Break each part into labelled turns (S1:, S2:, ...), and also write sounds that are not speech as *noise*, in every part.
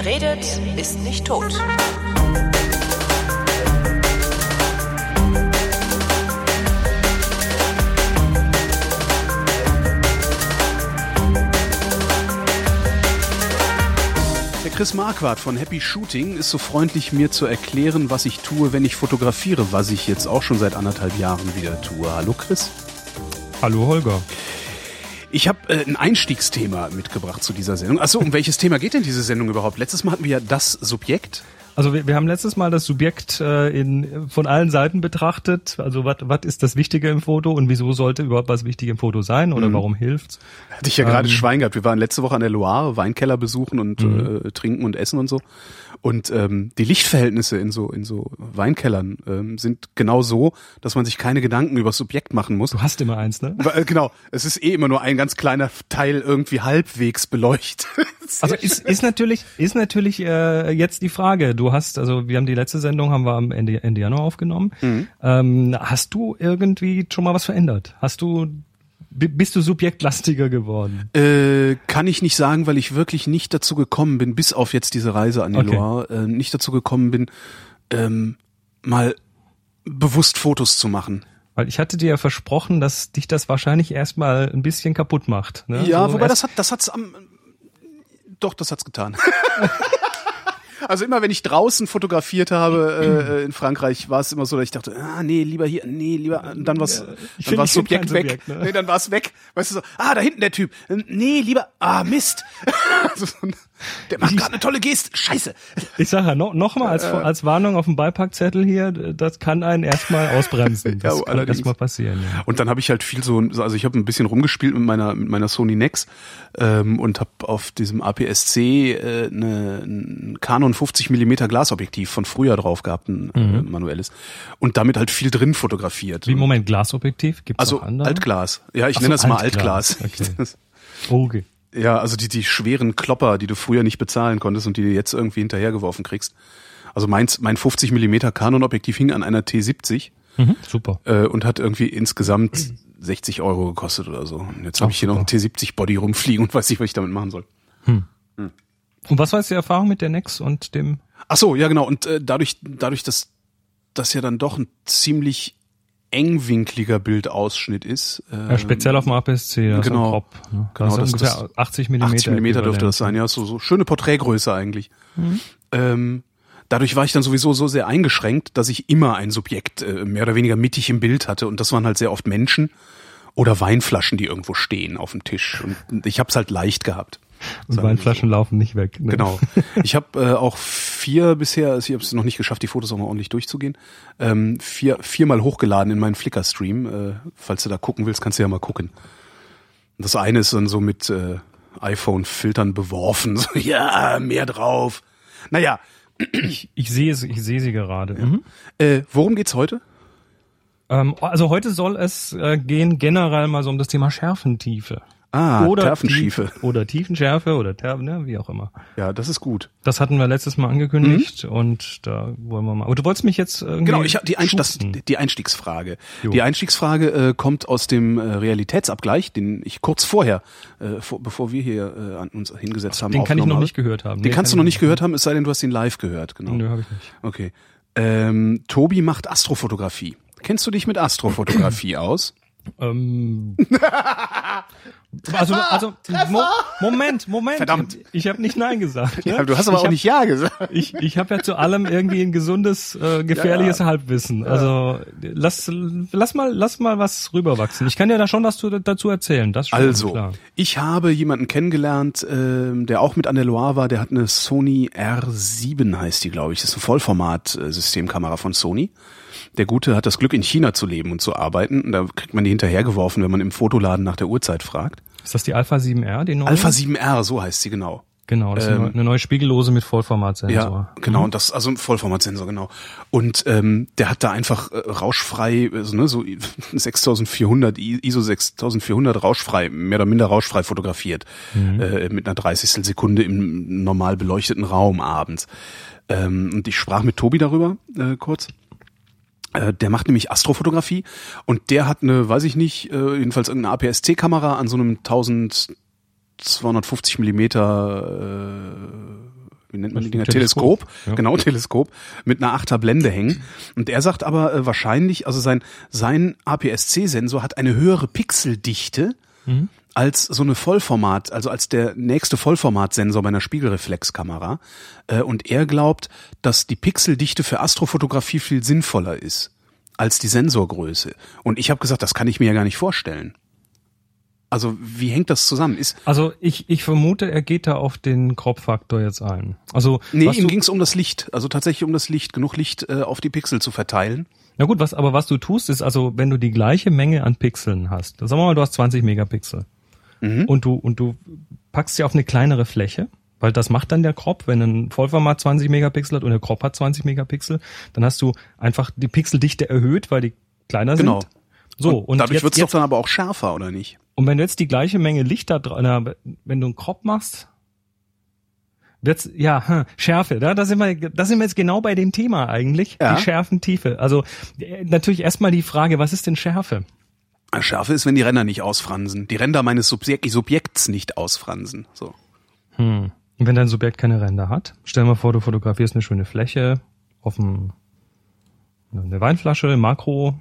S1: Wer redet, ist nicht tot.
S2: Der Chris Marquardt von Happy Shooting ist so freundlich, mir zu erklären, was ich tue, wenn ich fotografiere, was ich jetzt auch schon seit anderthalb Jahren wieder tue. Hallo Chris.
S3: Hallo Holger.
S2: Ich habe äh, ein Einstiegsthema mitgebracht zu dieser Sendung. Achso, um welches Thema geht denn diese Sendung überhaupt? Letztes Mal hatten wir ja das Subjekt.
S3: Also wir, wir haben letztes Mal das Subjekt äh, in, von allen Seiten betrachtet. Also was ist das Wichtige im Foto und wieso sollte überhaupt was Wichtig im Foto sein oder warum hilft's?
S2: Hatte ich ja gerade Schwein gehabt. Wir waren letzte Woche an der Loire, Weinkeller besuchen und äh, trinken und essen und so. Und ähm, die Lichtverhältnisse in so in so Weinkellern ähm, sind genau so, dass man sich keine Gedanken über das Subjekt machen muss.
S3: Du hast immer eins, ne?
S2: Weil, äh, Genau, es ist eh immer nur ein ganz kleiner Teil irgendwie halbwegs beleuchtet.
S3: Also ist, ist natürlich ist natürlich äh, jetzt die Frage. Du hast also wir haben die letzte Sendung haben wir am Ende, Ende Januar aufgenommen. Ähm, hast du irgendwie schon mal was verändert? Hast du bist du subjektlastiger geworden?
S2: Äh, kann ich nicht sagen, weil ich wirklich nicht dazu gekommen bin, bis auf jetzt diese Reise an die
S3: Okay.
S2: Loire, äh, nicht dazu gekommen bin, ähm, mal bewusst Fotos zu machen.
S3: Weil ich hatte dir ja versprochen, dass dich das wahrscheinlich erstmal ein bisschen kaputt macht. Ne?
S2: Ja,
S3: So
S2: wobei das hat, das hat's am, doch, das hat's getan. *laughs* Also immer wenn ich draußen fotografiert habe äh, in Frankreich, war es immer so, dass ich dachte, ah nee, lieber hier, nee, lieber und dann
S3: ich
S2: dann war Subjekt
S3: kein
S2: weg.
S3: Subjekt, ne?
S2: Nee, dann war es weg. Weißt du so, ah, da hinten der Typ. Nee, lieber, ah Mist. *laughs* So der macht gerade eine tolle Geste. Scheiße.
S3: Ich sage ja, no, noch mal als, als Warnung auf dem Beipackzettel hier, das kann einen erstmal ausbremsen. *laughs* Das
S2: Ja,
S3: kann
S2: allerdings.
S3: erstmal passieren. Ja.
S2: Und dann habe ich halt viel so, also ich habe ein bisschen rumgespielt mit meiner mit meiner Sony Nex ähm, und habe auf diesem APS-C äh, eine, ein Canon 50 mm Glasobjektiv von früher drauf gehabt, ein äh, manuelles und damit halt viel drin fotografiert.
S3: Wie Moment, Glasobjektiv? Gibt's
S2: also
S3: andere?
S2: Altglas. Ja, ich
S3: Ach
S2: nenne
S3: so,
S2: das mal
S3: Altglas.
S2: Altglas.
S3: Okay. *laughs* Okay.
S2: Ja, also die, die schweren Klopper, die du früher nicht bezahlen konntest und die du jetzt irgendwie hinterhergeworfen kriegst. Also meins, mein 50 mm Canon-Objektiv hing an einer T70
S3: Mhm, super.
S2: äh, und hat irgendwie insgesamt 60 Euro gekostet oder so. Und jetzt habe ich hier noch
S3: super.
S2: einen T70 Body rumfliegen und *laughs* weiß nicht, was ich damit machen soll.
S3: Und was war jetzt die Erfahrung mit der Nex und dem?
S2: Ach so, ja genau. Und äh, dadurch, dadurch, dass das ja dann doch ein ziemlich engwinkliger Bildausschnitt ist.
S3: Ja, speziell auf dem APS-C, das
S2: genau.
S3: Crop. Ne?
S2: Genau,
S3: das
S2: das-
S3: ungefähr 80 mm.
S2: 80 Millimeter dürfte das sein, ja, so, so schöne Porträtgröße eigentlich. Ähm, dadurch war ich dann sowieso so sehr eingeschränkt, dass ich immer ein Subjekt äh, mehr oder weniger mittig im Bild hatte und das waren halt sehr oft Menschen oder Weinflaschen, die irgendwo stehen auf dem Tisch und ich habe es halt leicht gehabt.
S3: Und Weinflaschen laufen nicht weg. Ne?
S2: Genau. Ich habe äh, auch vier bisher, also ich habe es noch nicht geschafft, die Fotos auch mal ordentlich durchzugehen, ähm, vier viermal hochgeladen in meinen Flickr-Stream. Äh, falls du da gucken willst, kannst du ja mal gucken. Das eine ist dann so mit äh, iPhone-Filtern beworfen. *laughs* So, ja, mehr drauf. Naja,
S3: Ich, ich sehe es, ich sehe sie gerade. Mhm.
S2: äh, worum geht's heute?
S3: Ähm, also heute soll es äh, gehen generell mal so um das Thema Schärfentiefe.
S2: Ah, Terfenschiefe.
S3: Tief- Oder Tiefenschärfe oder Terfen, ne, wie auch immer.
S2: Ja, das ist gut.
S3: Das hatten wir letztes Mal angekündigt und da wollen wir mal. Aber du wolltest mich jetzt irgendwie
S2: Genau, ich habe die, Einst das, die Einstiegsfrage.
S3: Jo.
S2: Die Einstiegsfrage äh, kommt aus dem äh, Realitätsabgleich, den ich kurz vorher, äh, vor, bevor wir hier äh, an uns hingesetzt haben,
S3: Den kann ich noch
S2: habe.
S3: nicht gehört haben.
S2: Den
S3: Nee,
S2: kannst du
S3: kann
S2: noch
S3: ich
S2: nicht gehört haben, es sei denn, du hast ihn live gehört. Genau.
S3: Nö, habe ich nicht.
S2: Okay. Ähm, Tobi macht Astrofotografie. Kennst du dich mit Astrofotografie aus?
S3: Ähm, *laughs* also, also Mo Moment, Moment.
S2: Verdammt.
S3: Ich habe nicht Nein gesagt. Ne?
S2: Ja, du hast aber
S3: ich
S2: auch
S3: hab,
S2: nicht Ja gesagt.
S3: Ich, ich habe ja zu allem irgendwie ein gesundes, äh, gefährliches Halbwissen. Also lass, lass mal, lass mal was rüberwachsen. Ich kann ja da schon was zu, dazu erzählen. Das schon,
S2: Also,
S3: klar.
S2: ich habe jemanden kennengelernt, ähm, der auch mit an der Loire war, der hat eine Sony R7, heißt die, glaube ich. Das ist eine Vollformat-Systemkamera von Sony. Der Gute hat das Glück, in China zu leben und zu arbeiten. Und da kriegt man die hinterhergeworfen, wenn man im Fotoladen nach der Uhrzeit fragt.
S3: Ist das die Alpha 7R, die neue?
S2: Alpha 7R, so heißt sie genau.
S3: Genau, das ist eine,
S2: Ähm,
S3: neue- eine neue Spiegellose mit Vollformatsensor.
S2: Ja, genau, und das, also Vollformatsensor, genau. Und ähm, der hat da einfach äh, rauschfrei, also, ne, so *laughs* 6400, I- ISO 6400 rauschfrei, mehr oder minder rauschfrei fotografiert, äh, mit einer 30. Sekunde im normal beleuchteten Raum abends. Ähm, und ich sprach mit Tobi darüber äh, kurz. Äh, Der macht nämlich Astrofotografie und der hat eine, weiß ich nicht, äh, jedenfalls irgendeine APS-C-Kamera an so einem 1250 Millimeter äh, wie nennt man die Dinger?
S3: Teleskop,
S2: Teleskop,
S3: ja.
S2: genau, Teleskop, mit einer Achter Blende hängen. Und er sagt aber äh, wahrscheinlich, also sein, sein APS-C-Sensor hat eine höhere Pixeldichte
S3: Mhm.
S2: Als so eine Vollformat, also als der nächste Vollformatsensor bei einer Spiegelreflexkamera. Äh, und er glaubt, dass die Pixeldichte für Astrofotografie viel sinnvoller ist als die Sensorgröße. Und ich habe gesagt, das kann ich mir ja gar nicht vorstellen. Also wie hängt das zusammen? Ist
S3: Also ich, ich vermute, er geht da auf den Crop-Faktor jetzt ein. Also
S2: Nee, ihm ging es um das Licht, also tatsächlich um das Licht, genug Licht äh, auf die Pixel zu verteilen.
S3: na gut, was aber was du tust, ist also, wenn du die gleiche Menge an Pixeln hast, sagen wir mal, du hast 20 Megapixel
S2: Mhm.
S3: und du und du packst sie auf eine kleinere Fläche, weil das macht dann der Crop, wenn ein Vollformat 20 Megapixel hat und der Crop hat 20 Megapixel, dann hast du einfach die Pixeldichte erhöht, weil die kleiner
S2: Genau.
S3: sind. So und,
S2: Dadurch
S3: jetzt,
S2: wird's doch dann aber auch schärfer, oder nicht?
S3: und wenn du jetzt die gleiche Menge Licht da dran, wenn du einen Crop machst, wird's ja hm, Schärfe. Da, da sind wir, da sind wir jetzt genau bei dem Thema eigentlich,
S2: Ja.
S3: die Schärfentiefe. Also äh, natürlich erstmal die Frage, was ist denn Schärfe?
S2: Schärfe ist, wenn die Ränder nicht ausfransen. Die Ränder meines Subjek Subjekts nicht ausfransen. So.
S3: Hm. Und wenn dein Subjekt keine Ränder hat, stell mal vor, du fotografierst eine schöne Fläche auf einem, eine Weinflasche, Makro.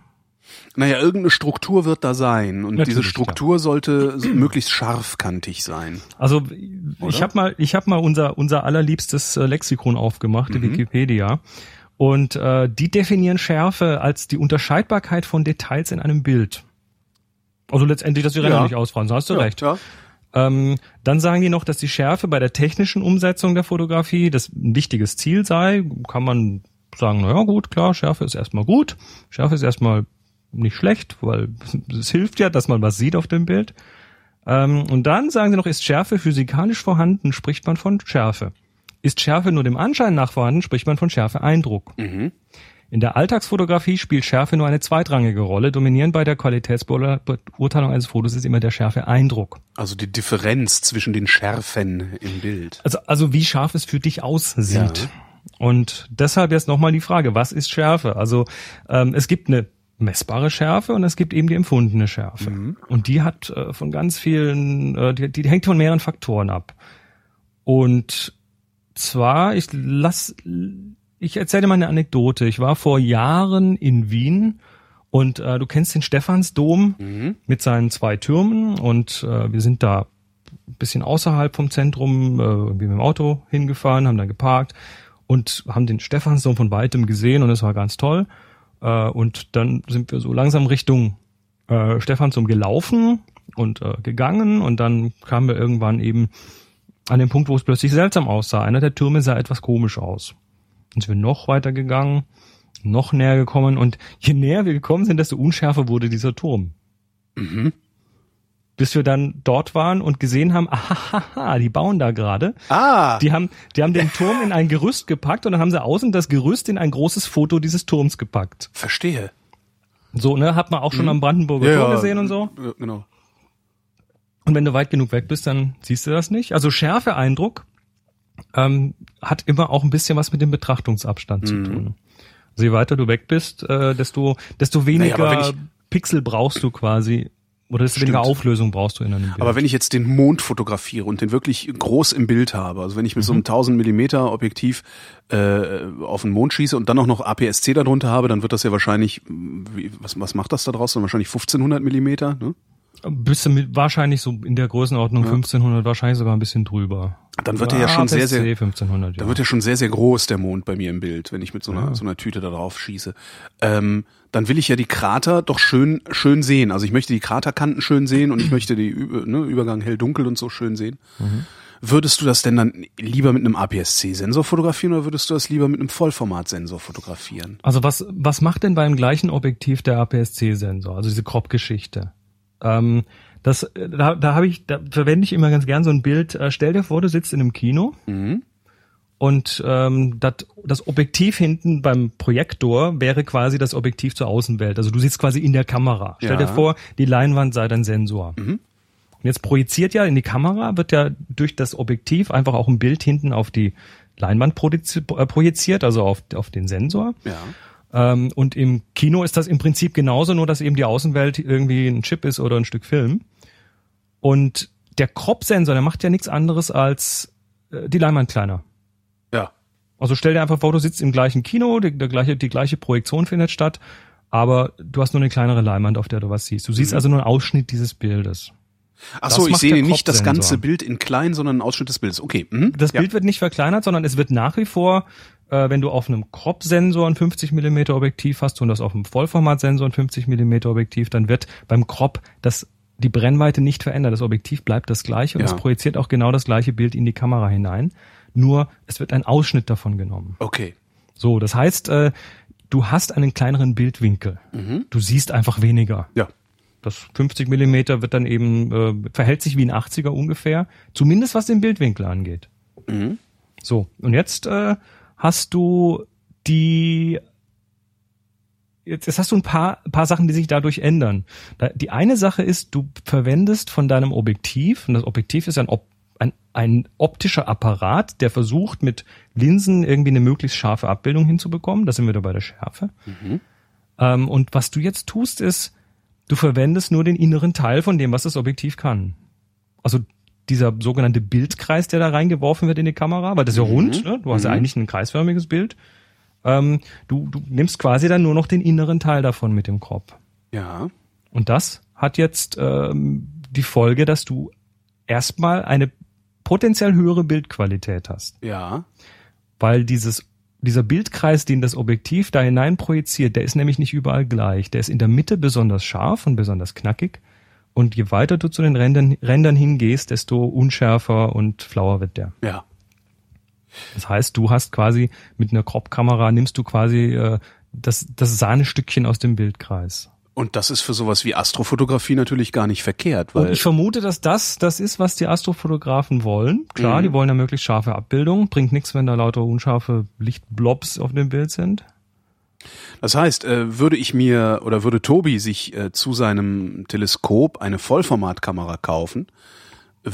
S2: Naja, irgendeine Struktur wird da sein. Und
S3: Natürlich,
S2: diese Struktur sollte so möglichst scharfkantig sein.
S3: Also ich habe mal, ich habe mal unser unser allerliebstes äh, Lexikon aufgemacht, die Wikipedia. Und äh, die definieren Schärfe als die Unterscheidbarkeit von Details in einem Bild. Also letztendlich, dass die Ränder
S2: Ja.
S3: nicht ausfransen, hast du
S2: Ja,
S3: recht.
S2: Ja.
S3: Ähm, dann sagen die noch, dass die Schärfe bei der technischen Umsetzung der Fotografie das ein wichtiges Ziel sei. Kann man sagen, naja gut, klar, Schärfe ist erstmal gut. Schärfe ist erstmal nicht schlecht, weil *laughs* es hilft ja, dass man was sieht auf dem Bild. Ähm, und dann sagen sie noch, ist Schärfe physikalisch vorhanden, spricht man von Schärfe. Ist Schärfe nur dem Anschein nach vorhanden, spricht man von Schärfeeindruck. In der Alltagsfotografie spielt Schärfe nur eine zweitrangige Rolle. Dominierend bei der Qualitätsbeurteilung eines Fotos ist immer der Schärfeeindruck.
S2: Also die Differenz zwischen den Schärfen im Bild.
S3: Also, also wie scharf es für dich aussieht.
S2: Ja.
S3: Und deshalb jetzt nochmal die Frage, was ist Schärfe? Also ähm, es gibt eine messbare Schärfe und es gibt eben die empfundene Schärfe. Und die hat äh, von ganz vielen, äh, die, die hängt von mehreren Faktoren ab. Und zwar, ich lass, ich erzähle mal eine Anekdote. Ich war vor Jahren in Wien und äh, du kennst den Stephansdom mit seinen zwei Türmen und äh, wir sind da ein bisschen außerhalb vom Zentrum, äh, irgendwie mit dem Auto hingefahren, haben da geparkt und haben den Stephansdom von weitem gesehen und es war ganz toll. Äh, und dann sind wir so langsam Richtung äh, Stephansdom gelaufen und äh, gegangen und dann kamen wir irgendwann eben an den Punkt, wo es plötzlich seltsam aussah. Einer der Türme sah etwas komisch aus. Dann sind wir noch weiter gegangen, noch näher gekommen und je näher wir gekommen sind, desto unschärfer wurde dieser Turm. Bis wir dann dort waren und gesehen haben, ahaha, die bauen da gerade.
S2: Ah,
S3: Die haben, die haben den Turm in ein Gerüst gepackt und dann haben sie außen das Gerüst in ein großes Foto dieses Turms gepackt.
S2: verstehe.
S3: So, ne, hat man auch schon am Brandenburger Tor gesehen und so.
S2: Ja, Genau.
S3: Und wenn du weit genug weg bist, dann siehst du das nicht. Also Schärfeeindruck ähm, hat immer auch ein bisschen was mit dem Betrachtungsabstand
S2: Mhm.
S3: zu tun. Also je weiter du weg bist, äh, desto, desto weniger
S2: ich-
S3: Pixel brauchst du quasi oder desto weniger
S2: Stimmt.
S3: Auflösung brauchst du in einem Bild.
S2: Aber wenn ich jetzt den Mond fotografiere und den wirklich groß im Bild habe, also wenn ich mit so einem 1000 Millimeter Objektiv äh, auf den Mond schieße und dann auch noch APS-C darunter habe, dann wird das ja wahrscheinlich, wie, was, was macht das da draus? Dann wahrscheinlich 1500 Millimeter, ne?
S3: Bist du mit, wahrscheinlich so in der Größenordnung 1500, wahrscheinlich sogar ein bisschen drüber.
S2: Dann wird er ja schon sehr, sehr,
S3: 1500, ja.
S2: Da wird ja schon sehr, sehr groß, der Mond bei mir im Bild, wenn ich mit so einer, so einer Tüte da drauf schieße. Ähm, dann will ich ja die Krater doch schön, schön sehen. Also ich möchte die Kraterkanten schön sehen und ich möchte die ne, Übergang hell-dunkel und so schön sehen. Würdest du das denn dann lieber mit einem APS-C-Sensor fotografieren oder würdest du das lieber mit einem Vollformatsensor fotografieren?
S3: Also was, was macht denn beim gleichen Objektiv der APS-C-Sensor, also diese Crop-Geschichte? Ähm, das, äh, da, da habe ich, da verwende ich immer ganz gern so ein Bild. Äh, stell dir vor, du sitzt in einem Kino und ähm, dat, das Objektiv hinten beim Projektor wäre quasi das Objektiv zur Außenwelt. Also du sitzt quasi in der Kamera. Stell
S2: Ja.
S3: dir vor, die Leinwand sei dein Sensor. Und jetzt projiziert ja in die Kamera, wird ja durch das Objektiv einfach auch ein Bild hinten auf die Leinwand äh, projiziert, also auf, auf den Sensor.
S2: Ja.
S3: Ähm, und im Kino ist das im Prinzip genauso, nur dass eben die Außenwelt irgendwie ein Chip ist oder ein Stück Film. Und der Crop-Sensor, der macht ja nichts anderes als äh, die Leinwand kleiner. Also stell dir einfach vor, du sitzt im gleichen Kino, die, der gleiche, die gleiche Projektion findet statt, aber du hast nur eine kleinere Leinwand, auf der du was siehst. Du siehst
S2: Mhm.
S3: also nur einen Ausschnitt dieses Bildes.
S2: Ach so, ich sehe nicht das ganze Bild in klein, sondern einen Ausschnitt des Bildes. Okay. Mhm.
S3: Das
S2: ja.
S3: Bild wird nicht verkleinert, sondern es wird nach wie vor, äh, wenn du auf einem Crop-Sensor ein 50 mm Objektiv hast und das auf einem Vollformatsensor ein 50 mm Objektiv, dann wird beim Crop das die Brennweite nicht verändert. Das Objektiv bleibt das gleiche und
S2: Ja.
S3: es projiziert auch genau das gleiche Bild in die Kamera hinein. Nur es wird ein Ausschnitt davon genommen.
S2: Okay.
S3: So, das heißt, äh, du hast einen kleineren Bildwinkel. Du siehst einfach weniger.
S2: Ja.
S3: Das 50 Millimeter wird dann eben, äh, verhält sich wie ein 80er ungefähr, zumindest was den Bildwinkel angeht. So, und jetzt äh, hast du die, jetzt, jetzt hast du ein paar, paar Sachen, die sich dadurch ändern. Die eine Sache ist, du verwendest von deinem Objektiv, und das Objektiv ist ein, Op ein, ein optischer Apparat, der versucht, mit Linsen irgendwie eine möglichst scharfe Abbildung hinzubekommen. Da sind wir da bei der Schärfe. Ähm, und was du jetzt tust, ist, du verwendest nur den inneren Teil von dem, was das Objektiv kann. Also dieser sogenannte Bildkreis, der da reingeworfen wird in die Kamera, weil das ist ja rund, ne? du hast ja eigentlich ein kreisförmiges Bild. Ähm, du, du nimmst quasi dann nur noch den inneren Teil davon mit dem Crop.
S2: Ja.
S3: Und das hat jetzt ähm, die Folge, dass du erstmal eine potenziell höhere Bildqualität hast.
S2: Ja.
S3: Weil dieses, dieser Bildkreis, den das Objektiv da hinein projiziert, der ist nämlich nicht überall gleich. Der ist in der Mitte besonders scharf und besonders knackig. Und je weiter du zu den Rändern, Rändern hingehst, desto unschärfer und flauer wird der.
S2: Ja.
S3: Das heißt, du hast quasi mit einer Crop-Kamera nimmst du quasi äh, das, das Sahnestückchen aus dem Bildkreis.
S2: Und das ist für sowas wie Astrofotografie natürlich gar nicht verkehrt,
S3: Und
S2: weil
S3: ich vermute, dass das das ist, was die Astrofotografen wollen. Klar, die wollen ja möglichst scharfe Abbildung. Bringt nichts, wenn da lauter unscharfe Lichtblobs auf dem Bild sind.
S2: Das heißt, äh, würde ich mir oder würde Tobi sich äh, zu seinem Teleskop eine Vollformatkamera kaufen,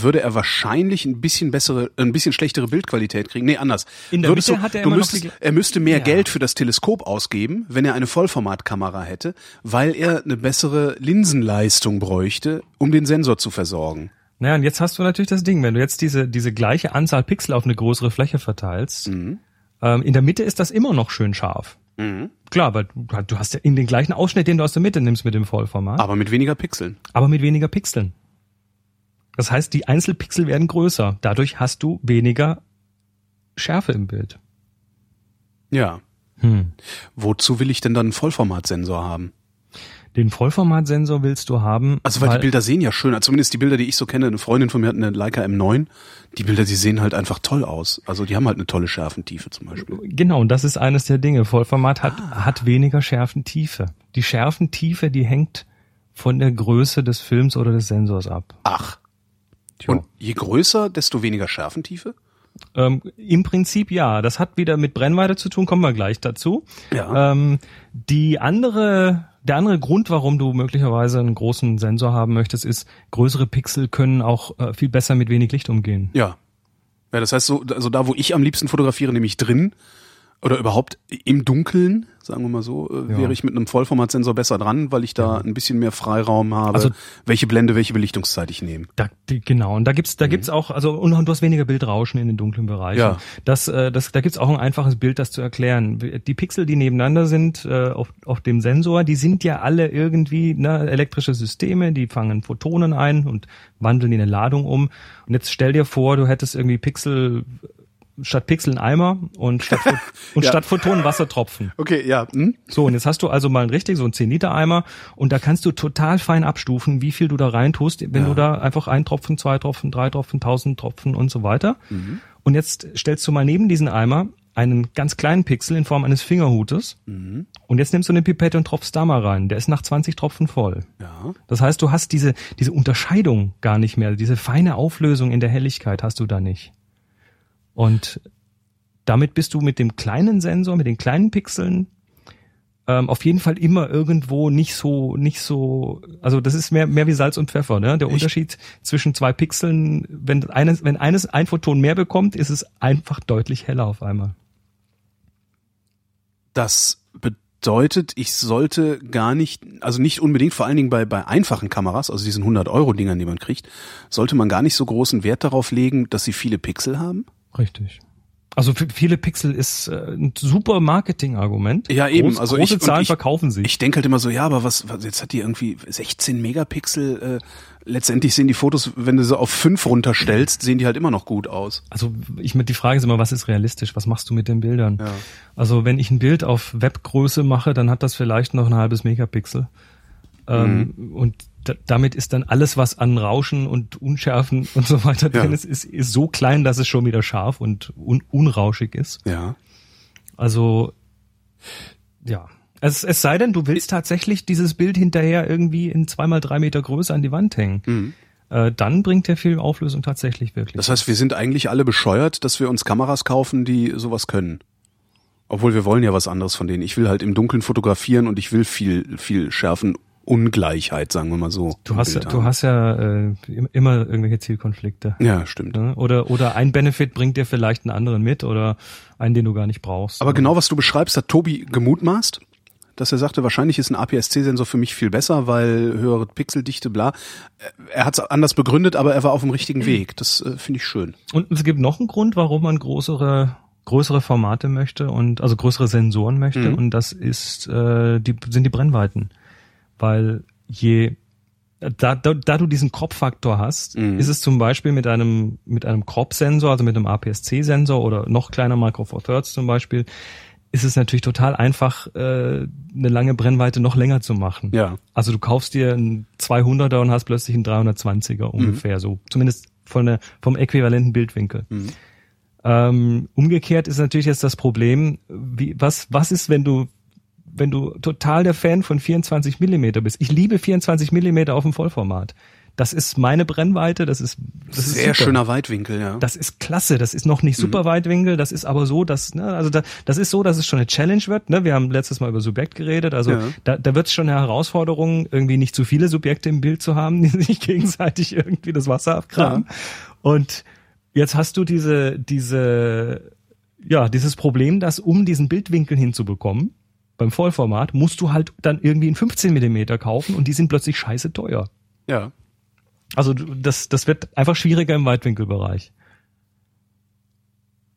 S2: würde er wahrscheinlich ein bisschen bessere, ein bisschen schlechtere Bildqualität kriegen. Nee, anders.
S3: In der
S2: Würdest
S3: Mitte
S2: du,
S3: hat er
S2: du müsstest, er müsste mehr
S3: Ja.
S2: Geld für das Teleskop ausgeben, wenn er eine Vollformatkamera hätte, weil er eine bessere Linsenleistung bräuchte, um den Sensor zu versorgen.
S3: Naja, und jetzt hast du natürlich das Ding, wenn du jetzt diese, diese gleiche Anzahl Pixel auf eine größere Fläche verteilst, ähm, in der Mitte ist das immer noch schön scharf. Klar, weil du, du hast ja in den gleichen Ausschnitt, den du aus der Mitte nimmst mit dem Vollformat,
S2: Aber mit weniger Pixeln.
S3: aber mit weniger Pixeln. Das heißt, die Einzelpixel werden größer. Dadurch hast du weniger Schärfe im Bild.
S2: Ja.
S3: Hm.
S2: Wozu will ich denn dann einen Vollformatsensor haben?
S3: Den Vollformatsensor willst du haben.
S2: Also weil, die Bilder sehen ja schön, also zumindest die Bilder, die ich so kenne, eine Freundin von mir hat eine Leica M9, die Bilder, die sehen halt einfach toll aus. Also die haben halt eine tolle Schärfentiefe zum Beispiel.
S3: Genau, und das ist eines der Dinge. Vollformat hat, hat weniger Schärfentiefe. Die Schärfentiefe, die hängt von der Größe des Films oder des Sensors ab.
S2: Ach.
S3: Tja.
S2: Und je größer, desto weniger Schärfentiefe?
S3: Ähm, Im Prinzip ja. Das hat wieder mit Brennweite zu tun, kommen wir gleich dazu.
S2: Ja.
S3: Ähm, die andere, der andere Grund, warum du möglicherweise einen großen Sensor haben möchtest, ist, größere Pixel können auch äh, viel besser mit wenig Licht umgehen.
S2: Ja. Ja, das heißt so, also da, wo ich am liebsten fotografiere, nämlich drin oder überhaupt im Dunkeln, sagen wir mal so, äh,
S3: Ja.
S2: wäre ich mit einem Vollformatsensor besser dran, weil ich da ein bisschen mehr Freiraum habe,
S3: Also-
S2: welche Blende, welche Belichtungszeit ich nehme.
S3: Da, die, genau, und da gibt's, da gibt's auch, also und du hast weniger Bildrauschen in den dunklen Bereichen.
S2: Ja.
S3: Das, äh, das, da gibt's auch ein einfaches Bild, das zu erklären. Die Pixel, die nebeneinander sind äh, auf, auf dem Sensor, die sind ja alle irgendwie ne, elektrische Systeme, die fangen Photonen ein und wandeln in eine Ladung um. Und jetzt stell dir vor, du hättest irgendwie Pixel statt Pixel einen Eimer und statt, *laughs* und
S2: Ja.
S3: statt Photonen Wassertropfen.
S2: Okay, ja. Hm?
S3: So, und jetzt hast du also mal einen richtig, so einen 10-Liter-Eimer und da kannst du total fein abstufen, wie viel du da reintust, wenn
S2: Ja.
S3: du da einfach ein Tropfen, zwei Tropfen, drei Tropfen, tausend Tropfen und so weiter. Und jetzt stellst du mal neben diesen Eimer einen ganz kleinen Pixel in Form eines Fingerhutes und jetzt nimmst du eine Pipette und tropfst da mal rein. Der ist nach 20 Tropfen voll.
S2: Ja.
S3: Das heißt, du hast diese, diese Unterscheidung gar nicht mehr, diese feine Auflösung in der Helligkeit hast du da nicht. Und damit bist du mit dem kleinen Sensor, mit den kleinen Pixeln ähm, auf jeden Fall immer irgendwo nicht so, nicht so, also das ist mehr, mehr wie Salz und Pfeffer, ne? Der Unterschied zwischen zwei Pixeln, wenn eines, wenn eines ein Photon mehr bekommt, ist es einfach deutlich heller auf einmal.
S2: Das bedeutet, ich sollte gar nicht, also nicht unbedingt, vor allen Dingen bei, bei einfachen Kameras, also diesen 100-Euro-Dingern, die man kriegt, sollte man gar nicht so großen Wert darauf legen, dass sie viele Pixel haben?
S3: Richtig. Also für viele Pixel ist äh, ein super Marketingargument.
S2: Ja, eben.
S3: Groß,
S2: also
S3: große
S2: ich,
S3: Zahlen
S2: ich,
S3: verkaufen sich.
S2: Ich denke halt immer so, ja, aber was, was jetzt hat die irgendwie 16 Megapixel. Äh, letztendlich sehen die Fotos, wenn du sie auf fünf runterstellst, sehen die halt immer noch gut aus.
S3: Also ich mit die Frage ist immer, was ist realistisch? Was machst du mit den Bildern?
S2: Ja.
S3: Also wenn ich ein Bild auf Webgröße mache, dann hat das vielleicht noch ein halbes Megapixel. Ähm,
S2: Mhm.
S3: und damit ist dann alles, was an Rauschen und Unschärfen *laughs* und so weiter
S2: Ja.
S3: drin ist, ist, ist so klein, dass es schon wieder scharf und un, unrauschig ist.
S2: Ja.
S3: Also ja. Es, es sei denn, du willst tatsächlich dieses Bild hinterher irgendwie in zweimal drei Meter Größe an die Wand hängen. Äh, dann bringt der Film Auflösung tatsächlich wirklich.
S2: Mhm. Das heißt, wir sind eigentlich alle bescheuert, dass wir uns Kameras kaufen, die sowas können. Obwohl wir wollen ja was anderes von denen. Ich will halt im Dunkeln fotografieren und ich will viel, viel schärfen Ungleichheit, sagen wir mal so.
S3: Du hast, ja,
S2: Bild
S3: du
S2: haben.
S3: hast ja äh, im- immer irgendwelche Zielkonflikte.
S2: Ja, stimmt.
S3: Ne? Oder, oder ein Benefit bringt dir vielleicht einen anderen mit oder einen, den du gar nicht brauchst.
S2: Aber genau was du beschreibst, hat Tobi gemutmaßt, dass er sagte, wahrscheinlich ist ein APS-C-Sensor für mich viel besser, weil höhere Pixeldichte, bla. Er hat es anders begründet, aber er war auf dem richtigen *clears throat* Weg. Das äh, finde ich schön.
S3: Und es gibt noch einen Grund, warum man größere größere Formate möchte und also größere Sensoren möchte
S2: Mhm.
S3: und das ist äh, die sind die Brennweiten, weil je da, da, da du diesen Crop-Faktor hast,
S2: Mhm.
S3: ist es zum Beispiel mit einem mit einem Crop-Sensor, also mit einem APS-C-Sensor oder noch kleiner Micro Four Thirds zum Beispiel, ist es natürlich total einfach, äh, eine lange Brennweite noch länger zu machen.
S2: Ja.
S3: Also du kaufst dir einen 200er und hast plötzlich einen 320er ungefähr, so zumindest von der, vom äquivalenten Bildwinkel. Ähm, umgekehrt ist natürlich jetzt das Problem, wie, was, was ist, wenn du, wenn du total der Fan von 24 Millimeter bist? Ich liebe 24 Millimeter auf dem Vollformat. Das ist meine Brennweite, das ist, das ist
S2: Sehr
S3: super.
S2: schöner Weitwinkel, ja.
S3: Das ist klasse. Das ist noch nicht super Weitwinkel. Das ist aber so, dass, ne, also da, das ist so, dass es schon eine Challenge wird. Ne? Wir haben letztes Mal über Subjekt geredet. Also
S2: Ja.
S3: da, da wird es schon eine Herausforderung, irgendwie nicht zu viele Subjekte im Bild zu haben, die *laughs* sich gegenseitig irgendwie das Wasser abgraben. Und jetzt hast du diese, diese, ja, dieses Problem, dass um diesen Bildwinkel hinzubekommen, beim Vollformat, musst du halt dann irgendwie einen 15 Millimeter kaufen und die sind plötzlich scheiße teuer.
S2: Ja.
S3: Also das, das wird einfach schwieriger im Weitwinkelbereich.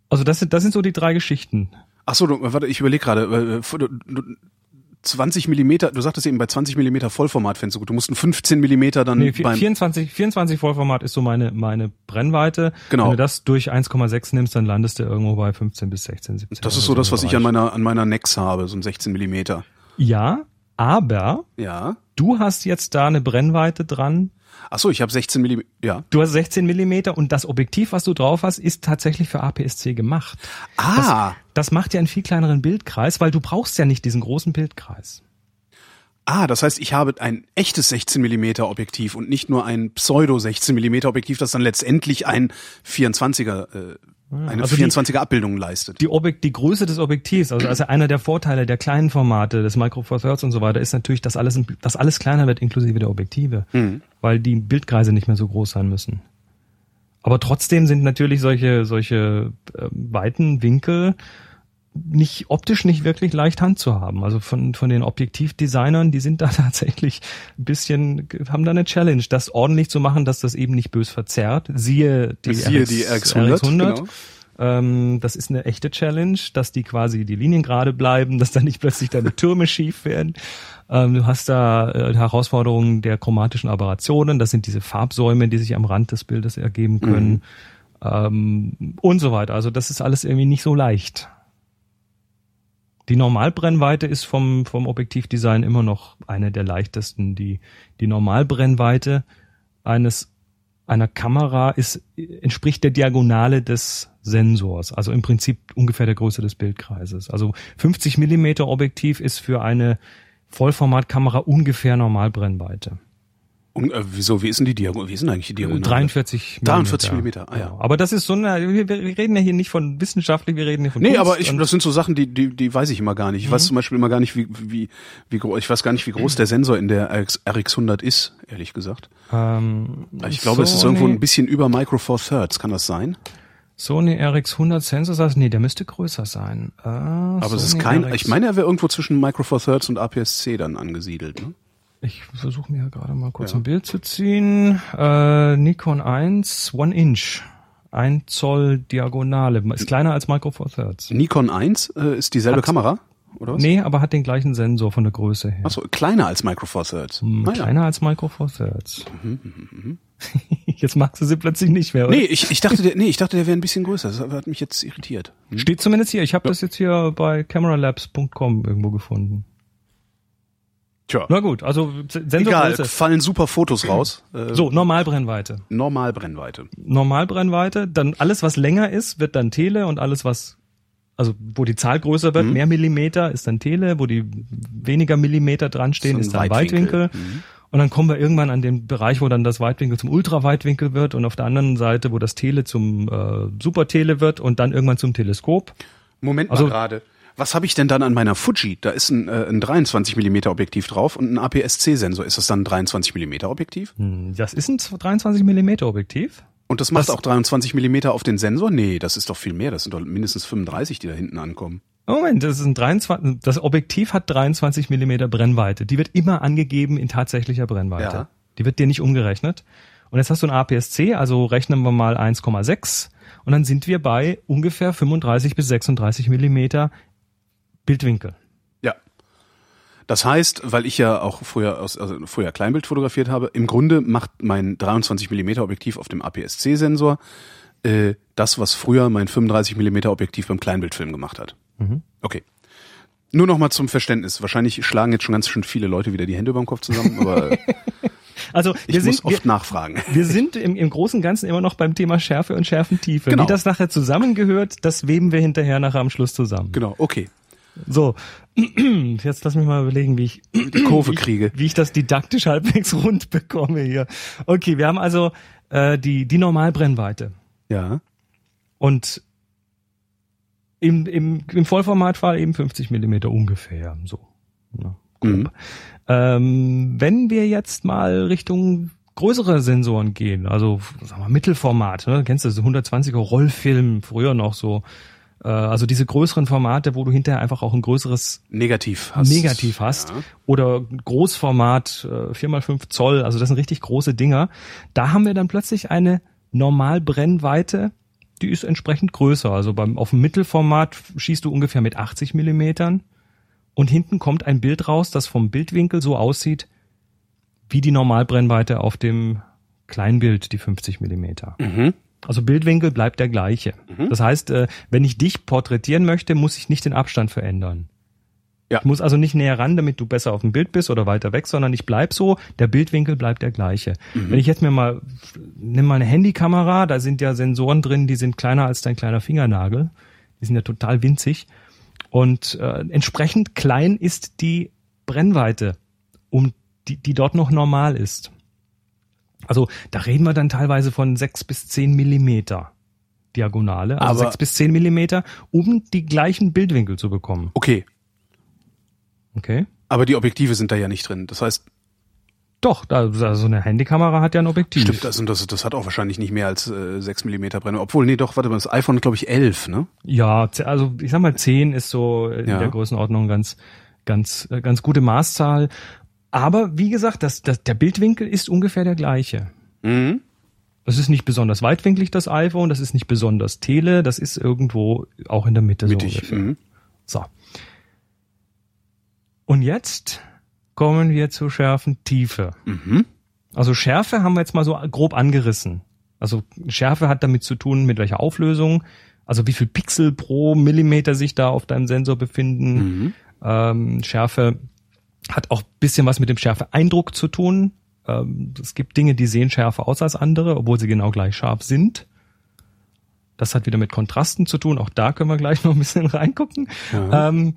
S3: Also das sind, das sind so die drei Geschichten.
S2: Ach so, warte, ich überlege gerade. Äh, du- du- 20 Millimeter, du sagtest eben bei 20 Millimeter Vollformat fändest du gut. Du musst einen 15 Millimeter dann
S3: Nee,
S2: beim
S3: 24, 24 Vollformat ist so meine, meine Brennweite.
S2: Genau.
S3: Wenn du das durch 1,6 nimmst, dann landest du irgendwo bei 15 bis 16, 17.
S2: Das ist so das, was ich an
S3: Bereich.
S2: meiner an meiner Nex habe, so ein 16 Millimeter.
S3: Ja, aber
S2: Ja.
S3: du hast jetzt da eine Brennweite dran.
S2: Ach so, ich habe 16 Millimeter. Ja.
S3: Du hast 16 Millimeter und das Objektiv, was du drauf hast, ist tatsächlich für APS-C gemacht.
S2: Ah.
S3: Das macht ja einen viel kleineren Bildkreis, weil du brauchst ja nicht diesen großen Bildkreis.
S2: Ah, das heißt, ich habe ein echtes 16 Millimeter Objektiv und nicht nur ein Pseudo 16 Millimeter Objektiv, das dann letztendlich ein 24er äh, eine
S3: also die-
S2: 24er Abbildung leistet.
S3: die, Objekt, die Größe des Objektivs, also, also einer der Vorteile der kleinen Formate, des Micro Four Thirds und so weiter, ist natürlich, dass alles, dass alles kleiner wird, inklusive der Objektive, weil die Bildkreise nicht mehr so groß sein müssen. Aber trotzdem sind natürlich solche, solche äh, weiten Winkel nicht optisch nicht wirklich leicht handzuhaben. Also von, von den Objektivdesignern, die sind da *laughs* tatsächlich ein bisschen, haben da eine Challenge, das ordentlich zu machen, dass das eben nicht bös verzerrt. Siehe die,
S2: Siehe die RX100, genau.
S3: Ähm, das ist eine echte Challenge, dass die quasi die Linien gerade bleiben, *laughs* dass da nicht plötzlich deine Türme *laughs* schief werden. Ähm, du hast da äh, Herausforderungen der chromatischen Aberrationen. Das sind diese Farbsäume, die sich am Rand des Bildes ergeben können. Ähm, und so weiter. Also das ist alles irgendwie nicht so leicht. Die Normalbrennweite ist vom, vom Objektivdesign immer noch eine der leichtesten. Die, die Normalbrennweite eines, einer Kamera ist, entspricht der Diagonale des Sensors. Also im Prinzip ungefähr der Größe des Bildkreises. Also 50 Millimeter Objektiv ist für eine Vollformatkamera ungefähr Normalbrennweite.
S2: Und, äh, wieso, wie ist denn die Diagonale? Wie ist denn eigentlich die Diagonale?
S3: 43
S2: 43 Millimeter, ah ja.
S3: Genau. Aber das ist so eine, wir, wir reden ja hier nicht von wissenschaftlich, wir reden hier von
S2: Nee,
S3: Kunst
S2: aber ich, das sind so Sachen, die, die, die weiß ich immer gar nicht. Ich
S3: Mhm.
S2: weiß zum Beispiel immer gar nicht, wie, wie, wie groß, ich weiß gar nicht, wie groß der Sensor in der RX, RX100 ist, ehrlich gesagt.
S3: Ähm,
S2: Ich glaube, es ist
S3: Sony-
S2: irgendwo ein bisschen über Micro Four Thirds, kann das sein?
S3: Sony RX100 Sensor, sagst, nee, der müsste größer sein. Äh,
S2: Aber es ist kein, ich meine, er wäre irgendwo zwischen Micro Four Thirds und APS-C dann angesiedelt, ne?
S3: Ich versuche mir gerade mal kurz
S2: Ja.
S3: ein Bild zu ziehen. Äh, Nikon 1, One Inch. 1 Zoll Diagonale. Ist kleiner als Micro Four Thirds.
S2: Nikon 1 äh, ist dieselbe
S3: Hat-
S2: Kamera, oder was?
S3: Nee, aber hat den gleichen Sensor von der Größe her.
S2: Achso, kleiner als Micro Four Thirds.
S3: Hm,
S2: Ah, ja.
S3: Kleiner als Micro Four Thirds. *laughs* Jetzt magst du sie plötzlich nicht mehr, oder?
S2: Nee, ich, ich dachte, der, nee, ich dachte, der wäre ein bisschen größer. Das hat mich jetzt irritiert. Hm?
S3: Steht zumindest hier. Ich habe das jetzt hier bei cameralabs.com irgendwo gefunden.
S2: Tja.
S3: Na gut, also
S2: Egal,
S3: Sensorgröße.
S2: fallen super Fotos raus. Äh,
S3: So, Normalbrennweite.
S2: Normalbrennweite.
S3: Normalbrennweite, dann alles, was länger ist, wird dann Tele und alles, was, also wo die Zahl größer
S2: Mhm.
S3: wird, mehr Millimeter, ist dann Tele, wo die weniger Millimeter dran stehen, ist dann
S2: Weitwinkel.
S3: Weitwinkel. Und dann kommen wir irgendwann an den Bereich, wo dann das Weitwinkel zum Ultraweitwinkel wird und auf der anderen Seite, wo das Tele zum äh, Supertele wird und dann irgendwann zum Teleskop.
S2: Moment
S3: Also-
S2: mal gerade. Was habe ich denn dann an meiner Fuji? Da ist ein, äh, ein 23 mm Objektiv drauf und ein APS-C-Sensor. Ist das dann ein 23 mm Objektiv?
S3: Hm, Das ist ein 23 Millimeter Objektiv.
S2: Und das macht
S3: Das-
S2: auch 23 mm auf den Sensor? Nee, das ist doch viel mehr. Das sind doch mindestens 35, die da hinten ankommen.
S3: Moment, das ist ein 23, das Objektiv hat 23 Millimeter Brennweite. Die wird immer angegeben in tatsächlicher Brennweite.
S2: Ja.
S3: Die wird dir nicht umgerechnet. Und jetzt hast du ein APS-C, also rechnen wir mal 1,6 und dann sind wir bei ungefähr 35 bis 36 Millimeter Bildwinkel.
S2: Ja. Das heißt, weil ich ja auch früher aus, also früher Kleinbild fotografiert habe, im Grunde macht mein 23 mm Objektiv auf dem APS-C-Sensor äh, das, was früher mein 35 mm Objektiv beim Kleinbildfilm gemacht hat. Okay. Nur noch mal zum Verständnis. Wahrscheinlich schlagen jetzt schon ganz schön viele Leute wieder die Hände über dem Kopf zusammen, aber *laughs*
S3: Also
S2: ich
S3: wir
S2: muss
S3: sind, wir,
S2: oft nachfragen.
S3: wir sind im, im Großen und Ganzen immer noch beim Thema Schärfe und Schärfentiefe.
S2: Genau.
S3: Wie das nachher zusammengehört, das weben wir hinterher nachher am Schluss zusammen.
S2: Genau, okay.
S3: So, *clears throat* jetzt lass mich mal überlegen, wie ich
S2: Die Kurve *clears throat* kriege.
S3: wie ich das didaktisch halbwegs *laughs* rund bekomme hier. Okay, wir haben also äh, die, die Normalbrennweite.
S2: Ja.
S3: Und im, im, im Vollformatfall eben 50 Millimeter ungefähr. So. Ja, grob.
S2: Mhm.
S3: Ähm, wenn wir jetzt mal Richtung größere Sensoren gehen, also sagen wir Mittelformat, ne? kennst du das 120er Rollfilm, früher noch so, also diese größeren Formate, wo du hinterher einfach auch ein größeres
S2: Negativ hast.
S3: Negativ hast
S2: Ja.
S3: oder Großformat äh, 4x5 Zoll, also das sind richtig große Dinger. Da haben wir dann plötzlich eine Normalbrennweite, die ist entsprechend größer. Also beim auf dem Mittelformat schießt du ungefähr mit 80 Millimetern und hinten kommt ein Bild raus, das vom Bildwinkel so aussieht wie die Normalbrennweite auf dem Kleinbild, die 50 Millimeter.
S2: Mhm.
S3: Also Bildwinkel bleibt der gleiche. Das heißt, äh, wenn ich dich porträtieren möchte, muss ich nicht den Abstand verändern.
S2: Ja.
S3: Ich muss also nicht näher ran, damit du besser auf dem Bild bist oder weiter weg, sondern ich bleib so, der Bildwinkel bleibt der gleiche. Wenn ich jetzt mir mal, nimm mal eine Handykamera, da sind ja Sensoren drin, die sind kleiner als dein kleiner Fingernagel. Die sind ja total winzig. Und äh, entsprechend klein ist die Brennweite, um die, die dort noch normal ist. Also da reden wir dann teilweise von sechs bis zehn Millimeter Diagonale, also
S2: Aber-
S3: sechs bis zehn Millimeter, um die gleichen Bildwinkel zu bekommen.
S2: Okay.
S3: Okay?
S2: Aber die Objektive sind da ja nicht drin. Das heißt,
S3: Doch, da, so eine Handykamera hat ja ein Objektiv.
S2: stimmt das und das, das hat auch wahrscheinlich nicht mehr als äh, 6 mm Brennweite. Obwohl, nee, doch, warte mal, das iPhone glaube ich 11, ne?
S3: Ja, also ich sag mal, 10 ist so in
S2: Ja.
S3: der Größenordnung ganz, ganz, äh, ganz gute Maßzahl. Aber wie gesagt, das, das, der Bildwinkel ist ungefähr der gleiche.
S2: Mhm.
S3: Das ist nicht besonders weitwinklig, das iPhone, das ist nicht besonders tele, das ist irgendwo auch in der Mitte
S2: Mittig.
S3: so ungefähr.
S2: Mhm.
S3: So. Und jetzt kommen wir zur Schärfentiefe.
S2: Mhm.
S3: Also Schärfe haben wir jetzt mal so grob angerissen. Also Schärfe hat damit zu tun, mit welcher Auflösung, also wie viel Pixel pro Millimeter sich da auf deinem Sensor befinden.
S2: Mhm.
S3: Ähm, Schärfe hat auch bisschen was mit dem Schärfeeindruck zu tun. Ähm, es gibt Dinge, die sehen schärfer aus als andere, obwohl sie genau gleich scharf sind. Das hat wieder mit Kontrasten zu tun. Auch da können wir gleich *laughs* noch ein bisschen reingucken.
S2: Ja.
S3: Ähm,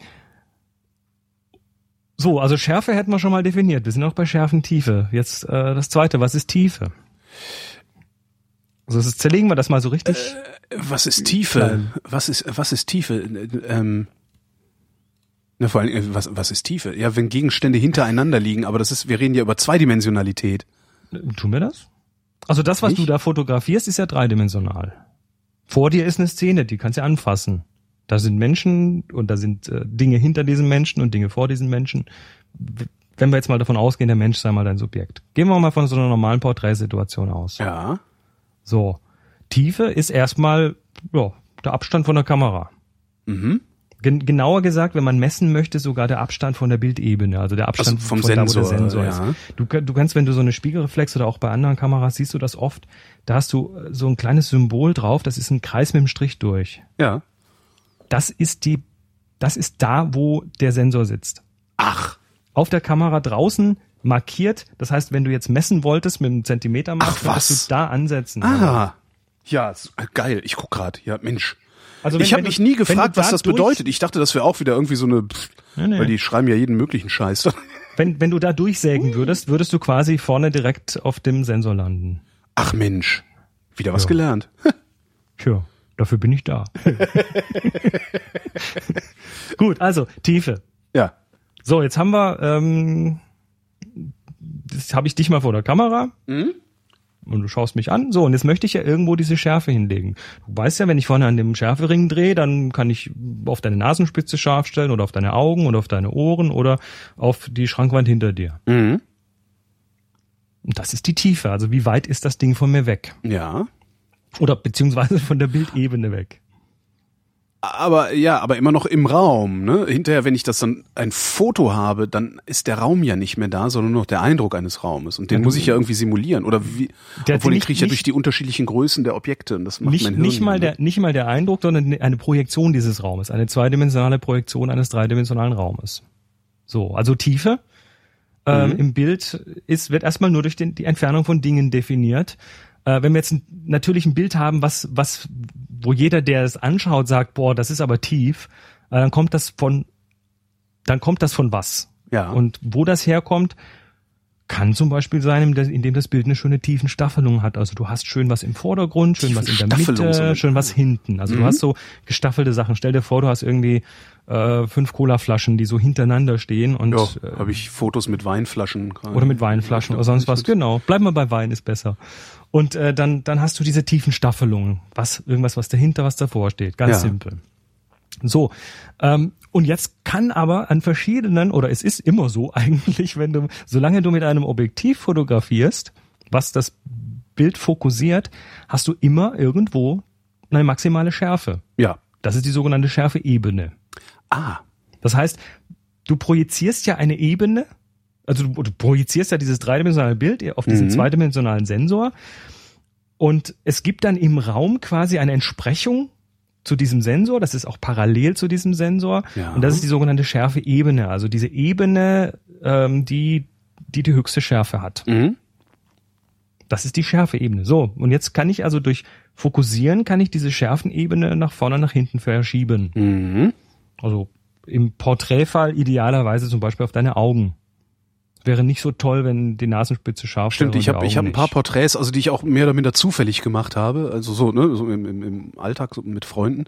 S3: so, also Schärfe hätten wir schon mal definiert. Wir sind auch bei Schärfentiefe. Jetzt äh, das zweite, was ist Tiefe? Also das zerlegen wir das mal so richtig.
S2: Was ist Tiefe? Was ist, was ist Tiefe? Ähm, na, vor allem, was, was ist Tiefe? Ja, wenn Gegenstände hintereinander liegen, aber das ist, wir reden ja über Zweidimensionalität.
S3: Tun wir das? Also das, was
S2: Nicht?
S3: du da fotografierst, ist ja dreidimensional. Vor dir ist eine Szene, die kannst du anfassen. Da sind Menschen und da sind äh, Dinge hinter diesen Menschen und Dinge vor diesen Menschen. Wenn wir jetzt mal davon ausgehen, der Mensch sei mal dein Subjekt. Gehen wir mal von so einer normalen Porträtsituation aus.
S2: Ja.
S3: So. Tiefe ist erstmal ja, der Abstand von der Kamera.
S2: Mhm.
S3: Gen genauer gesagt, wenn man messen möchte, sogar der Abstand von der Bildebene, also der Abstand
S2: Also vom
S3: von da, wo
S2: Sensor,
S3: der Sensor
S2: ja.
S3: ist. Du, du kannst, wenn du so eine Spiegelreflex oder auch bei anderen Kameras siehst du das oft, da hast du äh, so ein kleines Symbol drauf, das ist ein Kreis mit einem Strich durch.
S2: Ja.
S3: Das ist die, das ist da, wo der Sensor sitzt.
S2: Ach,
S3: Auf der Kamera draußen markiert, das heißt, wenn du jetzt messen wolltest mit einem
S2: was?
S3: könntest du da ansetzen.
S2: ah. Ja, geil. Ich guck grad. Ja, Mensch.
S3: Also wenn-
S2: ich habe mich nie gefragt, was
S3: da
S2: das bedeutet. Ich dachte, das wäre auch wieder irgendwie so eine, pff,
S3: Nee, nee.
S2: weil die schreiben ja jeden möglichen Scheiß. *laughs*
S3: Wenn, wenn du da durchsägen würdest, würdest du quasi vorne direkt auf dem Sensor landen.
S2: Ach Mensch, wieder was
S3: Ja.
S2: gelernt. *laughs*
S3: Tja, dafür bin ich da. *laughs* Gut, also Tiefe.
S2: Ja.
S3: So, jetzt haben wir, ähm, das habe ich dich mal vor der Kamera. Und du schaust mich an. So, und jetzt möchte ich ja irgendwo diese Schärfe hinlegen. Du weißt ja, wenn ich vorne an dem Schärfering drehe, dann kann ich auf deine Nasenspitze scharf stellen oder auf deine Augen oder auf deine Ohren oder auf die Schrankwand hinter dir.
S2: Mhm.
S3: Und das ist die Tiefe. Also wie weit ist das Ding von mir weg?
S2: Ja.
S3: Oder beziehungsweise von der Bildebene weg.
S2: Aber ja, aber immer noch im Raum. Ne? Hinterher, wenn ich das dann ein Foto habe, dann ist der Raum ja nicht mehr da, sondern nur noch der Eindruck eines Raumes. Und den
S3: Ja,
S2: muss ich ja irgendwie simulieren. Oder wie?
S3: Der-
S2: obwohl den kriege ich ja durch die unterschiedlichen Größen der Objekte. Und das macht
S3: Nicht,
S2: mein Hirn
S3: nicht, mal der, nicht mal der Eindruck, sondern eine Projektion dieses Raumes. Eine zweidimensionale Projektion eines dreidimensionalen Raumes. So, also Tiefe ähm, im Bild ist, wird erstmal nur durch den, die Entfernung von Dingen definiert. Äh, wenn wir jetzt natürlich ein Bild haben, was, was, wo jeder, der es anschaut, sagt, boah, das ist aber tief, äh, dann kommt das von, dann kommt das von was?
S2: Ja.
S3: Und wo das herkommt, kann zum Beispiel sein, indem- das Bild eine schöne tiefen Staffelung hat. Also du hast schön was im Vordergrund, schön was in der Mitte, schön was hinten. Also du hast so gestaffelte Sachen. Stell dir vor, du hast irgendwie äh, fünf Colaflaschen, die so hintereinander stehen und
S2: Ja,
S3: äh,
S2: habe ich Fotos mit Weinflaschen. gerade.
S3: oder mit Weinflaschen oder sonst was. Genau, bleib mal bei Wein ist besser. Und äh, dann dann hast du diese tiefen Staffelungen, was irgendwas was dahinter, was davor steht, ganz
S2: Ja.
S3: simpel. So, ähm, und jetzt kann aber an verschiedenen, oder es ist immer so *laughs* eigentlich, wenn du, solange du mit einem Objektiv fotografierst, was das Bild fokussiert, hast du immer irgendwo eine maximale Schärfe.
S2: Ja.
S3: Das ist die sogenannte Schärfeebene.
S2: Ah.
S3: Das heißt, du projizierst ja eine Ebene, also du, du projizierst ja dieses dreidimensionale Bild auf diesen
S2: Mhm.
S3: zweidimensionalen Sensor und es gibt dann im Raum quasi eine Entsprechung zu diesem Sensor, das ist auch parallel zu diesem Sensor
S2: Ja.
S3: und das ist die sogenannte Schärfeebene, also diese Ebene, ähm, die, die die höchste Schärfe hat.
S2: Mhm.
S3: Das ist die Schärfeebene. So, und jetzt kann ich also durch Fokussieren, kann ich diese Schärfenebene nach vorne, nach hinten verschieben.
S2: Mhm.
S3: Also im Porträtfall idealerweise zum Beispiel auf deine Augen. Wäre nicht so toll, wenn die Nasenspitze scharf
S2: Stimmt,
S3: wäre.
S2: ich
S3: und
S2: habe ich hab ein paar. Porträts, also die ich auch mehr oder minder zufällig gemacht habe, also so, ne, so im, im, im Alltag so mit Freunden,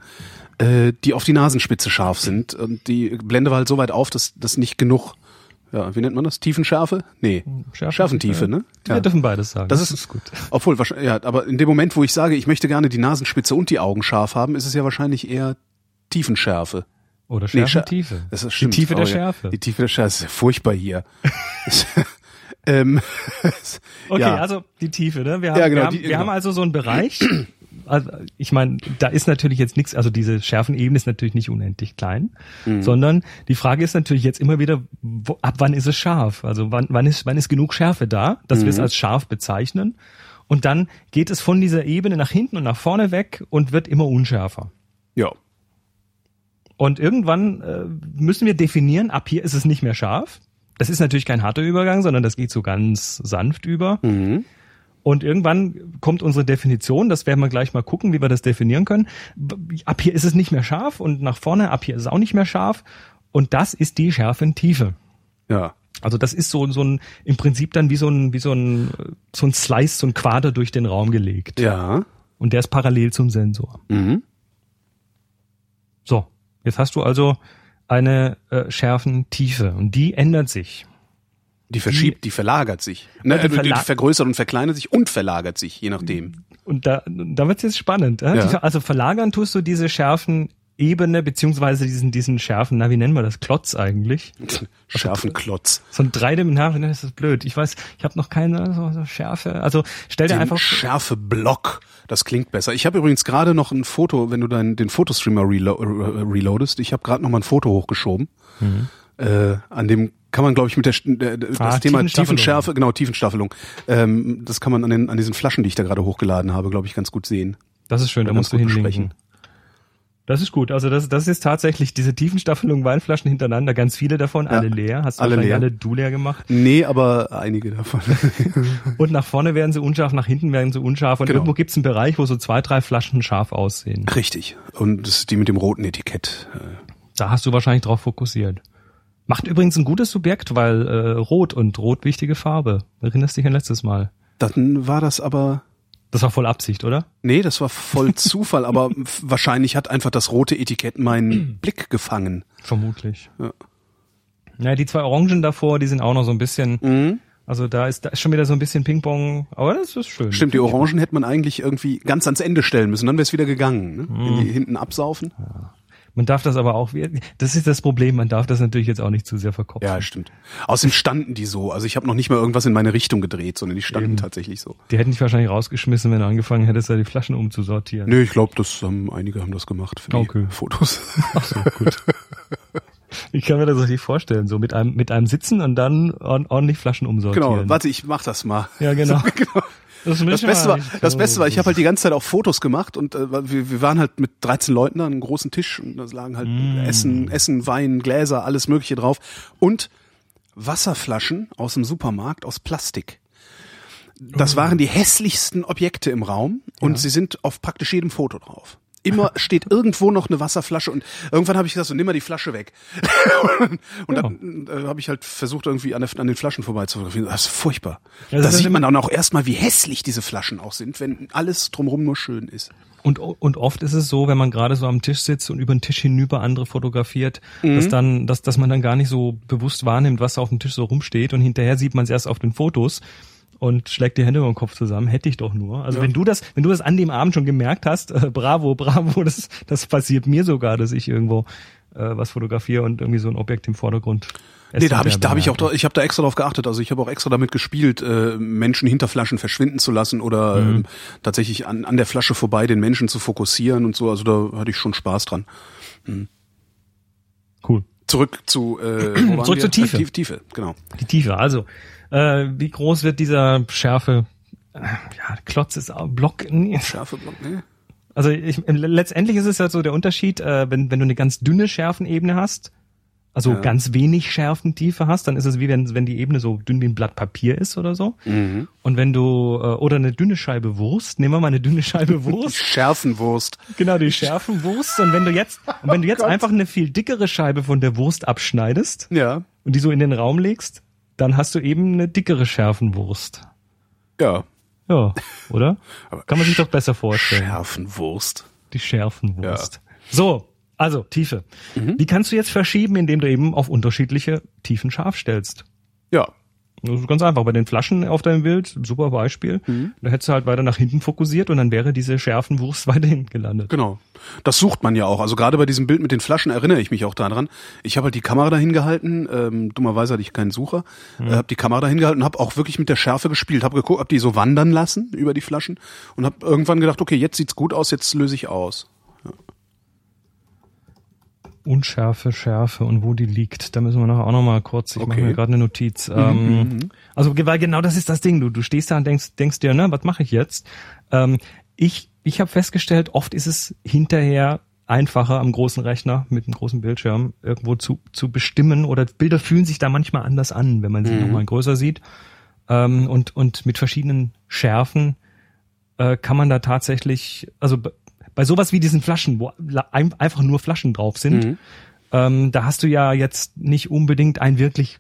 S2: äh, die auf die Nasenspitze scharf sind. Und die Blende war halt so weit auf, dass das nicht genug, ja, wie nennt man das? Tiefenschärfe? Nee.
S3: Schärfentiefe.
S2: Schärfentiefe, ne?
S3: Wir dürfen beides sagen.
S2: Das ist,
S3: gut.
S2: Obwohl, wahrscheinlich, ja, aber in dem Moment, wo ich sage, ich möchte gerne die Nasenspitze und die Augen scharf haben, ist es ja wahrscheinlich eher Tiefenschärfe.
S3: Oder
S2: Nee,
S3: Schärfentiefe.
S2: Das ist
S3: die
S2: stimmt.
S3: Tiefe der
S2: Oh.
S3: Schärfe.
S2: Die Tiefe der Schärfe ist ja furchtbar hier. *laughs* *laughs* ähm, *laughs*
S3: Okay,
S2: ja.
S3: also die Tiefe, ne? Wir haben,
S2: Ja, genau,
S3: wir haben,
S2: die-
S3: wir
S2: genau.
S3: haben also so einen Bereich. Also ich meine, da ist natürlich jetzt nichts, also diese Schärfenebene ist natürlich nicht unendlich klein,
S2: Mhm.
S3: sondern die Frage ist natürlich jetzt immer wieder, wo, ab wann ist es scharf? Also wann, wann ist wann ist genug Schärfe da, dass wir es
S2: Mhm.
S3: als scharf bezeichnen? Und dann geht es von dieser Ebene nach hinten und nach vorne weg und wird immer unschärfer.
S2: ja.
S3: Und irgendwann äh, müssen wir definieren, ab hier ist es nicht mehr scharf. Das ist natürlich kein harter Übergang, sondern das geht so ganz sanft über.
S2: Mhm.
S3: Und irgendwann kommt unsere Definition, das werden wir gleich mal gucken, wie wir das definieren können. Ab hier ist es nicht mehr scharf und nach vorne, ab hier ist es auch nicht mehr scharf. Und das ist die Schärfentiefe.
S2: Ja.
S3: Also das ist so, so ein, im Prinzip dann wie so ein, wie so ein, so ein Slice, so ein Quader durch den Raum gelegt.
S2: Ja.
S3: Und der ist parallel zum Sensor.
S2: Mhm.
S3: Jetzt hast du also eine äh, Schärfentiefe und die ändert sich.
S2: Die verschiebt, die, verlagert sich. Ne,
S3: die
S2: die, die
S3: verla-
S2: vergrößert und verkleinert sich und verlagert sich, je nachdem.
S3: Und da, da wird's jetzt spannend. Äh?
S2: Ja.
S3: Die- Also verlagern tust du diese Schärfenebene Ebene beziehungsweise diesen diesen schärfen, na wie nennen wir das Klotz eigentlich? *laughs*
S2: Scharfen Klotz.
S3: So ein dreidimensional, das ist blöd. Ich weiß, ich habe noch keine so, so Schärfe. Also stell dir
S2: Den
S3: einfach
S2: Schärfe Block. Das klingt besser. Ich habe übrigens gerade noch ein Foto, wenn du deinen den Fotostreamer relo äh, reloadest. Ich habe gerade noch mal ein Foto hochgeschoben. Äh, an dem kann man, glaube ich, mit der, der das
S3: Ah,
S2: Thema. Tiefenschärfe, genau Tiefenstaffelung. Ähm, das kann man an, den, an diesen Flaschen, die ich da gerade hochgeladen habe, glaube ich, ganz gut sehen.
S3: Das ist schön, da musst du
S2: gut
S3: hinlinken.
S2: besprechen.
S3: Das ist gut. Also das, das ist tatsächlich diese Tiefenstaffelung Weinflaschen hintereinander, ganz viele davon, alle leer. Hast du
S2: alle leer.
S3: alle du leer gemacht.
S2: Nee, aber einige davon. *laughs*
S3: Und nach vorne werden sie unscharf, nach hinten werden sie unscharf. Und
S2: Genau.
S3: irgendwo gibt's einen Bereich, wo so zwei, drei Flaschen scharf aussehen.
S2: Richtig. Und das ist die mit dem roten Etikett. Äh,
S3: Da hast du wahrscheinlich drauf fokussiert. Macht übrigens ein gutes Subjekt, weil äh, rot und rot wichtige Farbe. Erinnerst dich an letztes Mal.
S2: Dann war das aber
S3: Das war voll Absicht, oder?
S2: Nee, das war voll *laughs* Zufall, aber wahrscheinlich hat einfach das rote Etikett meinen *clears throat* Blick gefangen.
S3: Vermutlich.
S2: Ja.
S3: Ja, die zwei Orangen davor, die sind auch noch so ein bisschen,
S2: Mhm.
S3: also da ist, da ist schon wieder so ein bisschen Ping-Pong, aber das ist schön.
S2: Stimmt, die Orangen hätte man eigentlich irgendwie ganz ans Ende stellen müssen, dann wäre es wieder gegangen. Ne?
S3: Mhm.
S2: die hinten absaufen.
S3: Man darf das aber auch, das ist das Problem, man darf das natürlich jetzt auch nicht zu sehr verkopfen.
S2: Ja, stimmt. Außerdem standen die so. Also ich habe noch nicht mal irgendwas in meine Richtung gedreht, sondern die standen tatsächlich so.
S3: Die hätten dich wahrscheinlich rausgeschmissen, wenn du angefangen hättest, da die Flaschen umzusortieren.
S2: Nö, ich glaube, das haben einige haben das gemacht für die
S3: Okay.
S2: Fotos. *laughs*
S3: Ich kann mir das richtig vorstellen, so mit einem, mit einem Sitzen und dann ord- ordentlich Flaschen umsortieren.
S2: genau, warte, ich mach das mal.
S3: Ja, genau. *laughs* Das,
S2: Das Beste war, das Beste war, ich habe halt die ganze Zeit auch Fotos gemacht und äh, wir, wir waren halt mit 13 Leuten an einem großen Tisch und da lagen halt Essen, Essen, Wein, Gläser, alles Mögliche drauf und Wasserflaschen aus dem Supermarkt aus Plastik. Das waren die hässlichsten Objekte im Raum und sie sind auf praktisch jedem Foto drauf. Immer steht irgendwo noch eine Wasserflasche und irgendwann habe ich gesagt, so nimm mal die Flasche weg. *laughs* und dann äh, habe ich halt versucht, irgendwie an, der, an den Flaschen vorbei zu fotografieren. Das ist furchtbar.
S3: Ja, das
S2: da sieht man dann auch erstmal, wie hässlich diese Flaschen auch sind, wenn alles drumherum nur schön ist.
S3: Und, und oft ist es so, wenn man gerade so am Tisch sitzt und über den Tisch hinüber andere fotografiert, dass dann, dass, dass man dann gar nicht so bewusst wahrnimmt, was auf dem Tisch so rumsteht und hinterher sieht man es erst auf den Fotos und schlägt die Hände über den Kopf zusammen. Hätte ich doch nur. Also wenn du das, wenn du das an dem Abend schon gemerkt hast, äh, bravo, *laughs* bravo, das, das passiert mir sogar, dass ich irgendwo äh, was fotografiere und irgendwie so ein Objekt im Vordergrund.
S2: Nee, da habe ich, da habe ich auch, da- ich habe da extra drauf geachtet. Also ich habe auch extra damit gespielt, äh, Menschen hinter Flaschen verschwinden zu lassen oder ähm, tatsächlich an, an der Flasche vorbei den Menschen zu fokussieren und so. Also da hatte ich schon Spaß dran.
S3: Cool.
S2: Zurück zu äh,
S3: Zurück
S2: wir?
S3: zur Tiefe.
S2: Äh, Tiefe, Tiefe, genau.
S3: Die Tiefe. Also, äh, wie groß wird dieser Schärfe? äh, Ja, Klotz ist auch Block. nee.
S2: Schärfe Block, ne?
S3: Also ich, letztendlich ist es ja so der Unterschied, äh, wenn, wenn du eine ganz dünne Schärfenebene hast, also
S2: Ja.
S3: ganz wenig Schärfentiefe hast, dann ist es wie wenn, wenn die Ebene so dünn wie ein Blatt Papier ist oder so.
S2: Mhm.
S3: Und wenn du, äh, oder eine dünne Scheibe Wurst, nehmen wir mal eine dünne Scheibe *laughs*
S2: Die
S3: Wurst,
S2: Schärfenwurst.
S3: genau, die Schärfenwurst. Und wenn du jetzt, und wenn du jetzt einfach eine viel dickere Scheibe von der Wurst abschneidest
S2: Ja.
S3: und die so in den Raum legst, dann hast du eben eine dickere Schärfenwurst.
S2: Ja.
S3: Ja, oder? *laughs* Kann man sich doch besser vorstellen.
S2: Schärfenwurst.
S3: Die Schärfenwurst. So, also Tiefe. Die kannst du jetzt verschieben, indem du eben auf unterschiedliche Tiefen scharf stellst.
S2: Ja.
S3: Das ist ganz einfach. Bei den Flaschen auf deinem Bild, super Beispiel. Da hättest du halt weiter nach hinten fokussiert und dann wäre diese Schärfenwurst *laughs* weiterhin gelandet.
S2: Genau. Das sucht man ja auch. Also gerade bei diesem Bild mit den Flaschen erinnere ich mich auch daran. Ich habe halt die Kamera dahin gehalten. Ähm, dummerweise hatte ich keinen Sucher. Äh, habe die Kamera dahin gehalten und habe auch wirklich mit der Schärfe gespielt. Habe geguckt, hab die so wandern lassen über die Flaschen und habe irgendwann gedacht, okay, jetzt sieht's gut aus, jetzt löse ich aus.
S3: Unschärfe, Schärfe und wo die liegt. Da müssen wir nachher auch noch mal kurz, ich mache
S2: Okay.
S3: mir gerade eine Notiz. ähm, also weil genau das ist das Ding. Du, du stehst da und denkst, denkst dir, ne, was mache ich jetzt? Ähm, ich ich habe festgestellt, oft ist es hinterher einfacher am großen Rechner mit einem großen Bildschirm irgendwo zu, zu bestimmen oder Bilder fühlen sich da manchmal anders an, wenn man sie nochmal größer sieht. Ähm, und, und mit verschiedenen Schärfen äh, kann man da tatsächlich, also bei sowas wie diesen Flaschen, wo einfach nur Flaschen drauf sind, ähm, da hast du ja jetzt nicht unbedingt ein wirklich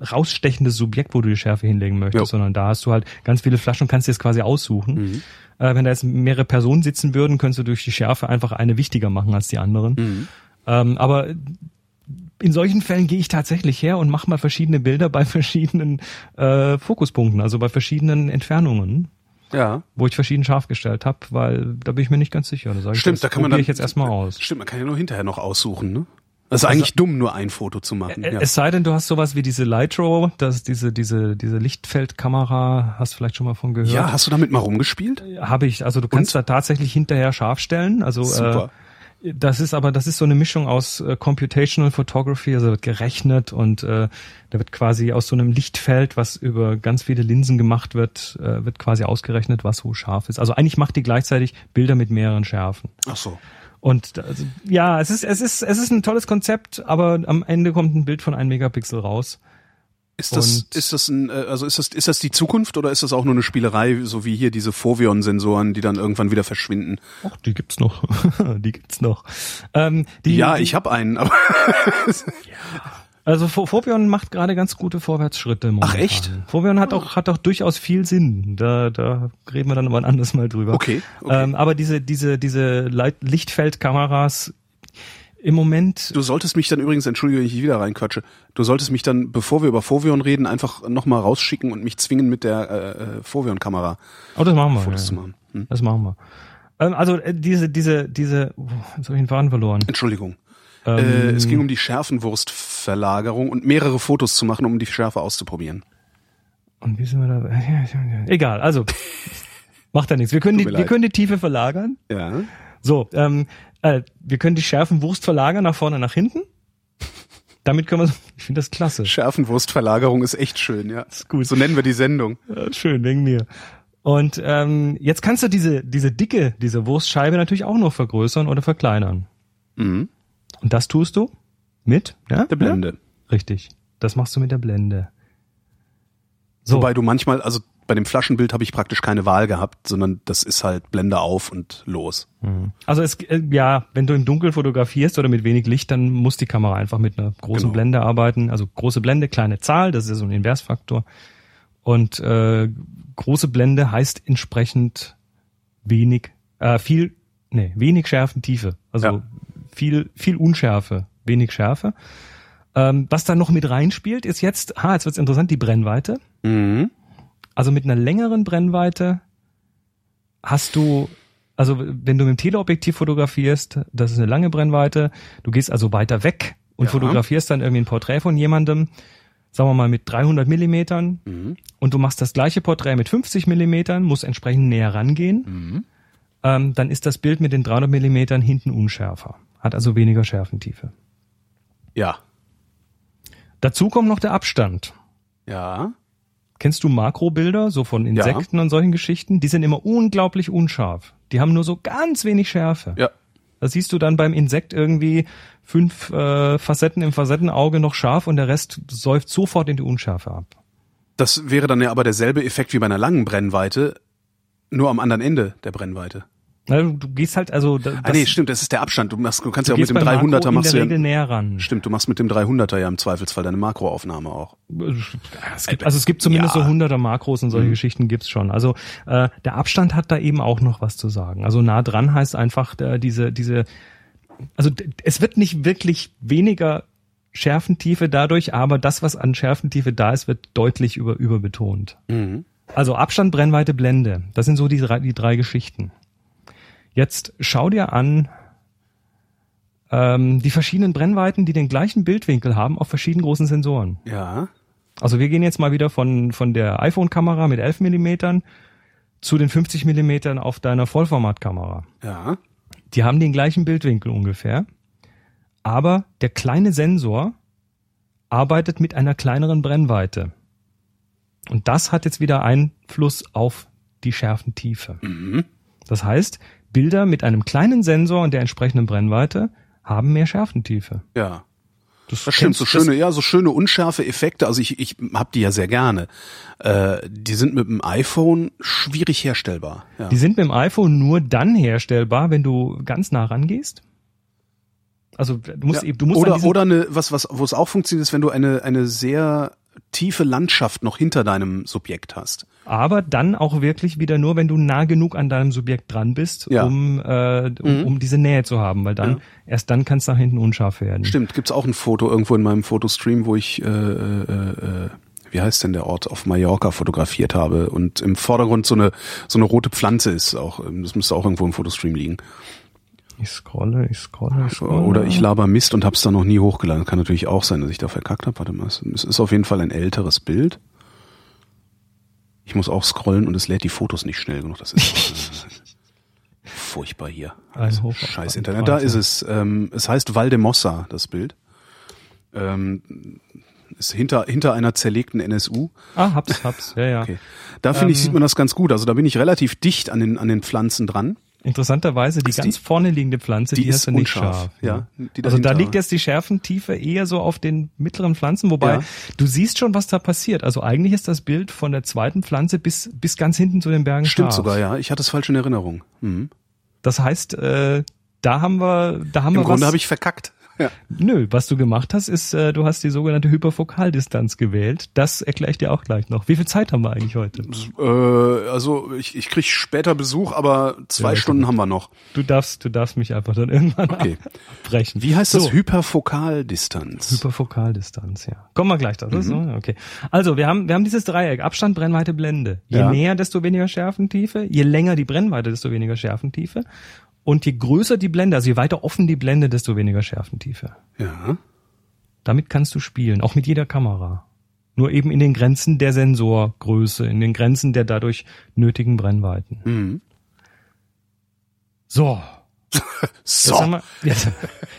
S3: rausstechendes Subjekt, wo du die Schärfe hinlegen möchtest,
S2: Ja.
S3: sondern da hast du halt ganz viele Flaschen und kannst dir das quasi aussuchen. Äh, wenn da jetzt mehrere Personen sitzen würden, könntest du durch die Schärfe einfach eine wichtiger machen als die anderen. Ähm, aber in solchen Fällen gehe ich tatsächlich her und mache mal verschiedene Bilder bei *laughs* verschiedenen äh, Fokuspunkten, also bei verschiedenen Entfernungen.
S2: Ja.
S3: wo ich verschieden scharf gestellt habe, weil da bin ich mir nicht ganz sicher. Da ich,
S2: Stimmt,
S3: das
S2: da kann man dann.
S3: ich jetzt erstmal aus.
S2: Stimmt, man kann ja nur hinterher noch aussuchen, ne? Das ist eigentlich dumm, nur ein Foto zu machen.
S3: Äh,
S2: Ja.
S3: Es sei denn, du hast sowas wie diese Lightro, das diese diese diese Lichtfeldkamera, hast du vielleicht schon mal von gehört?
S2: ja, hast du damit mal rumgespielt?
S3: habe ich. Also du kannst da tatsächlich hinterher scharf stellen. Also
S2: Super.
S3: Äh, das ist aber das ist so eine Mischung aus äh, Computational Photography, also wird gerechnet und äh, da wird quasi aus so einem Lichtfeld, was über ganz viele Linsen gemacht wird, äh, wird quasi ausgerechnet, was wo scharf ist. Also eigentlich macht die gleichzeitig Bilder mit mehreren Schärfen.
S2: Ach so.
S3: Und also, ja, es ist es ist es ist ein tolles Konzept, aber am Ende kommt ein Bild von einem Megapixel raus.
S2: Ist das,
S3: Und-
S2: ist das ein, äh, also ist das, ist das die Zukunft oder ist das auch nur eine Spielerei, so wie hier diese Foveon-Sensoren, die dann irgendwann wieder verschwinden?
S3: Ach, die gibt's noch. *laughs* die gibt's noch. Ähm, die,
S2: ja,
S3: die,
S2: ich habe einen, aber *laughs*
S3: Also Foveon macht gerade ganz gute Vorwärtsschritte. Momentan.
S2: Ach, echt?
S3: Foveon hat auch hat auch durchaus viel Sinn. Da da reden wir dann aber ein anderes Mal drüber.
S2: Okay, okay.
S3: Ähm, aber diese diese diese Lichtfeldkameras im Moment
S2: du solltest mich dann übrigens, entschuldige, wenn ich wieder reinquatsche, du solltest mich dann, bevor wir über Foveon reden, einfach nochmal rausschicken und mich zwingen, mit der äh, Foveon-Kamera
S3: Oh, das machen wir.
S2: Fotos
S3: ja.
S2: zu machen. Hm?
S3: Das machen wir. Ähm, also äh, diese diese diese oh, jetzt habe ich den Faden verloren.
S2: Entschuldigung.
S3: Ähm,
S2: Äh, es ging um die Schärfenwurstverlagerung und mehrere Fotos zu machen, um die Schärfe auszuprobieren.
S3: Und wie sind wir da? *laughs* Egal. Also *laughs* macht ja nichts. Wir können die wir können die Tiefe verlagern.
S2: Ja.
S3: So, ähm, äh, wir können die Schärfenwurst verlagern nach vorne, nach hinten. Damit können wir, ich finde das klasse.
S2: Schärfenwurstverlagerung ist echt schön, ja.
S3: Ist gut.
S2: So nennen wir die Sendung.
S3: Ja, schön, wegen mir. Und ähm, jetzt kannst du diese, diese Dicke, diese Wurstscheibe natürlich auch noch vergrößern oder verkleinern.
S2: Mhm.
S3: Und das tust du mit ja?
S2: Der Blende.
S3: Ja? Richtig. Das machst du mit der Blende. So,
S2: Wobei du manchmal, also bei dem Flaschenbild habe ich praktisch keine Wahl gehabt, sondern das ist halt Blende auf und los.
S3: also es, äh, ja, wenn du im Dunkeln fotografierst oder mit wenig Licht, dann muss die Kamera einfach mit einer großen
S2: Genau.
S3: Blende arbeiten. Also große Blende, kleine Zahl, das ist ja so ein Inversfaktor. Und äh, große Blende heißt entsprechend wenig, äh, viel, nee, wenig Schärfentiefe. Also
S2: Ja.
S3: viel, viel Unschärfe, wenig Schärfe. Ähm, was da noch mit reinspielt, ist jetzt, ha, jetzt wird's interessant, die Brennweite.
S2: Mhm.
S3: Also mit einer längeren Brennweite hast du, also wenn du mit dem Teleobjektiv fotografierst, das ist eine lange Brennweite, du gehst also weiter weg und
S2: Ja.
S3: fotografierst dann irgendwie ein Porträt von jemandem, sagen wir mal mit 300 Millimetern
S2: Mhm.
S3: und du machst das gleiche Porträt mit 50 Millimetern, musst entsprechend näher rangehen,
S2: Mhm.
S3: ähm, dann ist das Bild mit den 300 Millimetern hinten unschärfer, hat also weniger Schärfentiefe.
S2: Ja.
S3: Dazu kommt noch der Abstand.
S2: Ja.
S3: Kennst du Makrobilder, so von Insekten und solchen Geschichten? Die sind immer unglaublich unscharf. Die haben nur so ganz wenig Schärfe.
S2: Ja.
S3: Da siehst du dann beim Insekt irgendwie fünf äh, Facetten im Facettenauge noch scharf und der Rest säuft sofort in die Unschärfe ab.
S2: Das wäre dann ja aber derselbe Effekt wie bei einer langen Brennweite, nur am anderen Ende der Brennweite.
S3: Na, Du, du gehst halt also da- das,
S2: ah nee, stimmt, das ist der Abstand. Du, machst, du kannst ja auch mit dem
S3: beim
S2: 300er
S3: Makro in
S2: machst du ja,
S3: näher ran.
S2: stimmt, du machst mit dem 300er ja im Zweifelsfall deine Makroaufnahme auch.
S3: Es gibt, also es gibt zumindest
S2: Ja.
S3: so hunderter Makros und
S2: Mhm.
S3: solche Geschichten gibt's schon. Also äh, der Abstand hat da eben auch noch was zu sagen. Also nah dran heißt einfach äh, diese diese also es wird nicht wirklich weniger Schärfentiefe dadurch, aber das, was an Schärfentiefe da ist, wird deutlich über überbetont.
S2: Mhm.
S3: Also Abstand, Brennweite, Blende. Das sind so die die drei Geschichten. Jetzt schau dir an ähm, die verschiedenen Brennweiten, die den gleichen Bildwinkel haben auf verschiedenen großen Sensoren.
S2: Ja.
S3: Also wir gehen jetzt mal wieder von, von der iPhone-Kamera mit 11 Millimetern zu den 50 Millimetern auf deiner Vollformatkamera.
S2: Ja.
S3: Die haben den gleichen Bildwinkel ungefähr, aber der kleine Sensor arbeitet mit einer kleineren Brennweite. Und das hat jetzt wieder Einfluss auf die Schärfentiefe.
S2: Mhm.
S3: Das heißt, Bilder mit einem kleinen Sensor und der entsprechenden Brennweite haben mehr Schärfentiefe.
S2: Ja.
S3: Das,
S2: Das stimmt, so schöne, ja, so schöne unschärfe Effekte. Also ich, ich hab die ja sehr gerne. Äh, die sind mit dem iPhone schwierig herstellbar. Ja.
S3: Die sind mit dem iPhone nur dann herstellbar, wenn du ganz nah rangehst. Also du musst
S2: Ja.
S3: eben, du musst
S2: oder oder eine, was was wo es auch funktioniert, ist, wenn du eine eine sehr tiefe Landschaft noch hinter deinem Subjekt hast.
S3: Aber dann auch wirklich wieder nur, wenn du nah genug an deinem Subjekt dran bist,
S2: Ja.
S3: um, äh, um, um diese Nähe zu haben, weil dann
S2: Ja.
S3: erst dann kann es nach hinten unscharf werden.
S2: Stimmt, gibt's auch ein Foto irgendwo in meinem Fotostream, wo ich äh, äh, äh, wie wie heißt denn der Ort, auf Mallorca fotografiert habe und im Vordergrund so eine, so eine rote Pflanze ist auch, ähm, das müsste auch irgendwo im Fotostream liegen.
S3: Ich scrolle, ich scrolle, ich scrolle.
S2: Oder ich laber Mist und hab's da noch nie hochgeladen. Kann natürlich auch sein, dass ich da verkackt habe. Warte mal, es ist auf jeden Fall ein älteres Bild. Ich muss auch scrollen und es lädt die Fotos nicht schnell genug. Das ist äh, *laughs* furchtbar hier.
S3: Hoch
S2: Scheiß Internet. Da ist es. Ähm, es heißt Valdemossa, das Bild. Ähm, ist hinter, hinter einer zerlegten NSU.
S3: Ah, hab's, hab's, ja, ja.
S2: Okay. Da finde ich,
S3: Ähm,
S2: sieht man das ganz gut. Also da bin ich relativ dicht an den, an den Pflanzen dran.
S3: Interessanterweise, die
S2: Ist die-
S3: ganz vorne liegende Pflanze, die,
S2: die ist
S3: du nicht scharf.
S2: ja. Die
S3: also da liegt jetzt die Schärfentiefe eher so auf den mittleren Pflanzen, wobei
S2: Ja.
S3: du siehst schon, was da passiert. Also eigentlich ist das Bild von der zweiten Pflanze bis, bis ganz hinten zu den Bergen
S2: Stimmt
S3: scharf.
S2: sogar, ja. Ich hatte es falsch in Erinnerung. Mhm.
S3: Das heißt, äh, da haben wir, da haben
S2: Im
S3: wir
S2: Grunde
S3: was.
S2: habe ich verkackt. Ja.
S3: Nö, was du gemacht hast, ist, äh, du hast die sogenannte Hyperfokaldistanz gewählt. Das erkläre ich dir auch gleich noch. Wie viel Zeit haben wir eigentlich heute?
S2: Äh, also ich, ich krieg später Besuch, aber zwei
S3: Ja,
S2: Stunden haben wir noch.
S3: Du darfst, du darfst mich einfach dann irgendwann
S2: Okay.
S3: abbrechen.
S2: Wie heißt
S3: so.
S2: das? Hyperfokaldistanz.
S3: Hyperfokaldistanz, ja. Kommen wir gleich dazu.
S2: Mhm.
S3: Okay. Also, wir haben, wir haben dieses Dreieck. Abstand, Brennweite, Blende. Je
S2: Ja.
S3: näher, desto weniger Schärfentiefe. Je länger die Brennweite, desto weniger Schärfentiefe. Und je größer die Blende, also je weiter offen die Blende, desto weniger Schärfentiefe.
S2: ja.
S3: Damit kannst du spielen, auch mit jeder Kamera. Nur eben in den Grenzen der Sensorgröße, in den Grenzen der dadurch nötigen Brennweiten.
S2: Mhm.
S3: So, *laughs*
S2: So.
S3: Jetzt haben, wir, jetzt,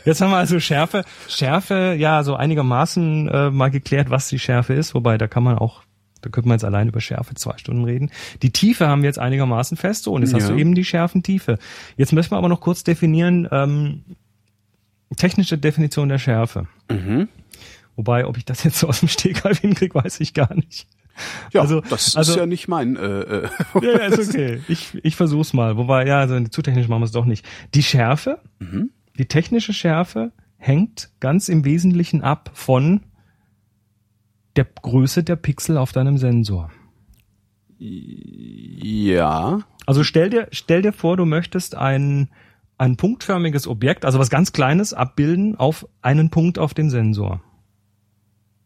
S3: jetzt haben wir also Schärfe, Schärfe, ja, so einigermaßen äh, mal geklärt, was die Schärfe ist, wobei da kann man auch, da könnte man jetzt allein über Schärfe zwei Stunden reden. Die Tiefe haben wir jetzt einigermaßen fest, so, und jetzt hast
S2: Ja.
S3: du eben die Schärfentiefe. Jetzt müssen wir aber noch kurz definieren, ähm, technische Definition der Schärfe.
S2: Mhm.
S3: Wobei, ob ich das jetzt so aus dem Stegreif hinkriege, weiß ich gar nicht.
S2: Ja,
S3: also-
S2: das
S3: also-
S2: ist ja nicht mein. Äh, äh.
S3: Ja, ist *laughs* okay. Ich, ich versuch's mal. Wobei, ja, also zu technisch machen wir es doch nicht. Die Schärfe, die technische Schärfe hängt ganz im Wesentlichen ab von der Größe der Pixel auf deinem Sensor.
S2: Ja.
S3: Also stell dir, stell dir vor, du möchtest ein, ein punktförmiges Objekt, also was ganz Kleines, abbilden auf einen Punkt auf dem Sensor.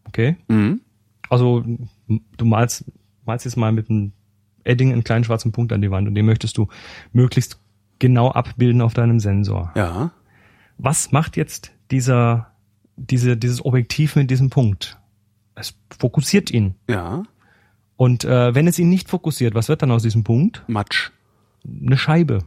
S3: Okay?
S2: Mhm.
S3: Also du malst, malst jetzt mal mit einem Edding einen kleinen schwarzen Punkt an die Wand und den möchtest du möglichst genau abbilden auf deinem Sensor.
S2: Ja.
S3: Was macht jetzt dieser, diese, dieses Objektiv mit diesem Punkt? Es fokussiert ihn.
S2: Ja.
S3: Und äh, wenn es ihn nicht fokussiert, was wird dann aus diesem Punkt?
S2: Matsch.
S3: Eine Scheibe.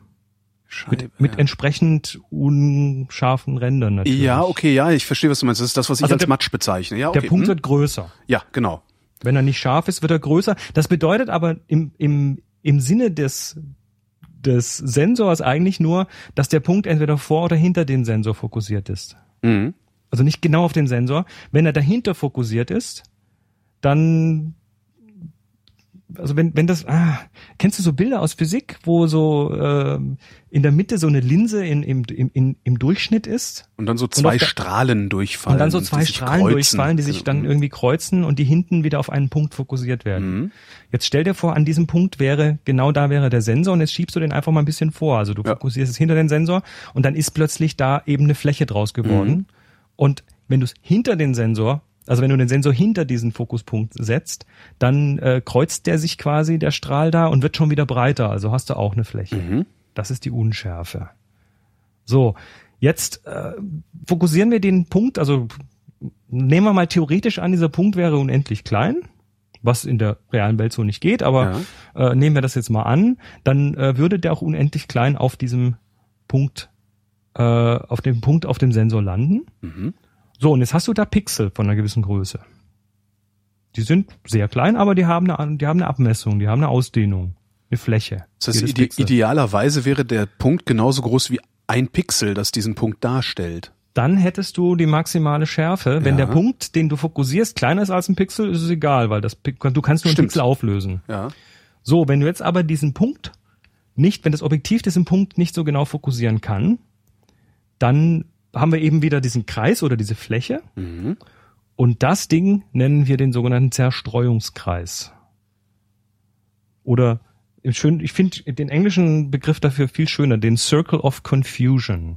S2: Scheibe.
S3: Mit, mit
S2: ja.
S3: entsprechend unscharfen Rändern natürlich.
S2: ja, okay, ja, ich verstehe, was du meinst. Das ist das, was ich
S3: Also
S2: als
S3: der-
S2: Matsch bezeichne. Ja, okay.
S3: Der Punkt
S2: hm?
S3: wird größer.
S2: Ja, genau.
S3: Wenn er nicht scharf ist, wird er größer. Das bedeutet aber im, im, im Sinne des, des Sensors eigentlich nur, dass der Punkt entweder vor oder hinter den Sensor fokussiert ist.
S2: Mhm.
S3: Also nicht genau auf den Sensor. Wenn er dahinter fokussiert ist, dann also wenn, wenn das, ah, kennst du so Bilder aus Physik, wo so ähm, in der Mitte so eine Linse in, im, im, im Durchschnitt ist
S2: Und dann so zwei
S3: der-
S2: Strahlen durchfallen.
S3: und dann so zwei Strahlen
S2: kreuzen.
S3: durchfallen, die sich dann
S2: Genau.
S3: irgendwie kreuzen und die hinten wieder auf einen Punkt fokussiert werden.
S2: Mhm.
S3: Jetzt stell dir vor, an diesem Punkt wäre, genau da wäre der Sensor und jetzt schiebst du den einfach mal ein bisschen vor. Also du
S2: Ja.
S3: fokussierst es hinter den Sensor und dann ist plötzlich da eben eine Fläche draus geworden.
S2: Mhm.
S3: Und wenn du es hinter den Sensor, also wenn du den Sensor hinter diesen Fokuspunkt setzt, dann äh, kreuzt der sich quasi, der Strahl da und wird schon wieder breiter. Also hast du auch eine Fläche.
S2: Mhm.
S3: Das ist die Unschärfe. So, jetzt äh, fokussieren wir den Punkt, also nehmen wir mal theoretisch an, dieser Punkt wäre unendlich klein, was in der realen Welt so nicht geht, aber äh, nehmen wir das jetzt mal an, dann äh, würde der auch unendlich klein auf diesem Punkt, äh, auf dem Punkt auf dem Sensor landen.
S2: Mhm.
S3: So, und jetzt hast du da Pixel von einer gewissen Größe. Die sind sehr klein, aber die haben eine, die haben eine Abmessung, die haben eine Ausdehnung, eine Fläche.
S2: Das heißt, ide
S3: Pixel.
S2: idealerweise wäre der Punkt genauso groß wie ein Pixel, das diesen Punkt darstellt.
S3: dann hättest du die maximale Schärfe. Wenn
S2: Ja.
S3: der Punkt, den du fokussierst, kleiner ist als ein Pixel, ist es egal, weil das, du kannst nur einen
S2: Stimmt.
S3: Pixel auflösen.
S2: Ja.
S3: So, wenn du jetzt aber diesen Punkt nicht, wenn das Objektiv diesen Punkt nicht so genau fokussieren kann, dann haben wir eben wieder diesen Kreis oder diese Fläche.
S2: Mhm.
S3: Und das Ding nennen wir den sogenannten Zerstreuungskreis. Oder im schön, ich finde den englischen Begriff dafür viel schöner, den Circle of Confusion.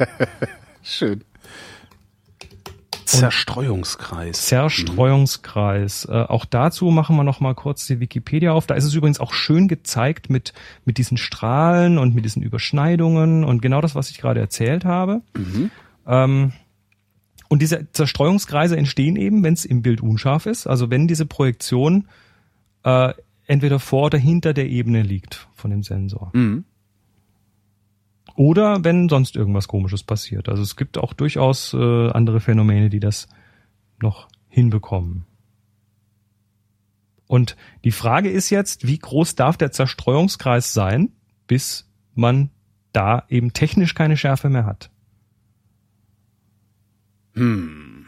S3: *laughs*
S2: Schön. Zerstreuungskreis.
S3: Zerstreuungskreis. Äh, auch dazu machen wir noch mal kurz die Wikipedia auf. Da ist es übrigens auch schön gezeigt mit mit diesen Strahlen und mit diesen Überschneidungen und genau das, was ich gerade erzählt habe. Ähm, und diese Zerstreuungskreise entstehen eben, wenn es im Bild unscharf ist. Also wenn diese Projektion äh, entweder vor oder hinter der Ebene liegt von dem Sensor.
S2: Mhm.
S3: Oder wenn sonst irgendwas Komisches passiert. Also es gibt auch durchaus äh, andere Phänomene, die das noch hinbekommen. Und die Frage ist jetzt, wie groß darf der Zerstreuungskreis sein, bis man da eben technisch keine Schärfe mehr hat? Hm.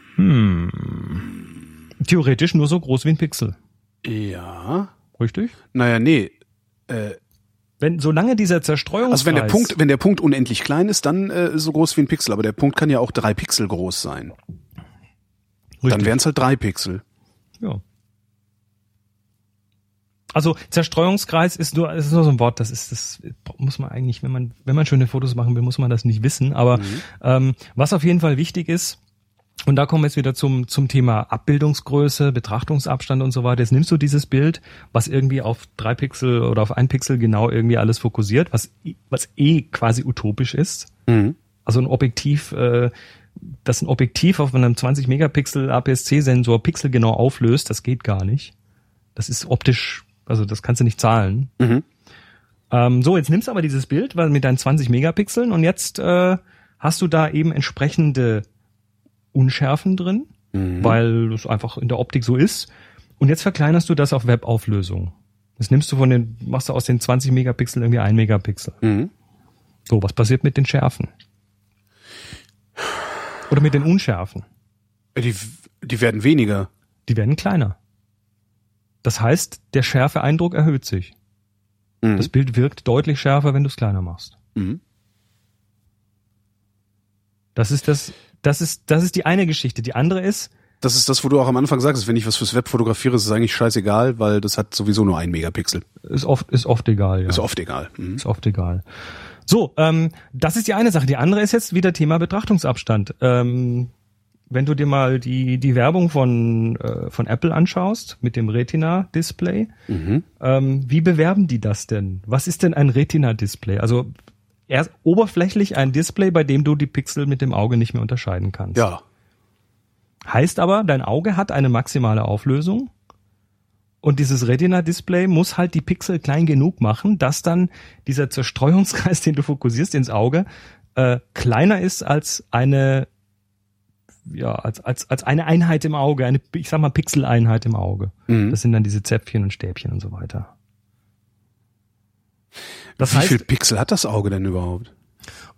S3: Theoretisch nur so groß wie ein Pixel.
S2: Ja.
S3: Richtig?
S2: Naja, nee. Äh,
S3: Wenn, solange dieser Zerstreuungskreis.
S2: also wenn der Punkt, wenn der Punkt unendlich klein ist, dann äh, so groß wie ein Pixel. Aber der Punkt kann ja auch drei Pixel groß sein. Dann
S3: Richtig.
S2: wären es halt drei Pixel.
S3: Ja. Also Zerstreuungskreis ist nur, ist nur so ein Wort, das ist, das muss man eigentlich, wenn man, wenn man schöne Fotos machen will, muss man das nicht wissen. Aber ähm, was auf jeden Fall wichtig ist, und da kommen wir jetzt wieder zum, zum Thema Abbildungsgröße, Betrachtungsabstand und so weiter. Jetzt nimmst du dieses Bild, was irgendwie auf drei Pixel oder auf ein Pixel genau irgendwie alles fokussiert, was, was eh quasi utopisch ist.
S2: Mhm.
S3: Also ein Objektiv, äh, das ein Objektiv auf einem 20 Megapixel APS-C-Sensor pixelgenau auflöst, das geht gar nicht. Das ist optisch, also das kannst du nicht zahlen.
S2: Mhm.
S3: Ähm, so, jetzt nimmst du aber dieses Bild weil mit deinen 20 Megapixeln und jetzt äh, hast du da eben entsprechende Unschärfen drin, weil es einfach in der Optik so ist. Und jetzt verkleinerst du das auf Webauflösung. Das nimmst du von den, machst du aus den 20 Megapixeln irgendwie ein Megapixel.
S2: Mhm.
S3: So, was passiert mit den Schärfen? Oder mit den Unschärfen?
S2: Die, die werden weniger.
S3: Die werden kleiner. Das heißt, der Schärfeeindruck erhöht sich.
S2: Mhm.
S3: Das Bild wirkt deutlich schärfer, wenn du es kleiner machst.
S2: Mhm.
S3: Das ist das, das ist, das ist die eine Geschichte. Die andere ist,
S2: Das ist das, wo du auch am Anfang sagst, wenn ich was fürs Web fotografiere, ist es eigentlich scheißegal, weil das hat sowieso nur ein Megapixel.
S3: ist oft, ist oft egal, ja.
S2: Ist oft egal. Mhm.
S3: Ist oft egal. So, ähm, das ist die eine Sache. Die andere ist jetzt wieder Thema Betrachtungsabstand. Ähm, wenn du dir mal die, die Werbung von, äh, von Apple anschaust mit dem Retina-Display, ähm, wie bewerben die das denn? Was ist denn ein Retina-Display? Also erst oberflächlich ein Display, bei dem du die Pixel mit dem Auge nicht mehr unterscheiden kannst.
S2: Ja.
S3: Heißt aber, dein Auge hat eine maximale Auflösung und dieses Retina-Display muss halt die Pixel klein genug machen, dass dann dieser Zerstreuungskreis, den du fokussierst ins Auge, äh, kleiner ist als eine ja, als, als, als eine Einheit im Auge, eine, ich sag mal, Pixeleinheit im Auge.
S2: Mhm.
S3: Das sind dann diese Zäpfchen und Stäbchen und so weiter. Das
S2: Wie
S3: heißt,
S2: viel Pixel hat das Auge denn überhaupt?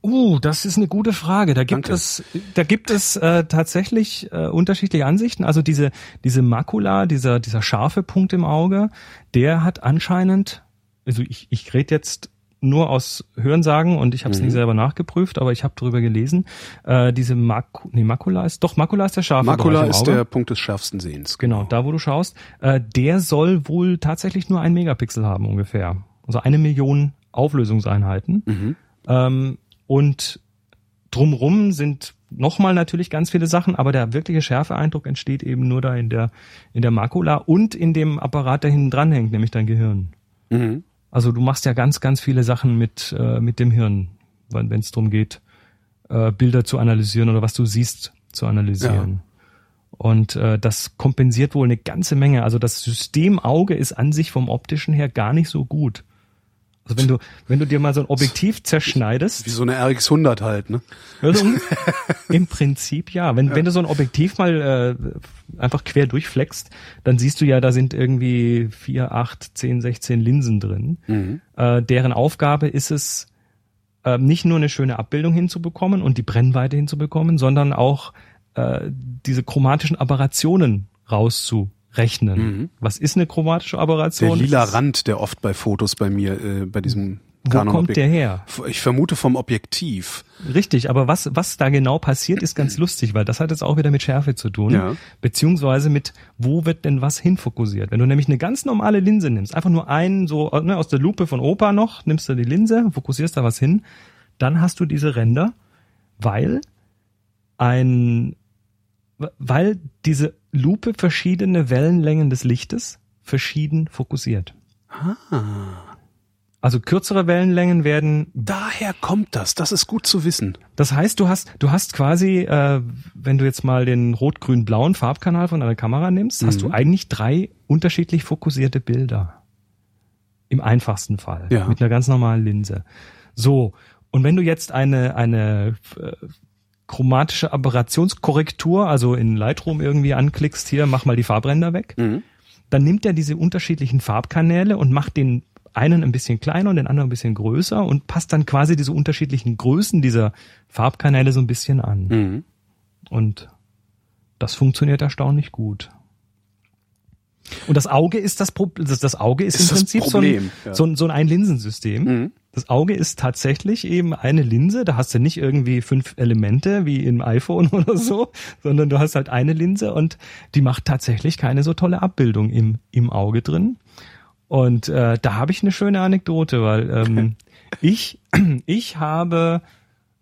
S3: Uh, das ist eine gute Frage. Da gibt
S2: Danke.
S3: es, da gibt es äh, tatsächlich äh, unterschiedliche Ansichten. Also diese diese Makula, dieser dieser scharfe Punkt im Auge, der hat anscheinend, also ich ich rede jetzt nur aus Hörensagen und ich habe es
S2: Mhm.
S3: nicht selber nachgeprüft, aber ich habe darüber gelesen. Äh, diese Maku, nee, Makula ist doch Makula ist der scharfe
S2: Makula
S3: Bereich im
S2: ist
S3: Auge.
S2: der Punkt des schärfsten Sehens.
S3: Genau, da wo du schaust, äh, der soll wohl tatsächlich nur ein Megapixel haben ungefähr. Also eine Million Auflösungseinheiten.
S2: Mhm.
S3: Ähm, und drumrum sind nochmal natürlich ganz viele Sachen, aber der wirkliche Schärfeeindruck entsteht eben nur da in der, in der Makula und in dem Apparat, der hinten dran hängt, nämlich dein Gehirn.
S2: Mhm.
S3: Also du machst ja ganz, ganz viele Sachen mit, äh, mit dem Hirn, wenn es darum geht, äh, Bilder zu analysieren oder was du siehst zu analysieren. Und äh, das kompensiert wohl eine ganze Menge. Also das System Auge ist an sich vom optischen her gar nicht so gut. Also wenn du, wenn du dir mal so ein Objektiv zerschneidest,
S2: Wie so eine RX 100 halt, ne?
S3: also im *laughs* Prinzip ja. Wenn, wenn du so ein Objektiv mal äh, einfach quer durchfleckst, dann siehst du ja, da sind irgendwie vier, acht, zehn, 16 Linsen drin.
S2: Mhm.
S3: Äh, deren Aufgabe ist es, äh, nicht nur eine schöne Abbildung hinzubekommen und die Brennweite hinzubekommen, sondern auch äh, diese chromatischen Aberrationen rauszurechnen. Was ist eine chromatische Aberration?
S2: Der lila Rand, der oft bei Fotos bei mir, äh, bei diesem
S3: Wo
S2: Canon
S3: kommt der her?
S2: Ich vermute vom Objektiv.
S3: Richtig, aber was, was da genau passiert, ist ganz lustig, weil das hat jetzt auch wieder mit Schärfe zu tun.
S2: Ja.
S3: Beziehungsweise mit, wo wird denn was hinfokussiert? Wenn du nämlich eine ganz normale Linse nimmst, einfach nur einen, so ne, aus der Lupe von Opa noch, nimmst du die Linse, fokussierst da was hin, dann hast du diese Ränder, weil ein, weil diese Lupe verschiedene Wellenlängen des Lichtes verschieden fokussiert. Also kürzere Wellenlängen werden
S2: Daher kommt das. Das ist gut zu wissen.
S3: Das heißt, du hast, du hast quasi, äh, wenn du jetzt mal den rot-grün-blauen Farbkanal von deiner Kamera nimmst, hast du eigentlich drei unterschiedlich fokussierte Bilder. Im einfachsten Fall.
S2: Ja.
S3: Mit einer ganz normalen Linse. So. Und wenn du jetzt eine, eine äh, chromatische Aberrationskorrektur, also in Lightroom irgendwie anklickst, hier, mach mal die Farbränder weg, dann nimmt er diese unterschiedlichen Farbkanäle und macht den einen ein bisschen kleiner und den anderen ein bisschen größer und passt dann quasi diese unterschiedlichen Größen dieser Farbkanäle so ein bisschen an.
S2: Mhm.
S3: Und das funktioniert erstaunlich gut. Und das Auge ist das Problem, das, das Auge ist,
S2: Ist
S3: im Prinzip
S2: Problem,
S3: so ein,
S2: ja.
S3: so ein, so ein Einlinsensystem.
S2: Mhm.
S3: Das Auge ist tatsächlich eben eine Linse, da hast du nicht irgendwie fünf Elemente wie im iPhone *laughs* oder so, sondern du hast halt eine Linse und die macht tatsächlich keine so tolle Abbildung im, im Auge drin. Und äh, da habe ich eine schöne Anekdote, weil ähm, *laughs* ich, *clears throat* ich habe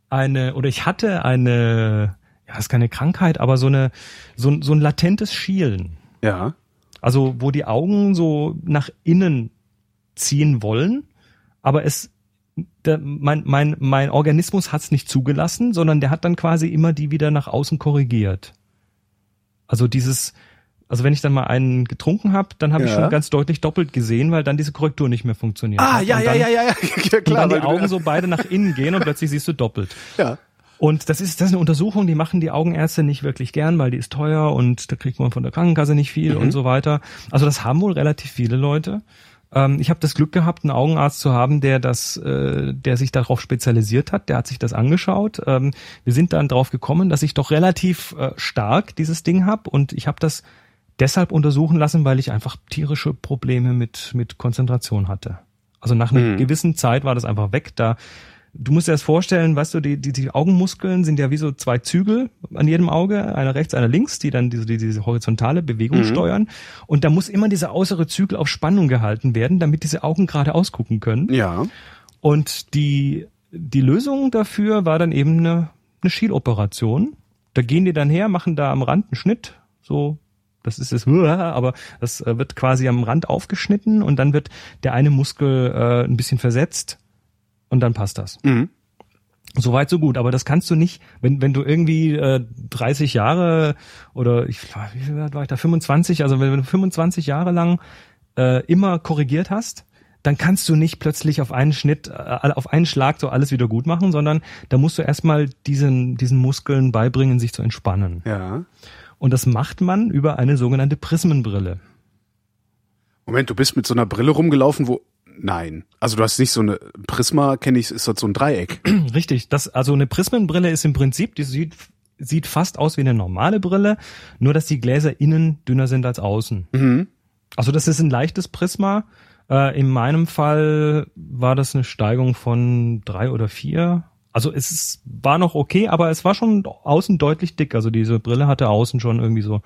S3: eine, oder ich hatte eine, ja, ist keine Krankheit, aber so eine, so, ein- so ein latentes Schielen.
S2: Ja.
S3: Also wo die Augen so nach innen ziehen wollen, aber es der, mein, mein, mein Organismus hat es nicht zugelassen, sondern der hat dann quasi immer die wieder nach außen korrigiert. Also dieses, also wenn ich dann mal einen getrunken habe, dann habe ich
S2: Ja.
S3: schon ganz deutlich doppelt gesehen, weil dann diese Korrektur nicht mehr funktioniert.
S2: Ah, ja, ja, ja, *laughs* ja, ja, ja,
S3: Und
S2: klar.
S3: dann die Augen so beide nach innen gehen und plötzlich siehst du doppelt. *laughs*
S2: Ja.
S3: Und das ist, das ist eine Untersuchung, die machen die Augenärzte nicht wirklich gern, weil die ist teuer und da kriegt man von der Krankenkasse nicht viel und so weiter. Also das haben wohl relativ viele Leute. Ähm, ich habe das Glück gehabt, einen Augenarzt zu haben, der das, äh, der sich darauf spezialisiert hat. Der hat sich das angeschaut. Ähm, wir sind dann drauf gekommen, dass ich doch relativ äh, stark dieses Ding habe und ich habe das deshalb untersuchen lassen, weil ich einfach tierische Probleme mit mit Konzentration hatte. Also nach einer gewissen Zeit war das einfach weg. Da Du musst dir das vorstellen, weißt du, die, die, die Augenmuskeln sind ja wie so zwei Zügel an jedem Auge, einer rechts, einer links, die dann diese, diese, horizontale Bewegung steuern. Und da muss immer dieser äußere Zügel auf Spannung gehalten werden, damit diese Augen gerade ausgucken können.
S2: Ja.
S3: Und die, die Lösung dafür war dann eben eine, eine Schieloperation. Da gehen die dann her, machen da am Rand einen Schnitt, so, das ist es, *laughs* aber das äh, wird quasi am Rand aufgeschnitten und dann wird der eine Muskel äh, ein bisschen versetzt und dann passt das.
S2: Mhm.
S3: Soweit so gut, aber das kannst du nicht, wenn wenn du irgendwie äh, 30 Jahre oder ich wie viel war ich da 25, also wenn du 25 Jahre lang äh, immer korrigiert hast, dann kannst du nicht plötzlich auf einen Schnitt, äh, auf einen Schlag so alles wieder gut machen, sondern da musst du erstmal diesen diesen Muskeln beibringen, sich zu entspannen.
S2: Ja.
S3: Und das macht man über eine sogenannte Prismenbrille.
S2: Moment, du bist mit so einer Brille rumgelaufen, wo. Nein. Also du hast nicht so eine Prisma, kenne ich, ist das so ein Dreieck. *clears throat*
S3: Richtig, das also eine Prismenbrille ist im Prinzip, die sieht sieht fast aus wie eine normale Brille, nur dass die Gläser innen dünner sind als außen.
S2: Mhm.
S3: Also das ist ein leichtes Prisma. Äh, in meinem Fall war das eine Steigung von drei oder vier. Also es ist, war noch okay, aber es war schon außen deutlich dick. Also diese Brille hatte außen schon irgendwie so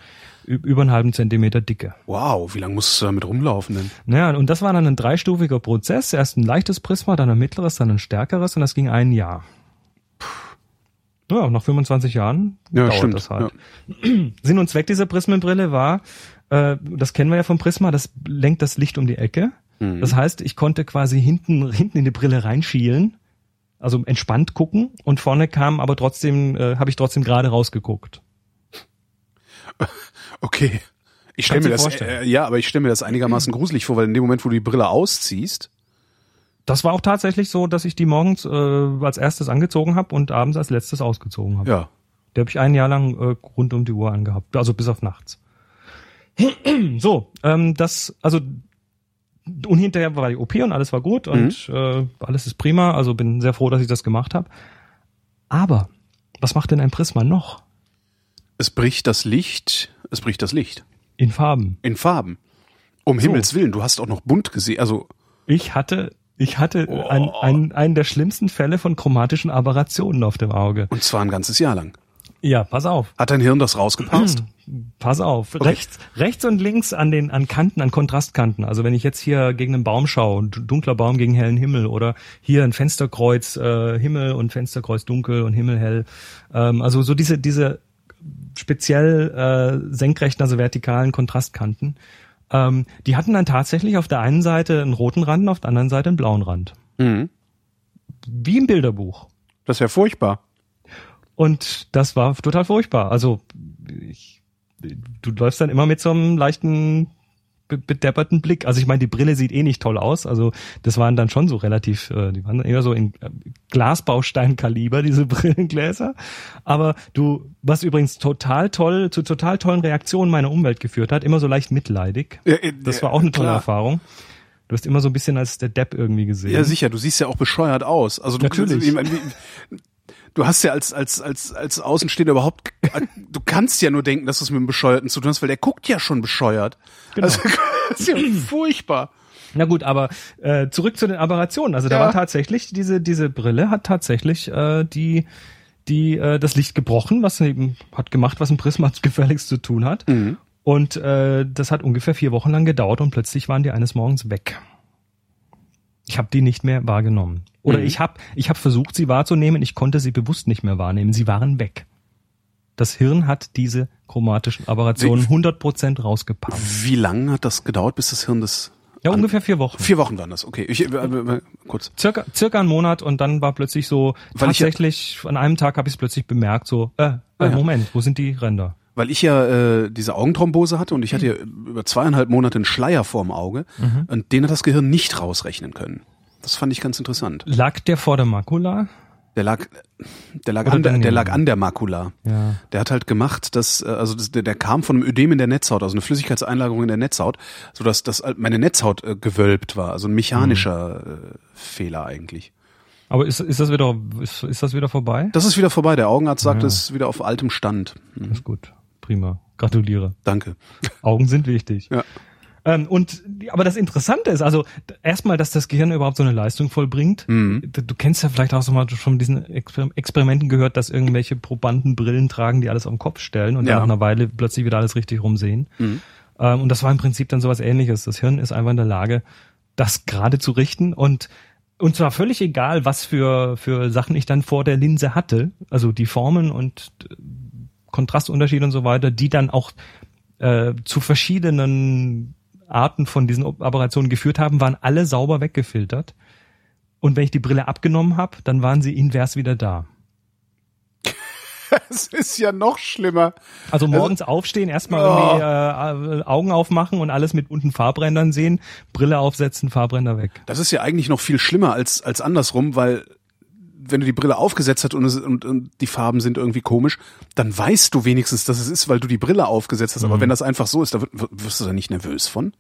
S3: über einen halben Zentimeter Dicke.
S2: Wow, wie lange musst du damit rumlaufen denn?
S3: Naja, und das war dann ein dreistufiger Prozess. Erst ein leichtes Prisma, dann ein mittleres, dann ein stärkeres und das ging ein Jahr. Ja, nach 25 Jahren
S2: Ja,
S3: dauert
S2: stimmt.
S3: das halt. Sinn und Zweck dieser Prismenbrille war, äh, das kennen wir ja vom Prisma, das lenkt das Licht um die Ecke.
S2: Mhm.
S3: Das heißt, ich konnte quasi hinten, hinten in die Brille reinschielen, also entspannt gucken und vorne kam aber trotzdem, äh, habe ich trotzdem gerade rausgeguckt.
S2: Okay. Ich stelle mir das, äh, ja, aber ich stelle mir das einigermaßen *clears throat* gruselig vor, weil in dem Moment, wo du die Brille ausziehst,
S3: Das war auch tatsächlich so, dass ich die morgens äh, als erstes angezogen habe und abends als letztes ausgezogen habe.
S2: ja.
S3: Der habe ich ein Jahr lang äh, rund um die Uhr angehabt, also bis auf nachts. *clears throat* so, ähm, das, also und hinterher war die OP und alles war gut und äh, alles ist prima, also bin sehr froh, dass ich das gemacht habe. Aber was macht denn ein Prisma noch
S2: Es bricht das Licht, es bricht das Licht.
S3: in Farben?
S2: In Farben. Um
S3: So.
S2: Himmels Willen, du hast auch noch bunt gesehen, also,
S3: Ich hatte, ich hatte ein, ein, einen der schlimmsten Fälle von chromatischen Aberrationen auf dem Auge.
S2: und zwar ein ganzes Jahr lang.
S3: Ja, pass auf.
S2: Hat dein Hirn das rausgepasst? *clears throat*
S3: Pass auf, rechts, rechts und links an den an Kanten, an Kontrastkanten. Also wenn ich jetzt hier gegen einen Baum schaue, dunkler Baum gegen hellen Himmel oder hier ein Fensterkreuz äh, Himmel und Fensterkreuz dunkel und Himmel hell. Ähm, also so diese diese speziell äh, senkrechten, also vertikalen Kontrastkanten. Ähm, die hatten dann tatsächlich auf der einen Seite einen roten Rand und auf der anderen Seite einen blauen Rand.
S2: Mhm.
S3: Wie im Bilderbuch.
S2: Das ist ja furchtbar.
S3: Und das war total furchtbar. Also ich, du läufst dann immer mit so einem leichten be- bedepperten Blick. Also ich meine, die Brille sieht eh nicht toll aus. Also das waren dann schon so relativ, äh, die waren eher so in äh, Glasbausteinkaliber, *laughs* diese Brillengläser. Aber du, was übrigens total toll, zu total tollen Reaktionen meiner Umwelt geführt hat, immer so leicht mitleidig.
S2: Ja, äh,
S3: Das war auch eine tolle
S2: klar.
S3: Erfahrung. Du hast immer so ein bisschen als der Depp irgendwie gesehen.
S2: Ja, sicher, du siehst ja auch bescheuert aus. Also du,
S3: Natürlich.
S2: wie- Du hast ja als als als als Außenstehender überhaupt, *laughs* du kannst ja nur denken, dass du es mit einem Bescheuerten zu tun hast, weil der guckt ja schon bescheuert.
S3: Genau.
S2: Also, *laughs* das ist ja furchtbar.
S3: Na gut, aber äh, zurück zu den Aberrationen. Also da
S2: Ja.
S3: war tatsächlich diese diese Brille hat tatsächlich äh, die die äh, das Licht gebrochen, was eben hat gemacht, was ein Prisma *laughs* gefährlichst zu tun hat.
S2: Mhm.
S3: Und äh, das hat ungefähr vier Wochen lang gedauert und plötzlich waren die eines Morgens weg. Ich habe die nicht mehr wahrgenommen. Oder
S2: Mhm.
S3: ich habe ich hab versucht, sie wahrzunehmen, ich konnte sie bewusst nicht mehr wahrnehmen. Sie waren weg. Das Hirn hat diese chromatischen Aberrationen 100% rausgepumpt.
S2: Wie lange hat das gedauert, bis das Hirn das?
S3: Ja, ungefähr vier Wochen.
S2: Vier Wochen waren das. Okay, ich, äh, äh, kurz.
S3: circa, circa einen Monat und dann war plötzlich so,
S2: Weil ich ja-
S3: tatsächlich, an einem Tag habe ich es plötzlich bemerkt, so, äh, äh
S2: Ah, ja.
S3: Moment, wo sind die Ränder?
S2: Weil ich ja äh, diese Augenthrombose hatte und ich hatte ja über zweieinhalb Monate einen Schleier vorm Auge
S3: Mhm.
S2: und den hat das Gehirn nicht rausrechnen können. Das fand ich ganz interessant.
S3: Lag der vor der Makula?
S2: Der lag, der lag,
S3: Oder
S2: an der, der lag an der Makula.
S3: Ja.
S2: Der hat halt gemacht, dass äh, also das, der, der kam von einem Ödem in der Netzhaut, also eine Flüssigkeitseinlagerung in der Netzhaut, so dass das halt meine Netzhaut äh, gewölbt war, also ein mechanischer
S3: Mhm.
S2: äh, Fehler eigentlich.
S3: Aber ist, ist das wieder, ist, ist das wieder vorbei?
S2: Das ist wieder vorbei. Der Augenarzt sagt,
S3: Ja.
S2: es ist wieder auf altem Stand. Hm,
S3: ist gut. Prima. Gratuliere.
S2: danke.
S3: Augen sind wichtig.
S2: Ja.
S3: Ähm, und aber das Interessante ist, also erstmal, dass das Gehirn überhaupt so eine Leistung vollbringt.
S2: Mhm.
S3: Du, kennst ja vielleicht auch so mal von diesen Exper Experimenten gehört, dass irgendwelche Probanden Brillen tragen, die alles auf den Kopf stellen und
S2: Ja.
S3: dann nach einer Weile plötzlich wieder alles richtig rumsehen.
S2: Mhm.
S3: Ähm, und das war im Prinzip dann sowas ähnliches. Das Hirn ist einfach in der Lage, das gerade zu richten und und zwar völlig egal, was für, für Sachen ich dann vor der Linse hatte, also die Formen und äh, Kontrastunterschiede und so weiter, die dann auch äh, zu verschiedenen Arten von diesen Operationen geführt haben, waren alle sauber weggefiltert. Und wenn ich die Brille abgenommen habe, dann waren sie invers wieder da. *laughs*
S2: Es ist ja noch schlimmer.
S3: Also morgens aufstehen, erstmal
S2: Oh.
S3: irgendwie äh, Augen aufmachen und alles mit bunten Farbrändern sehen, Brille aufsetzen, Farbränder weg.
S2: Das ist ja eigentlich noch viel schlimmer als, als andersrum, weil wenn du die Brille aufgesetzt hast und, es, und, und die Farben sind irgendwie komisch, dann weißt du wenigstens, dass es ist, weil du die Brille aufgesetzt hast.
S3: Mhm.
S2: Aber wenn das einfach so ist, da wirst, du da nicht nervös von?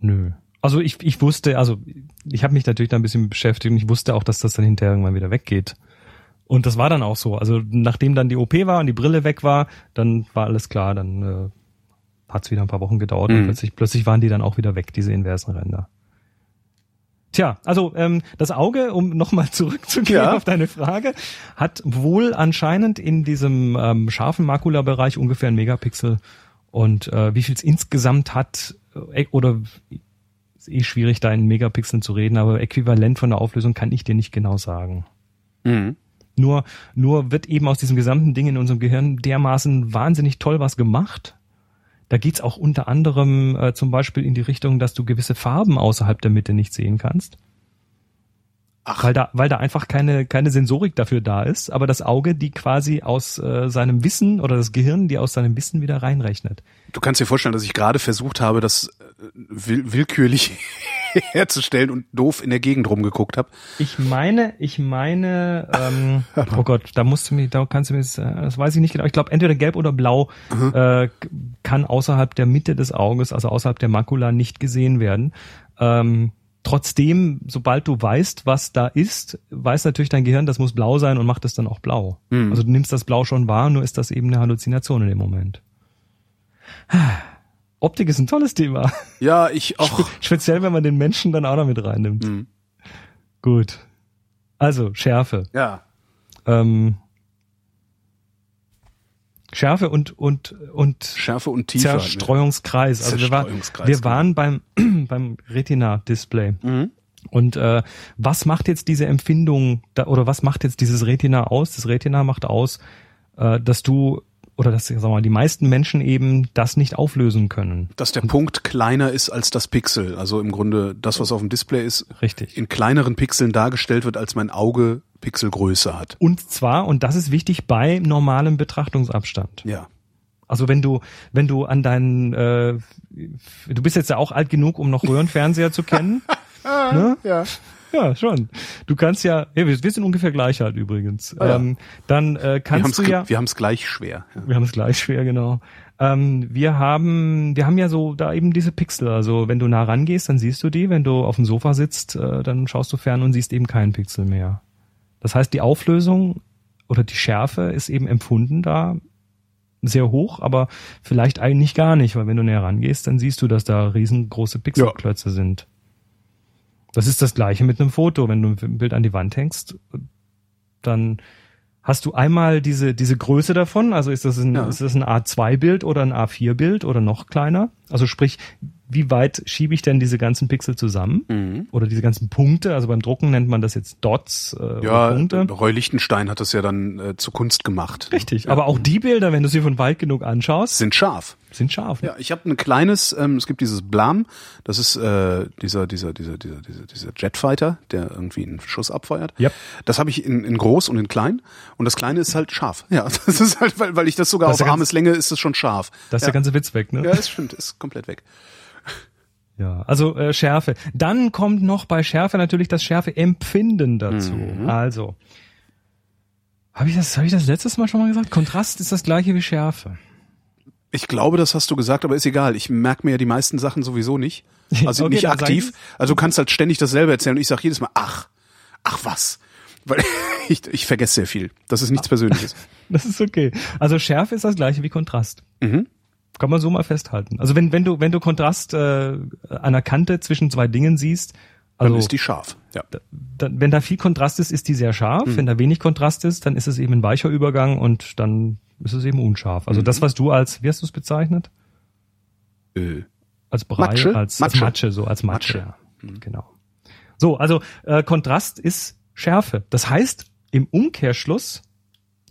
S3: Nö. Also ich, ich wusste, also ich habe mich natürlich da ein bisschen beschäftigt und ich wusste auch, dass das dann hinterher irgendwann wieder weggeht. Und das war dann auch so. Also nachdem dann die OP war und die Brille weg war, dann war alles klar, dann äh, hat es wieder ein paar Wochen gedauert und
S2: Mhm.
S3: plötzlich, plötzlich waren die dann auch wieder weg, diese inversen Ränder. Tja, also ähm, das Auge, um nochmal *laughs* zurückzugehen
S2: Ja.
S3: auf deine Frage, hat wohl anscheinend in diesem ähm, scharfen Makulabereich ungefähr ein Megapixel. Und äh, wie viel es insgesamt hat, äh, oder ist eh schwierig, da in Megapixeln zu reden, aber äquivalent von der Auflösung kann ich dir nicht genau sagen.
S2: Mhm.
S3: Nur, nur wird eben aus diesem gesamten Ding in unserem Gehirn dermaßen wahnsinnig toll was gemacht. Da geht's auch unter anderem äh, zum Beispiel in die Richtung, dass du gewisse Farben außerhalb der Mitte nicht sehen kannst.
S2: Ach.
S3: Weil da, weil da einfach keine, keine Sensorik dafür da ist, aber das Auge, die quasi aus äh, seinem Wissen oder das Gehirn, die aus seinem Wissen wieder reinrechnet.
S2: Du kannst dir vorstellen, dass ich gerade versucht habe, das äh, will, willkürlich *laughs* herzustellen und doof in der Gegend rumgeguckt habe.
S3: Ich meine, ich meine, ähm, *laughs* oh Gott, da musst du mir, da kannst du mir, das, äh, das weiß ich nicht genau. Ich glaube, entweder gelb oder blau äh, k- kann außerhalb der Mitte des Auges, also außerhalb der Makula, nicht gesehen werden. Ähm, trotzdem, sobald du weißt, was da ist, weiß natürlich dein Gehirn, das muss blau sein und macht es dann auch blau.
S2: Mhm.
S3: Also du nimmst das Blau schon wahr, nur ist das eben eine Halluzination in dem Moment. *sighs* Optik ist ein tolles Thema.
S2: Ja, ich auch.
S3: Speziell, wenn man den Menschen dann auch noch mit reinnimmt.
S2: Mhm.
S3: Gut. Also, Schärfe.
S2: Ja.
S3: Ähm, Schärfe und, und, und
S2: Schärfe und Tiefe. wir.
S3: Zerstreuungskreis. Also wir, war, wir
S2: genau.
S3: waren beim, *clears throat* beim Retina-Display.
S2: Mhm.
S3: Und äh, was macht jetzt diese Empfindung da, oder was macht jetzt dieses Retina aus? Das Retina macht aus, äh, dass du oder dass sagen wir mal, die meisten Menschen eben das nicht auflösen können.
S2: Dass der Punkt kleiner ist als das Pixel. Also im Grunde das, was auf dem Display ist,
S3: Richtig.
S2: in kleineren Pixeln dargestellt wird, als mein Auge Pixelgröße hat.
S3: Und zwar, und das ist wichtig, bei normalem Betrachtungsabstand.
S2: Ja.
S3: Also wenn du, wenn du an deinen, äh, du bist jetzt ja auch alt genug, um noch Röhrenfernseher zu kennen. *laughs* ne?
S2: Ja.
S3: Ja, schon. Du kannst ja, ja wir, wir sind ungefähr gleich alt übrigens.
S2: Ah, ja.
S3: ähm, dann äh,
S2: Wir
S3: kannst
S2: haben's,
S3: du ja,
S2: wir haben's gleich schwer. Ja.
S3: wir haben es gleich schwer, genau. Ähm, wir haben, wir haben ja so da eben diese Pixel. Also wenn du nah rangehst, dann siehst du die. Wenn du auf dem Sofa sitzt, äh, dann schaust du fern und siehst eben keinen Pixel mehr. Das heißt, die Auflösung oder die Schärfe ist eben empfunden da sehr hoch, aber vielleicht eigentlich gar nicht, weil wenn du näher rangehst, dann siehst du, dass da riesengroße Pixelklötze sind. Das ist das gleiche mit einem Foto. Wenn du ein Bild an die Wand hängst, dann hast du einmal diese, diese Größe davon, also ist das ein,
S2: Ja.
S3: ist das ein A2-Bild oder ein A4-Bild oder noch kleiner? Also sprich, wie weit schiebe ich denn diese ganzen Pixel zusammen?
S2: Mhm.
S3: Oder diese ganzen Punkte? Also beim Drucken nennt man das jetzt Dots äh,
S2: Ja,
S3: oder Punkte.
S2: Roy Lichtenstein hat das ja dann äh, zu Kunst gemacht.
S3: Richtig. Aber auch die Bilder, wenn du sie von weit genug anschaust,
S2: Sind scharf.
S3: sind scharf. ne?
S2: Ja, ich habe ein kleines, ähm, es gibt dieses Blam, das ist äh, dieser, dieser, dieser, dieser, dieser, dieser Jetfighter, der irgendwie einen Schuss abfeuert.
S3: Yep.
S2: Das habe ich in, in groß und in klein. Und das kleine ist halt scharf. Ja, *laughs* das ist halt, weil, weil ich das sogar
S3: Das
S2: auf
S3: ja
S2: Armeslänge ist es schon scharf.
S3: Da ist
S2: ja.
S3: der ganze Witz weg, ne?
S2: Ja, es stimmt, ist komplett weg.
S3: Ja, also äh, Schärfe. Dann kommt noch bei Schärfe natürlich das Schärfeempfinden dazu.
S2: Mhm.
S3: Also habe ich das habe ich das letztes Mal schon mal gesagt? Kontrast ist das gleiche wie Schärfe.
S2: Ich glaube, das hast du gesagt, aber ist egal. Ich merke mir ja die meisten Sachen sowieso nicht. *laughs* Also
S3: Okay,
S2: nicht aktiv. Also du kannst halt ständig dasselbe erzählen und ich sage jedes Mal, ach, ach was. Weil *laughs* ich, ich vergesse sehr viel. Das ist nichts *laughs* Persönliches.
S3: Das ist okay. Also Schärfe ist das gleiche wie Kontrast.
S2: Mhm.
S3: Kann man so mal festhalten. Also wenn wenn du wenn du Kontrast äh, an der Kante zwischen zwei Dingen siehst,
S2: Dann
S3: also
S2: ist die scharf. Ja.
S3: da, wenn da viel Kontrast ist, ist die sehr scharf.
S2: Mhm.
S3: Wenn da wenig Kontrast ist, dann ist es eben ein weicher Übergang und dann ist es eben unscharf.
S2: Mhm.
S3: Also das, was du als, wie hast du es bezeichnet?
S2: Äh,
S3: Als Brei,
S2: Matsche?
S3: als Matsche. Als Matsche so als Matsche.
S2: Matsche.
S3: Ja. Genau. So, also äh, Kontrast ist Schärfe. Das heißt, im Umkehrschluss,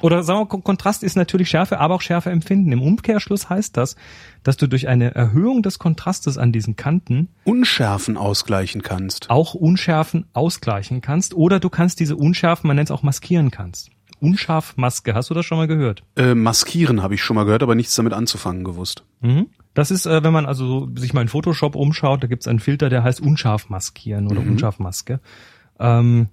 S3: oder sagen wir, Kon- Kontrast ist natürlich Schärfe, aber auch Schärfe empfinden. Im Umkehrschluss heißt das, dass du durch eine Erhöhung des Kontrastes an diesen Kanten
S2: Unschärfen ausgleichen kannst.
S3: auch Unschärfen ausgleichen kannst oder du kannst diese Unschärfen, man nennt es auch maskieren kannst. Unscharfmaske, hast du das schon mal gehört?
S2: Äh, maskieren habe ich schon mal gehört, aber nichts damit anzufangen gewusst.
S3: Mhm. Das ist, äh, wenn man also so sich mal in Photoshop umschaut, da gibt's einen Filter, der heißt unscharf maskieren oder Unscharfmaske. Ähm,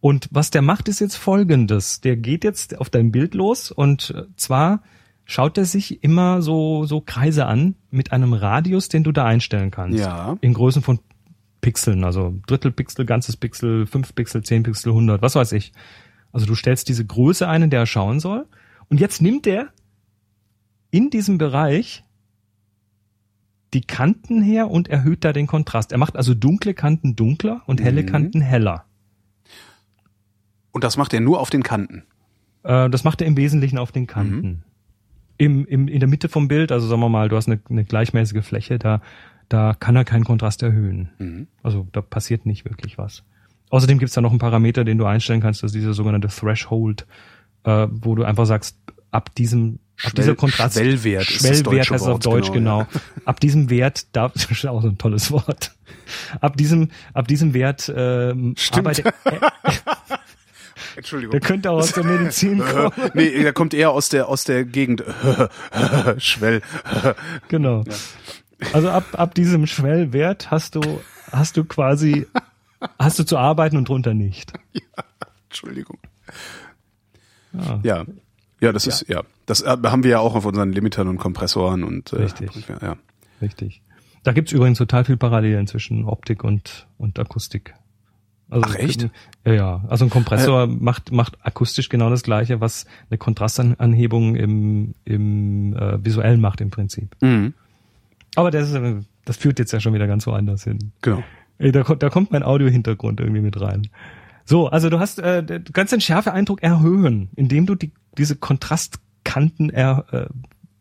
S3: und was der macht, ist jetzt folgendes. Der geht jetzt auf dein Bild los und äh, zwar schaut er sich immer so, so Kreise an mit einem Radius, den du da einstellen kannst.
S2: Ja.
S3: In Größen von Pixeln, also Drittelpixel, ganzes Pixel, fünf Pixel, zehn Pixel, 100, was weiß ich. Also du stellst diese Größe ein, in der er schauen soll. Und jetzt nimmt er in diesem Bereich die Kanten her und erhöht da den Kontrast. Er macht also dunkle Kanten dunkler und helle
S2: Mhm.
S3: Kanten heller.
S2: Und das macht er nur auf den Kanten.
S3: Äh, das macht er im Wesentlichen auf den Kanten. Im, im, in der Mitte vom Bild, also sagen wir mal, du hast eine, eine gleichmäßige Fläche, da, da kann er keinen Kontrast erhöhen.
S2: Mhm.
S3: Also da passiert nicht wirklich was. Außerdem gibt's da noch einen Parameter, den du einstellen kannst, das ist dieser sogenannte Threshold, äh, wo du einfach sagst, ab diesem ab
S2: Schwell-
S3: dieser Kontrast
S2: Schwellwert ist das
S3: Schwellwert heißt auf Deutsch
S2: genau,
S3: genau. *laughs* Ab diesem Wert da *laughs* das ist auch so ein tolles Wort. Ab diesem ab diesem Wert ähm,
S2: Stimmt.
S3: arbeitet, äh, *laughs*
S2: Entschuldigung.
S3: der könnte auch aus der Medizin *laughs* kommen.
S2: nee, der kommt eher aus der aus der Gegend. *laughs* Schwell. *laughs*
S3: Genau. Also ab, ab diesem Schwellwert hast du, hast du quasi, hast du zu arbeiten und drunter nicht.
S2: Entschuldigung.
S3: Ja.
S2: Ja. Ja, das ist ja. Das äh, haben wir ja auch auf unseren Limitern und Kompressoren und äh,
S3: Richtig.
S2: Ja, ja.
S3: Richtig. Da gibt's übrigens total viel Parallelen zwischen Optik und, und Akustik. Also,
S2: Ach, echt?
S3: Ja, ja. Also ein Kompressor macht, macht akustisch genau das Gleiche, was eine Kontrastanhebung im, im äh, visuellen macht im Prinzip.
S2: Mhm.
S3: Aber das, ist, äh, das führt jetzt ja schon wieder ganz woanders hin.
S2: Genau.
S3: Da, kommt- da kommt mein Audio-Hintergrund irgendwie mit rein. So, also du hast, äh, du kannst den Schärfeeindruck erhöhen, indem du die, diese Kontrastkanten er,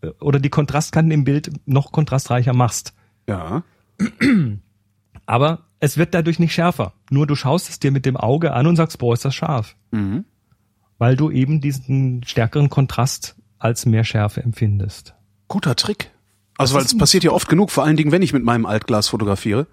S3: äh, oder die Kontrastkanten im Bild noch kontrastreicher machst.
S2: Ja.
S3: Aber es wird dadurch nicht schärfer. Nur du schaust es dir mit dem Auge an und sagst, boah, ist das scharf.
S2: Mhm.
S3: Weil du eben diesen stärkeren Kontrast als mehr Schärfe empfindest.
S2: Guter Trick. Also weil es passiert ja oft genug, vor allen Dingen, wenn ich mit meinem Altglas fotografiere,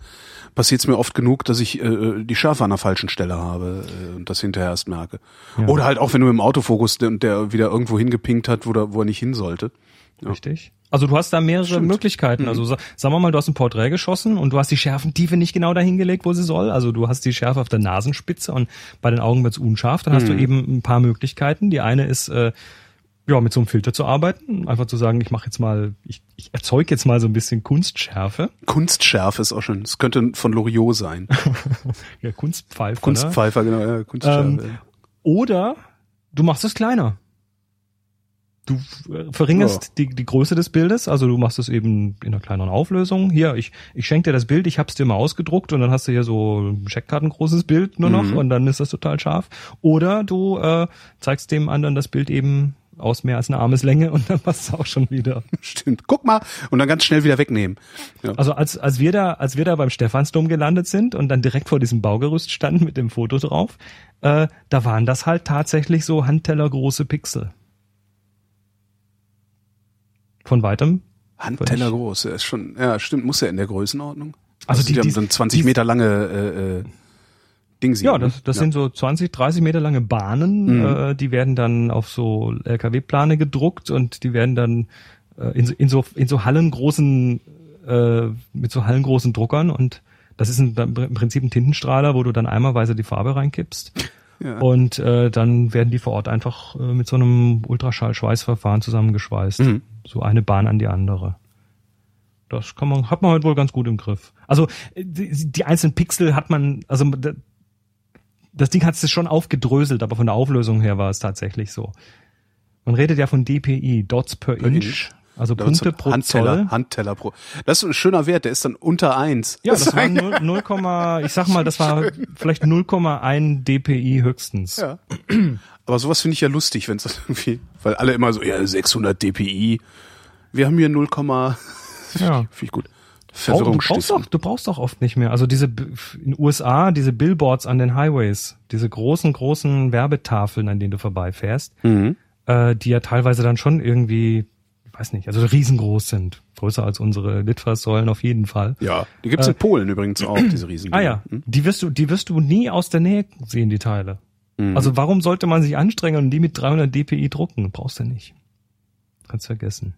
S2: passiert es mir oft genug, dass ich äh, die Schärfe an der falschen Stelle habe äh, und das hinterher erst merke.
S3: Ja.
S2: Oder halt auch, wenn du im Autofokus und der wieder irgendwo hingepinkt hat, wo, der, wo er nicht hin sollte. Ja.
S3: Richtig. Also du hast da mehrere
S2: Stimmt.
S3: Möglichkeiten. Also sa- sagen wir mal, du hast ein Porträt geschossen und du hast die Schärfentiefe nicht genau dahin gelegt, wo sie soll. Also du hast die Schärfe auf der Nasenspitze und bei den Augen wird's unscharf. Dann hast du eben ein paar Möglichkeiten. Die eine ist äh, ja mit so einem Filter zu arbeiten, einfach zu sagen, ich mache jetzt mal, ich, ich erzeuge jetzt mal so ein bisschen Kunstschärfe.
S2: Kunstschärfe ist auch schön. Es könnte von Loriot sein. *laughs*
S3: Ja, Kunstpfeife. Ne?
S2: Kunstpfeifer, genau. Ja, Kunstschärfe.
S3: Ähm, Oder du machst es kleiner. Du äh, verringerst
S2: Ja.
S3: die, die Größe des Bildes, also du machst es eben in einer kleineren Auflösung. Hier, ich, ich schenke dir das Bild, ich hab's dir mal ausgedruckt und dann hast du hier so ein Scheckkartengroßes Bild nur noch
S2: Mhm.
S3: und dann ist das total scharf. Oder du äh, zeigst dem anderen das Bild eben aus mehr als eine Armeslänge und dann passt es auch schon wieder. *laughs*
S2: Stimmt. Guck mal. Und dann ganz schnell wieder wegnehmen. Ja.
S3: Also als, als wir da, als wir da beim Stephansdom gelandet sind und dann direkt vor diesem Baugerüst standen mit dem Foto drauf, äh, da waren das halt tatsächlich so handtellergroße Pixel. Von weitem.
S2: Handteller groß. Er ist schon, ja, stimmt, muss er in der Größenordnung.
S3: Also
S2: Also,
S3: die-
S2: die, haben so ein 20
S3: die-
S2: Meter lange äh, äh, Ding
S3: Ja, das, das sind so 20, 30 Meter lange Bahnen,
S2: Mhm.
S3: äh, die werden dann auf so LKW-Plane gedruckt und die werden dann äh, in, so- in so in so hallengroßen äh, mit so hallengroßen Druckern und das ist ein, im Prinzip ein Tintenstrahler, wo du dann eimerweise die Farbe reinkippst
S2: Ja.
S3: und äh, dann werden die vor Ort einfach äh, mit so einem Ultraschall-Schweißverfahren zusammengeschweißt,
S2: Mhm.
S3: So eine Bahn an die andere. Das kann man, hat man heute wohl ganz gut im Griff. Also äh, die, die einzelnen Pixel hat man, also da- das Ding hat es schon aufgedröselt, aber von der Auflösung her war es tatsächlich so. Man redet ja von DPI, Dots per, Inch. Also
S2: Da
S3: Punkte pro
S2: Handteller,
S3: Zoll.
S2: Handteller pro. Das ist ein schöner Wert, der ist dann unter eins.
S3: Ja, das war 0, 0, ich sag mal, das war *laughs* vielleicht 0,1 DPI höchstens.
S2: Ja. Aber sowas finde ich ja lustig, wenn es irgendwie, weil alle immer so, ja, 600 dpi. Wir haben hier 0, *laughs*
S3: Ja.
S2: finde ich gut.
S3: Oh, du, brauchst doch, du brauchst doch oft nicht mehr. Also diese in den USA, diese Billboards an den Highways, diese großen, großen Werbetafeln, an denen du vorbeifährst,
S2: Mhm.
S3: äh, die ja teilweise dann schon irgendwie, weiß nicht, also riesengroß sind. Größer als unsere Litfaßsäulen auf jeden Fall.
S2: Ja, die gibt's in Polen übrigens auch, diese riesen.
S3: Äh, Ah ja, die wirst du, die wirst du nie aus der Nähe sehen, die Teile.
S2: Mhm.
S3: Also warum sollte man sich anstrengen und die mit 300 dpi drucken? Brauchst du nicht. Kannst vergessen.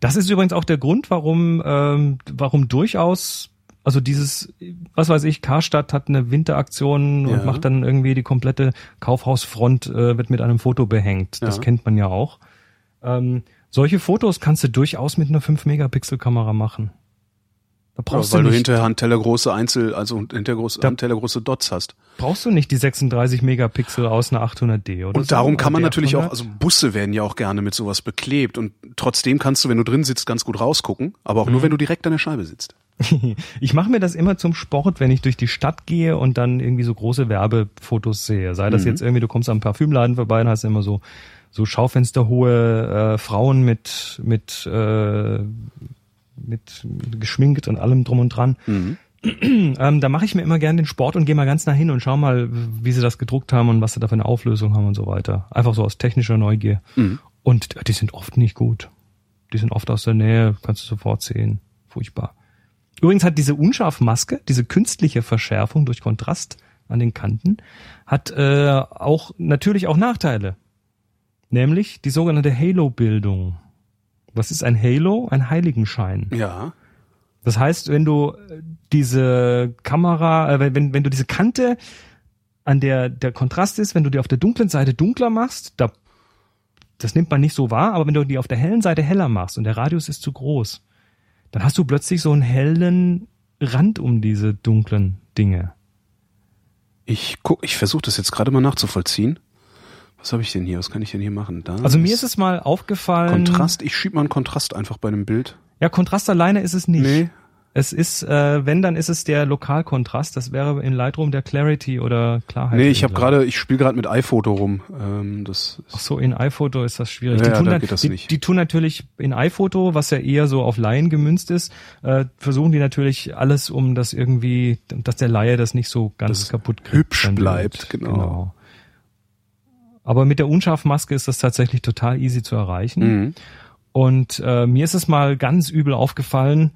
S3: Das ist übrigens auch der Grund, warum, ähm, warum durchaus, also dieses, was weiß ich, Karstadt hat eine Winteraktion und
S2: Ja.
S3: macht dann irgendwie die komplette Kaufhausfront äh, wird mit einem Foto behängt. Das
S2: Ja.
S3: kennt man ja auch. Ähm, solche Fotos kannst du durchaus mit einer 5-Megapixel-Kamera machen. Da brauchst
S2: weil
S3: du
S2: du
S3: nicht
S2: hinterher Handteller große Einzel, also hinterher große,
S3: Da-
S2: Handteller große Dots hast.
S3: brauchst du nicht die 36 Megapixel aus einer 800D oder
S2: Und
S3: so,
S2: darum kann man natürlich auch,
S3: 800.
S2: also Busse werden ja auch gerne mit sowas beklebt und trotzdem kannst du, wenn du drin sitzt, ganz gut rausgucken, aber auch nur,
S3: Mhm.
S2: wenn du direkt an der Scheibe sitzt. *laughs*
S3: ich mache mir das immer zum Sport, wenn ich durch die Stadt gehe und dann irgendwie so große Werbefotos sehe. Sei das
S2: Mhm.
S3: jetzt irgendwie, du kommst am Parfümladen vorbei und hast immer so so schaufensterhohe äh, Frauen mit mit äh, mit geschminkt und allem drum und dran.
S2: Mhm. *clears throat*
S3: Ähm, da mache ich mir immer gern den Sport und gehe mal ganz nah hin und schau mal, wie sie das gedruckt haben und was sie da für eine Auflösung haben und so weiter. Einfach so aus technischer Neugier.
S2: Mhm.
S3: Und die sind oft nicht gut. Die sind oft aus der Nähe, kannst du sofort sehen. Furchtbar. Übrigens hat diese Unscharfmaske, diese künstliche Verschärfung durch Kontrast an den Kanten, hat äh, auch natürlich auch Nachteile. Nämlich die sogenannte Halo-Bildung. Was ist ein Halo? Ein Heiligenschein.
S2: Ja.
S3: Das heißt, wenn du äh, diese Kamera, äh, wenn, wenn, wenn du diese Kante, an der der Kontrast ist, wenn du die auf der dunklen Seite dunkler machst, da, das nimmt man nicht so wahr, aber wenn du die auf der hellen Seite heller machst und der Radius ist zu groß, dann hast du plötzlich so einen hellen Rand um diese dunklen Dinge.
S2: Ich guck, ich versuche das jetzt gerade mal nachzuvollziehen. Was habe ich denn hier? Was kann ich denn hier machen? Da
S3: Also mir ist es mal aufgefallen.
S2: Kontrast. Ich schieb mal einen Kontrast einfach bei einem Bild.
S3: Ja, Kontrast alleine ist es nicht.
S2: Nee.
S3: Es ist, äh, wenn, dann ist es der Lokalkontrast. Das wäre in Lightroom der Clarity oder Klarheit.
S2: Nee, ich habe gerade, ich spiele gerade mit iPhoto rum. Ähm, das
S3: Ach
S2: ist,
S3: so, in iPhoto ist das schwierig.
S2: Ja,
S3: die,
S2: ja,
S3: tun
S2: da
S3: dann,
S2: geht das
S3: die,
S2: nicht.
S3: die tun natürlich in iPhoto, was ja eher so auf Laien gemünzt ist, äh, versuchen die natürlich alles, um das irgendwie, dass der Laie das nicht so ganz
S2: Das
S3: kaputt kriegt.
S2: hübsch bleibt, genau.
S3: Aber mit der Unscharfmaske ist das tatsächlich total easy zu erreichen.
S2: Mhm.
S3: Und äh, mir ist es mal ganz übel aufgefallen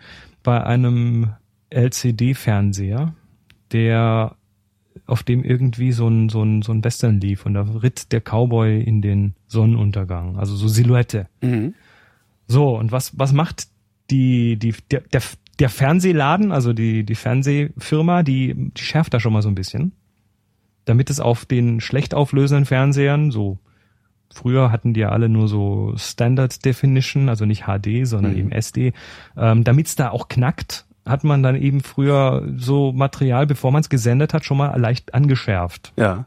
S3: bei einem LCD-Fernseher, der auf dem irgendwie so ein, so ein, so ein Western lief und da ritt der Cowboy in den Sonnenuntergang, also so Silhouette.
S2: Mhm.
S3: So, und was, was macht die, die, der, der, der Fernsehladen, also die, die Fernsehfirma, die, die schärft da schon mal so ein bisschen. Damit es auf den schlecht auflösenden Fernsehern, so früher hatten die ja alle nur so Standard Definition, also nicht HD, sondern
S2: Mhm.
S3: eben SD, ähm, damit es da auch knackt, hat man dann eben früher so Material, bevor man es gesendet hat, schon mal leicht angeschärft.
S2: Ja.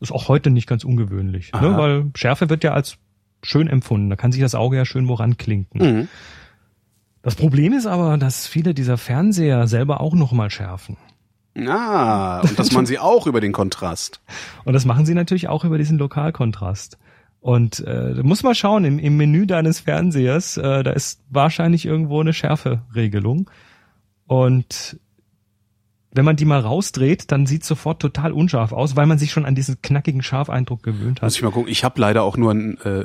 S3: Ist auch heute nicht ganz ungewöhnlich, ne? Weil Schärfe wird ja als schön empfunden. Da kann sich das Auge ja schön woran klinken.
S2: Mhm.
S3: Das Problem ist aber, dass viele dieser Fernseher selber auch nochmal schärfen.
S2: Ah, und das machen sie auch über den Kontrast.
S3: Und das machen sie natürlich auch über diesen Lokalkontrast. Und äh, du musst mal schauen, im, im Menü deines Fernsehers, äh, da ist wahrscheinlich irgendwo eine Schärferegelung. Und wenn man die mal rausdreht, dann sieht sofort total unscharf aus, weil man sich schon an diesen knackigen Scharfeindruck gewöhnt
S2: Muss
S3: hat.
S2: ich mal gucken. Ich habe leider auch nur einen äh,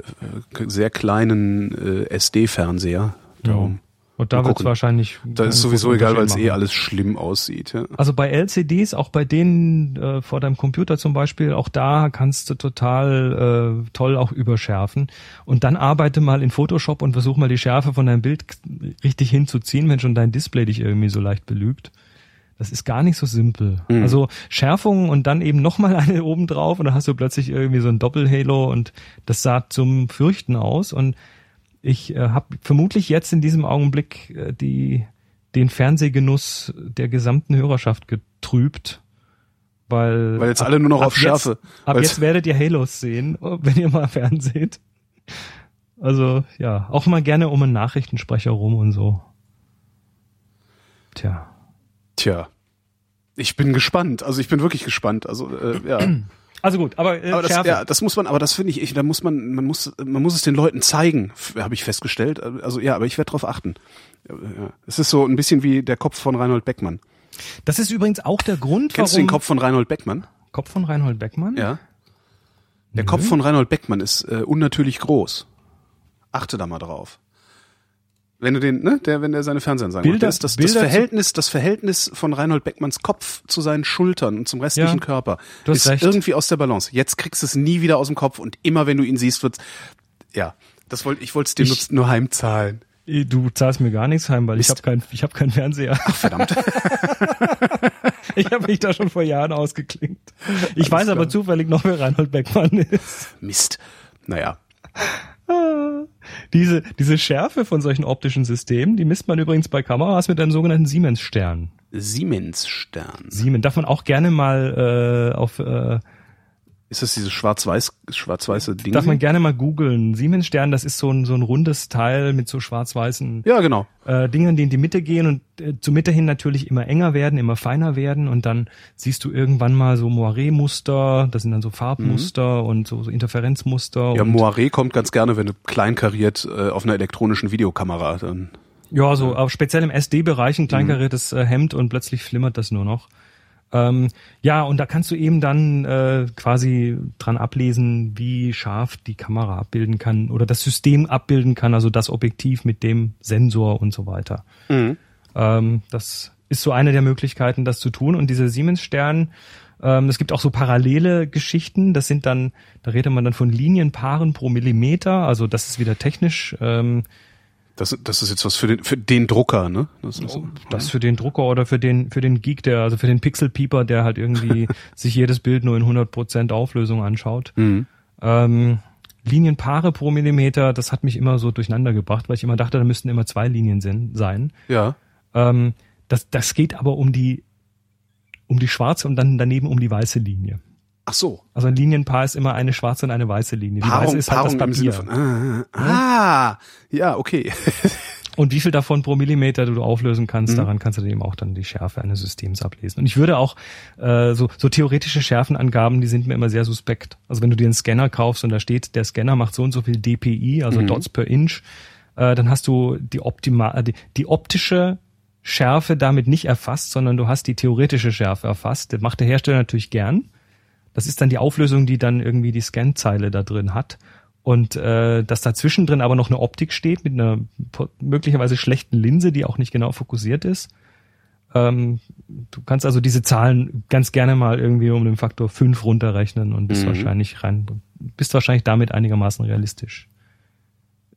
S2: sehr kleinen äh, SD-Fernseher. Darum.
S3: Und da wird es wahrscheinlich.
S2: Da ist sowieso egal, weil es eh alles schlimm aussieht. Ja.
S3: Also bei LCDs, auch bei denen äh, vor deinem Computer zum Beispiel, auch da kannst du total äh, toll auch überschärfen. Und dann arbeite mal in Photoshop und versuch mal die Schärfe von deinem Bild richtig hinzuziehen, wenn schon dein Display dich irgendwie so leicht belügt. Das ist gar nicht so simpel.
S2: Mhm.
S3: Also Schärfung und dann eben nochmal eine oben drauf und dann hast du plötzlich irgendwie so ein Doppelhalo und das sah zum Fürchten aus. Und ich äh, habe vermutlich jetzt in diesem Augenblick äh, die den Fernsehgenuss der gesamten Hörerschaft getrübt, weil
S2: Weil jetzt alle nur noch
S3: ab
S2: auf Schärfe.
S3: Jetzt, ab jetzt werdet ihr Halos sehen, *laughs* wenn ihr mal fernseht. Also ja, auch mal gerne um einen Nachrichtensprecher rum und so. Tja.
S2: Tja. Ich bin gespannt. Also ich bin wirklich gespannt. Also äh, ja. *clears throat*
S3: Also gut, aber, äh,
S2: Aber das,
S3: Schärfe.
S2: ja, das muss man, aber das finde ich, ich, da muss man, man muss, man muss es den Leuten zeigen, habe ich festgestellt. Also ja, aber ich werde drauf achten. Es ist so ein bisschen wie der Kopf von Reinhold Beckmann.
S3: Das ist übrigens auch der Grund,
S2: Kennst du
S3: warum
S2: den Kopf von Reinhold Beckmann?
S3: Kopf von Reinhold Beckmann?
S2: Ja. Der Kopf von Reinhold Beckmann ist äh, unnatürlich groß. Achte da mal drauf. Wenn du den, ne, der, wenn der seine Fernsehansagen
S3: Bilder-
S2: macht, das, das, das Verhältnis, das Verhältnis von Reinhold Beckmanns Kopf zu seinen Schultern und zum restlichen
S3: Ja,
S2: Körper ist
S3: recht.
S2: irgendwie aus der Balance. Jetzt kriegst du es nie wieder aus dem Kopf und immer wenn du ihn siehst, wird's, ja, das wollte, ich wollte es dir
S3: Ich-
S2: nur, heimzahlen.
S3: Du zahlst mir gar nichts heim, weil ich
S2: Mist.
S3: habe kein, ich hab keinen Fernseher.
S2: Ach, verdammt. *laughs*
S3: Ich habe mich da schon vor Jahren ausgeklinkt. Ich weiß aber zufällig noch, wer Reinhold Beckmann *laughs* ist.
S2: Mist. Naja. *laughs*
S3: Diese, diese Schärfe von solchen optischen Systemen, die misst man übrigens bei Kameras mit einem sogenannten Siemens-Stern.
S2: Siemens-Stern.
S3: Siemens darf man auch gerne mal äh, auf äh,
S2: Ist das dieses schwarz-weiß, schwarz-weiße Ding?
S3: darf man gerne mal googeln. Siemens-Stern, das ist so ein so ein rundes Teil mit so schwarz-weißen
S2: ja, genau.
S3: äh, Dingen, die in die Mitte gehen und äh, zur Mitte hin natürlich immer enger werden, immer feiner werden und dann siehst du irgendwann mal so Moiré-Muster, das sind dann so Farbmuster und so, so Interferenzmuster.
S2: Ja, Moiré kommt ganz gerne, wenn du kleinkariert äh, auf einer elektronischen Videokamera dann.
S3: ja, so aber speziell im SD-Bereich ein kleinkariertes äh, Hemd und plötzlich flimmert das nur noch. Ähm, ja, und da kannst du eben dann äh, quasi dran ablesen, wie scharf die Kamera abbilden kann oder das System abbilden kann, also das Objektiv mit dem Sensor und so weiter. Ähm, das ist so eine der Möglichkeiten, das zu tun. Und diese Siemens-Stern, ähm, es gibt auch so parallele Geschichten. Das sind dann, da redet man dann von Linienpaaren pro Millimeter. Also das ist wieder technisch. Ähm,
S2: Das, das ist jetzt was für den, für den Drucker, ne? Das ist,
S3: das für den Drucker oder für den für den Geek, der also für den Pixel-Pieper, der halt irgendwie *laughs* sich jedes Bild nur in 100% Auflösung anschaut.
S2: Mhm.
S3: Ähm, Linienpaare pro Millimeter, das hat mich immer so durcheinander gebracht, weil ich immer dachte, da müssten immer zwei Linien sein.
S2: Ja.
S3: Ähm, das, das geht aber um die, um die schwarze und dann daneben um die weiße Linie.
S2: Ach so.
S3: Also ein Linienpaar ist immer eine schwarze und eine weiße Linie. Die weiße
S2: Paarung,
S3: ist halt
S2: Paarung
S3: das Papier.
S2: von. Ah, ah ja, okay. *laughs*
S3: Und wie viel davon pro Millimeter du auflösen
S2: Mhm.
S3: kannst, daran kannst du eben auch dann die Schärfe eines Systems ablesen. Und ich würde auch äh, so, so theoretische Schärfenangaben, die sind mir immer sehr suspekt. Also wenn du dir einen Scanner kaufst und da steht, der Scanner macht so und so viel DPI,
S2: Mhm.
S3: also Dots per Inch, äh, dann hast du die, optima äh, die, die optische Schärfe damit nicht erfasst, sondern du hast die theoretische Schärfe erfasst. Das macht der Hersteller natürlich gern. Das ist dann die Auflösung, die dann irgendwie die Scanzeile da drin hat. Und äh, dass dazwischen drin aber noch eine Optik steht mit einer möglicherweise schlechten Linse, die auch nicht genau fokussiert ist. Ähm, du kannst also diese Zahlen ganz gerne mal irgendwie um den Faktor 5 runterrechnen und bist
S2: Mhm.
S3: wahrscheinlich rein, bist wahrscheinlich damit einigermaßen realistisch.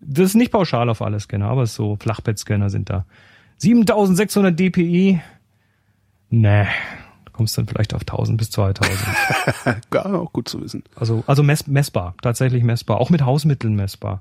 S3: Das ist nicht pauschal auf alle Scanner, aber so Flachbettscanner sind da. 7600 dpi. Nee, kommst dann vielleicht auf 1000 bis 2000.
S2: Ja, auch gut zu wissen.
S3: Also, also mess, messbar, tatsächlich messbar, auch mit Hausmitteln messbar.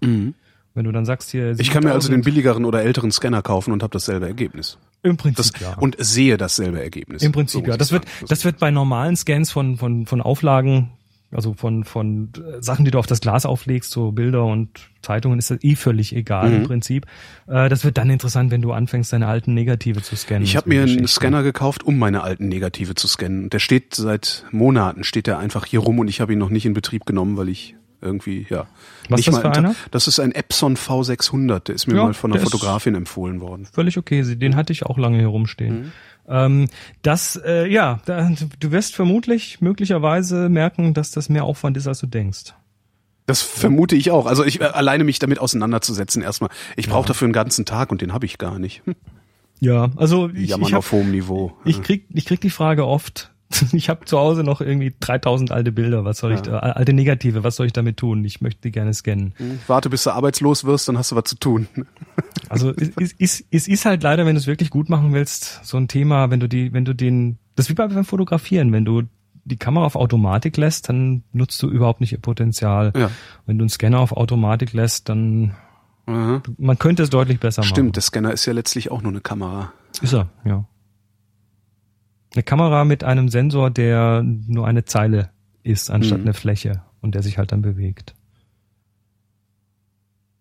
S3: Wenn du dann sagst hier,
S2: Mhm. Ich kann mir also den
S3: 7000
S2: billigeren oder älteren Scanner kaufen und habe dasselbe Ergebnis.
S3: im Prinzip
S2: Das,
S3: ja.
S2: Und sehe dasselbe Ergebnis.
S3: Im Prinzip
S2: So
S3: ja. Das wird, das wird bei normalen Scans von von von Auflagen, also von von äh, Sachen, die du auf das Glas auflegst, so Bilder und Zeitungen, ist das eh völlig egal
S2: Mhm.
S3: im Prinzip. Äh, das wird dann interessant, wenn du anfängst, deine alten Negative zu scannen.
S2: Ich habe mir einen. Scanner gekauft, um meine alten Negative zu scannen. Der steht seit Monaten, steht der einfach hier rum und ich habe ihn noch nicht in Betrieb genommen, weil ich irgendwie, ja.
S3: Was
S2: nicht
S3: ist das
S2: mal
S3: für einer?
S2: Das ist ein Epson V600, der ist mir
S3: Ja,
S2: mal von einer Fotografin empfohlen worden.
S3: Völlig okay. Den hatte ich auch lange hier rumstehen.
S2: Mhm.
S3: Ähm, das, äh, ja, da, du wirst vermutlich möglicherweise merken, dass das mehr Aufwand ist, als du denkst.
S2: Das vermute ich auch. Also ich äh, alleine mich damit auseinanderzusetzen erstmal. Ich brauche dafür einen ganzen Tag und den habe ich gar nicht. Hm,
S3: Ja, also ich,
S2: Jammern
S3: ich, hab,
S2: auf hohem Niveau.
S3: ich krieg, ich krieg die Frage oft. *laughs* Ich habe zu Hause noch irgendwie 3000 alte Bilder. Was soll ich da, alte Negative? Was soll ich damit tun? Ich möchte die gerne scannen.
S2: Warte, bis du arbeitslos wirst, dann hast du was zu tun. *laughs*
S3: Also es ist, ist, es ist halt leider, wenn du es wirklich gut machen willst, so ein Thema, wenn du die, wenn du den, das ist wie bei- beim Fotografieren, wenn du die Kamera auf Automatik lässt, dann nutzt du überhaupt nicht ihr Potenzial.
S2: Ja.
S3: Wenn du einen Scanner auf Automatik lässt, dann
S2: Aha.
S3: man könnte es deutlich besser machen.
S2: Stimmt, der Scanner ist ja letztlich auch nur eine Kamera.
S3: Ist er, ja. Eine Kamera mit einem Sensor, der nur eine Zeile ist, anstatt
S2: Mhm.
S3: eine Fläche und der sich halt dann bewegt.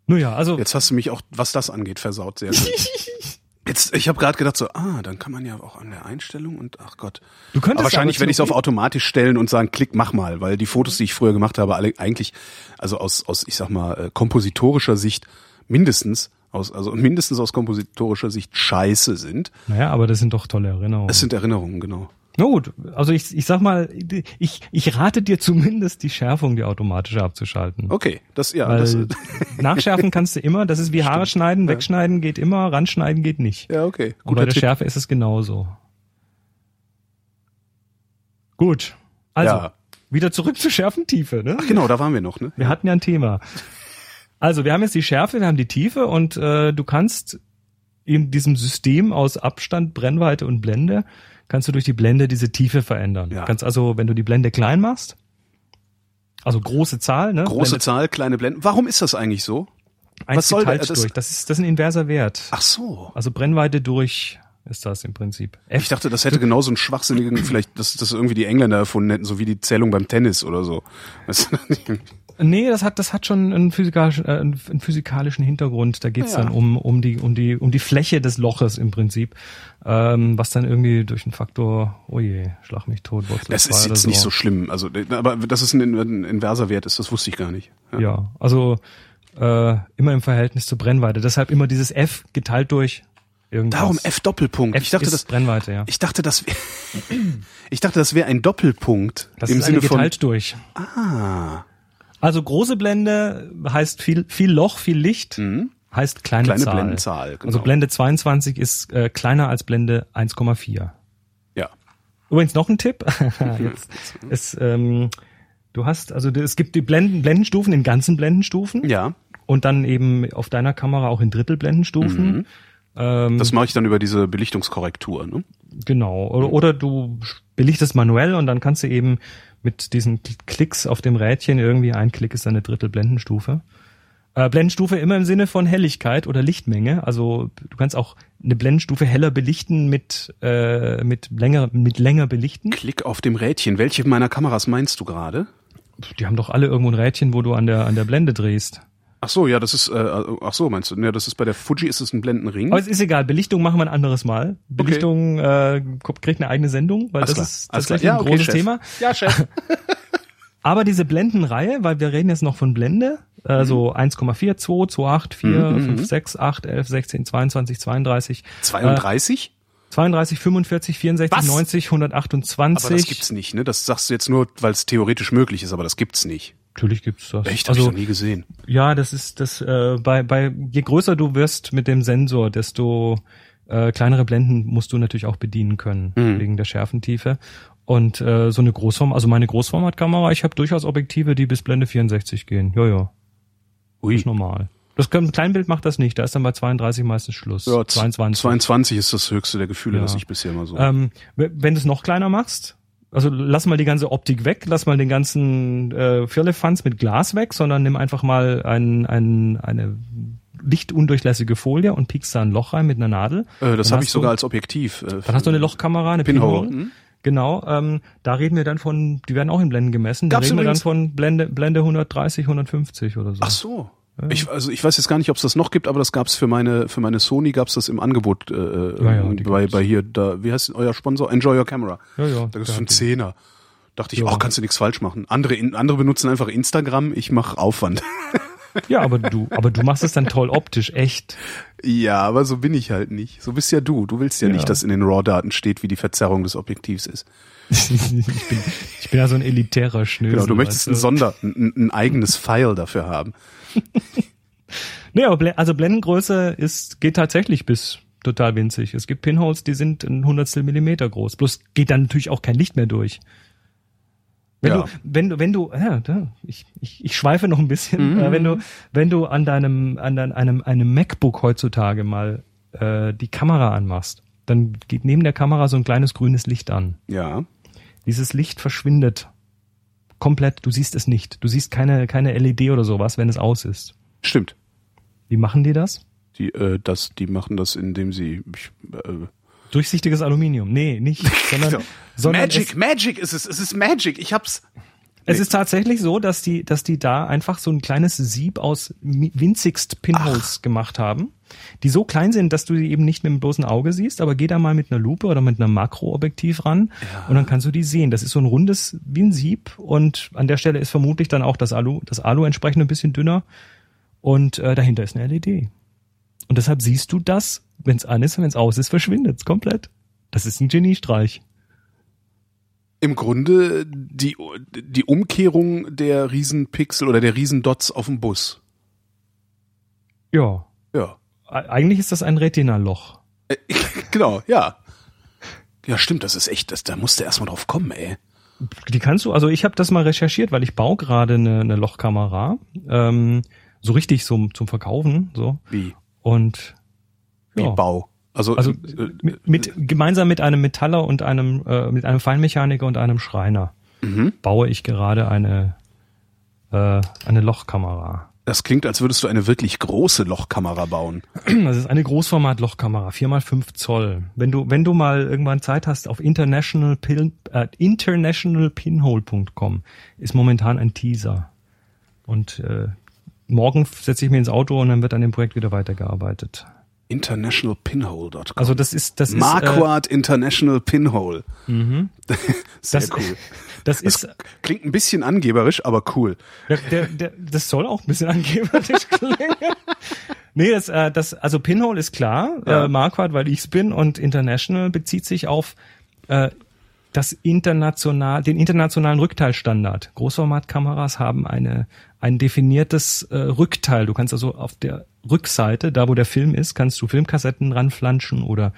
S3: Nun ja, also
S2: Jetzt hast du mich auch, was das angeht, versaut sehr. *laughs* Jetzt, ich habe gerade gedacht so, ah, dann kann man ja auch an der Einstellung und ach Gott.
S3: du könntest
S2: Aber wahrscheinlich werde ich es auf automatisch stellen und sagen, klick, mach mal, weil die Fotos, die ich früher gemacht habe, alle eigentlich, also aus, aus ich sag mal, äh, kompositorischer Sicht mindestens, aus, also mindestens aus kompositorischer Sicht scheiße sind.
S3: Naja, aber das sind doch tolle Erinnerungen.
S2: Es sind Erinnerungen, genau.
S3: Na gut, also ich, ich sag mal, ich, ich rate dir zumindest die Schärfung, die automatische abzuschalten.
S2: Okay, das, ja, das, *laughs*
S3: nachschärfen kannst du immer, das ist wie Haare schneiden, wegschneiden geht immer, ranschneiden geht nicht.
S2: ja, okay.
S3: Und bei
S2: Guter
S3: der
S2: Tipp.
S3: Schärfe ist es genauso. Gut. Also,
S2: Ja.
S3: wieder zurück zur Schärfentiefe, ne?
S2: Ach genau, da waren wir noch, ne?
S3: Wir hatten ja ein Thema. Also, wir haben jetzt die Schärfe, wir haben die Tiefe und äh, du kannst in diesem System aus Abstand, Brennweite und Blende, kannst du durch die Blende diese Tiefe verändern.
S2: Ja.
S3: Du kannst also, wenn du die Blende klein machst, also große Zahl, ne?
S2: Große
S3: Blende
S2: Zahl, kleine Blenden. Warum ist das eigentlich so?
S3: eins
S2: was soll das-
S3: durch. Das ist, das ist ein inverser Wert.
S2: Ach so.
S3: Also Brennweite durch ist das im Prinzip. F
S2: Ich dachte, das hätte genauso einen schwachsinnigen, vielleicht, dass das irgendwie die Engländer erfunden hätten, so wie die Zählung beim Tennis oder so. *laughs*
S3: Nee, das hat das hat schon einen physikalischen, äh, einen physikalischen Hintergrund. Da geht's
S2: Ja.
S3: dann um um die um die um die Fläche des Loches im Prinzip, ähm, was dann irgendwie durch einen Faktor, oh je, schlag mich tot. Wurzel
S2: Das ist jetzt nicht so schlimm. Also, aber dass es ein, ein inverser Wert ist, das wusste ich gar nicht. Ja.
S3: Ja, also äh, immer im Verhältnis zur Brennweite. Deshalb immer dieses F geteilt durch irgendwas.
S2: Darum F Doppelpunkt.
S3: F
S2: ich dachte,
S3: ist
S2: das,
S3: Brennweite, ja.
S2: ich dachte, das, *clears throat* ich dachte, das wäre ein Doppelpunkt
S3: Das
S2: im
S3: ist
S2: Sinne
S3: eine
S2: von.
S3: geteilt durch.
S2: Ah,
S3: Also große Blende heißt viel viel Loch, viel Licht. Heißt kleine,
S2: Mhm. kleine
S3: Zahl.
S2: Blendenzahl. Genau.
S3: Also Blende 22 ist äh, kleiner als Blende 1,4.
S2: Ja.
S3: Übrigens noch ein Tipp. *laughs* *laughs* Jetzt ist, ähm, du hast, also es gibt die Blenden, Blendenstufen in ganzen Blendenstufen
S2: Ja.
S3: und dann eben auf deiner Kamera auch in Drittelblendenstufen. Ähm,
S2: Das mache ich dann über diese Belichtungskorrektur. Ne?
S3: genau. Oder, oder du belichtest manuell und dann kannst du eben mit diesen Klicks auf dem Rädchen irgendwie ein Klick ist eine Drittelblendenstufe. Äh, Blendenstufe immer im Sinne von Helligkeit oder Lichtmenge. Also du kannst auch eine Blendenstufe heller belichten mit äh, mit länger mit länger belichten.
S2: Klick auf dem Rädchen. Welche meiner Kameras meinst du gerade?
S3: Die haben doch alle irgendwo ein Rädchen, wo du an der an der Blende drehst.
S2: Ach so, ja, das ist, äh, ach so, meinst du? Ja, das ist bei der Fuji ist es ein Blendenring.
S3: Aber es ist egal, Belichtung machen wir ein anderes Mal. Belichtung äh, kommt- kriegt eine eigene Sendung, weil
S2: Alles
S3: das
S2: klar,
S3: ist tatsächlich
S2: Ja,
S3: ein
S2: okay,
S3: großes
S2: Chef.
S3: Thema.
S2: Ja, Chef. *laughs*
S3: Aber diese Blendenreihe, weil wir reden jetzt noch von Blende,
S2: Mhm.
S3: äh, so 1,4, 2, 2, 8, 4, 5, 6, 8, 11, 16, 22, 32.
S2: 32?
S3: 32, 45, 64,
S2: Was?
S3: 90, 128.
S2: Aber das gibt's nicht, ne? Das sagst du jetzt nur, weil es theoretisch möglich ist, aber das gibt's nicht.
S3: Natürlich gibt's das.
S2: Echt, hab ich
S3: also
S2: noch nie gesehen.
S3: ja, das ist das äh, bei bei je größer du wirst mit dem Sensor, desto äh, kleinere Blenden musst du natürlich auch bedienen können
S2: Mhm.
S3: wegen der Schärfentiefe. Und äh, so eine Großform, also meine Großformatkamera, ich habe durchaus Objektive, die bis Blende 64 gehen. Ja, ja,
S2: Ui.
S3: ist normal. Das kann, Kleinbild macht das nicht, da ist dann bei 32 meistens Schluss.
S2: Ja,
S3: 22.
S2: 22 ist das höchste der Gefühle,
S3: Ja.
S2: das ich bisher mal so.
S3: Ähm, wenn du es noch kleiner machst, also lass mal die ganze Optik weg, lass mal den ganzen äh, Firlefanz mit Glas weg, sondern nimm einfach mal ein, ein, eine lichtundurchlässige Folie und piekst da ein Loch rein mit einer Nadel.
S2: äh, das habe ich sogar
S3: du-
S2: als Objektiv. Äh,
S3: Dann hast du eine Lochkamera, eine
S2: Pinhole.
S3: Pinhole.
S2: Hm?
S3: Genau, ähm, da reden wir dann von, die werden auch in Blenden gemessen, da
S2: Gab's
S3: reden wir dann von Blende, Blende 130, 150 oder so.
S2: Ach so. Ich, also ich weiß jetzt gar nicht, ob es das noch gibt, aber das gab's für meine für meine Sony gab's das im Angebot äh,
S3: Ja, ja, die
S2: bei bei hier da wie heißt euer Sponsor Enjoy Your Camera.
S3: Ja, ja,
S2: Da
S3: hat die-
S2: Zehner. Dachte ich,
S3: Ja.
S2: ach, kannst du nichts falsch machen. Andere andere benutzen einfach Instagram, ich mache Aufwand.
S3: Ja, aber du, aber du machst es dann toll optisch, echt.
S2: ja, aber so bin ich halt nicht. So bist ja du. Du willst ja,
S3: Ja.
S2: nicht, dass in den RAW-Daten steht, wie die Verzerrung des Objektivs ist.
S3: Ich bin, ich bin ja so ein elitärer Schnösel.
S2: Genau, du möchtest ein? Sonder, ein, ein eigenes File dafür haben. *laughs*
S3: Nee, aber also Blendengröße ist, geht tatsächlich bis total winzig. Es gibt Pinholes, die sind ein Hundertstel Millimeter groß. Bloß geht dann natürlich auch kein Licht mehr durch. Wenn
S2: Ja.
S3: du, wenn du, wenn du, ja, da, ich, ich, ich schweife noch ein bisschen, äh, wenn du, wenn du an deinem, an dein, einem, einem MacBook heutzutage mal äh, die Kamera anmachst, dann geht neben der Kamera so ein kleines grünes Licht an.
S2: Ja.
S3: Dieses Licht verschwindet komplett. Du siehst es nicht. Du siehst keine, keine LED oder sowas, wenn es aus ist.
S2: Stimmt.
S3: Wie machen die das?
S2: Die, äh, das, die machen das, indem sie ich, äh,
S3: Durchsichtiges Aluminium. Nee, nicht. *laughs* Sondern,
S2: Genau.
S3: sondern
S2: Magic,
S3: Es,
S2: Magic ist es, es ist Magic. Ich hab's.
S3: es ist tatsächlich so, dass die, dass die da einfach so ein kleines Sieb aus winzigst Pinholes gemacht haben, die so klein sind, dass du sie eben nicht mit dem bloßen Auge siehst, aber geh da mal mit einer Lupe oder mit einem Makroobjektiv ran und dann kannst du die sehen. Das ist so ein rundes wie ein Sieb und an der Stelle ist vermutlich dann auch das Alu, das Alu entsprechend ein bisschen dünner und äh, dahinter ist eine LED. Und deshalb siehst du das, wenn es an ist und wenn es aus ist, verschwindet es komplett. Das ist ein Geniestreich.
S2: Im Grunde die, die Umkehrung der Riesenpixel oder der Riesendots auf dem Bus.
S3: Ja. Eigentlich ist das ein Retina-Loch.
S2: Genau, ja. Ja, stimmt, das ist echt, das, da musst du erstmal drauf kommen, ey.
S3: Die kannst du, also ich habe das mal recherchiert, weil ich baue gerade eine, eine Lochkamera, ähm, so richtig zum, zum Verkaufen, so.
S2: Wie?
S3: Und
S2: Wie
S3: ja.
S2: Bau. Also,
S3: Also
S2: äh,
S3: mit, mit gemeinsam mit einem Metaller und einem äh, mit einem Feinmechaniker und einem Schreiner
S2: mhm.
S3: baue ich gerade eine äh, eine Lochkamera.
S2: Das klingt, als würdest du eine wirklich große Lochkamera bauen. *clears throat*
S3: Das ist eine Großformat-Lochkamera, 4x5 Zoll. Wenn du, wenn du mal irgendwann Zeit hast, auf international pin, äh, internationalpinhole.com ist momentan ein Teaser. Und äh, morgen setze ich mir ins Auto und dann wird an dem Projekt wieder weitergearbeitet.
S2: Internationalpinhole.com.
S3: Also das ist, das ist, äh,
S2: Marquardt International Pinhole.
S3: Mhm. *laughs*
S2: Sehr
S3: Das-
S2: cool. *laughs*
S3: das ist,
S2: Klingt ein bisschen angeberisch, aber cool.
S3: der, der, der, das soll auch ein bisschen angeberisch *laughs* klingen. Nee, das, äh, das, also Pinhole ist klar,
S2: Ja.
S3: äh, Marquardt, weil ich's bin und International bezieht sich auf äh, das international, den internationalen Rückteilstandard. Großformatkameras haben eine, ein definiertes äh, Rückteil. Du kannst also auf der Rückseite, da wo der Film ist, kannst du Filmkassetten ranflanschen oder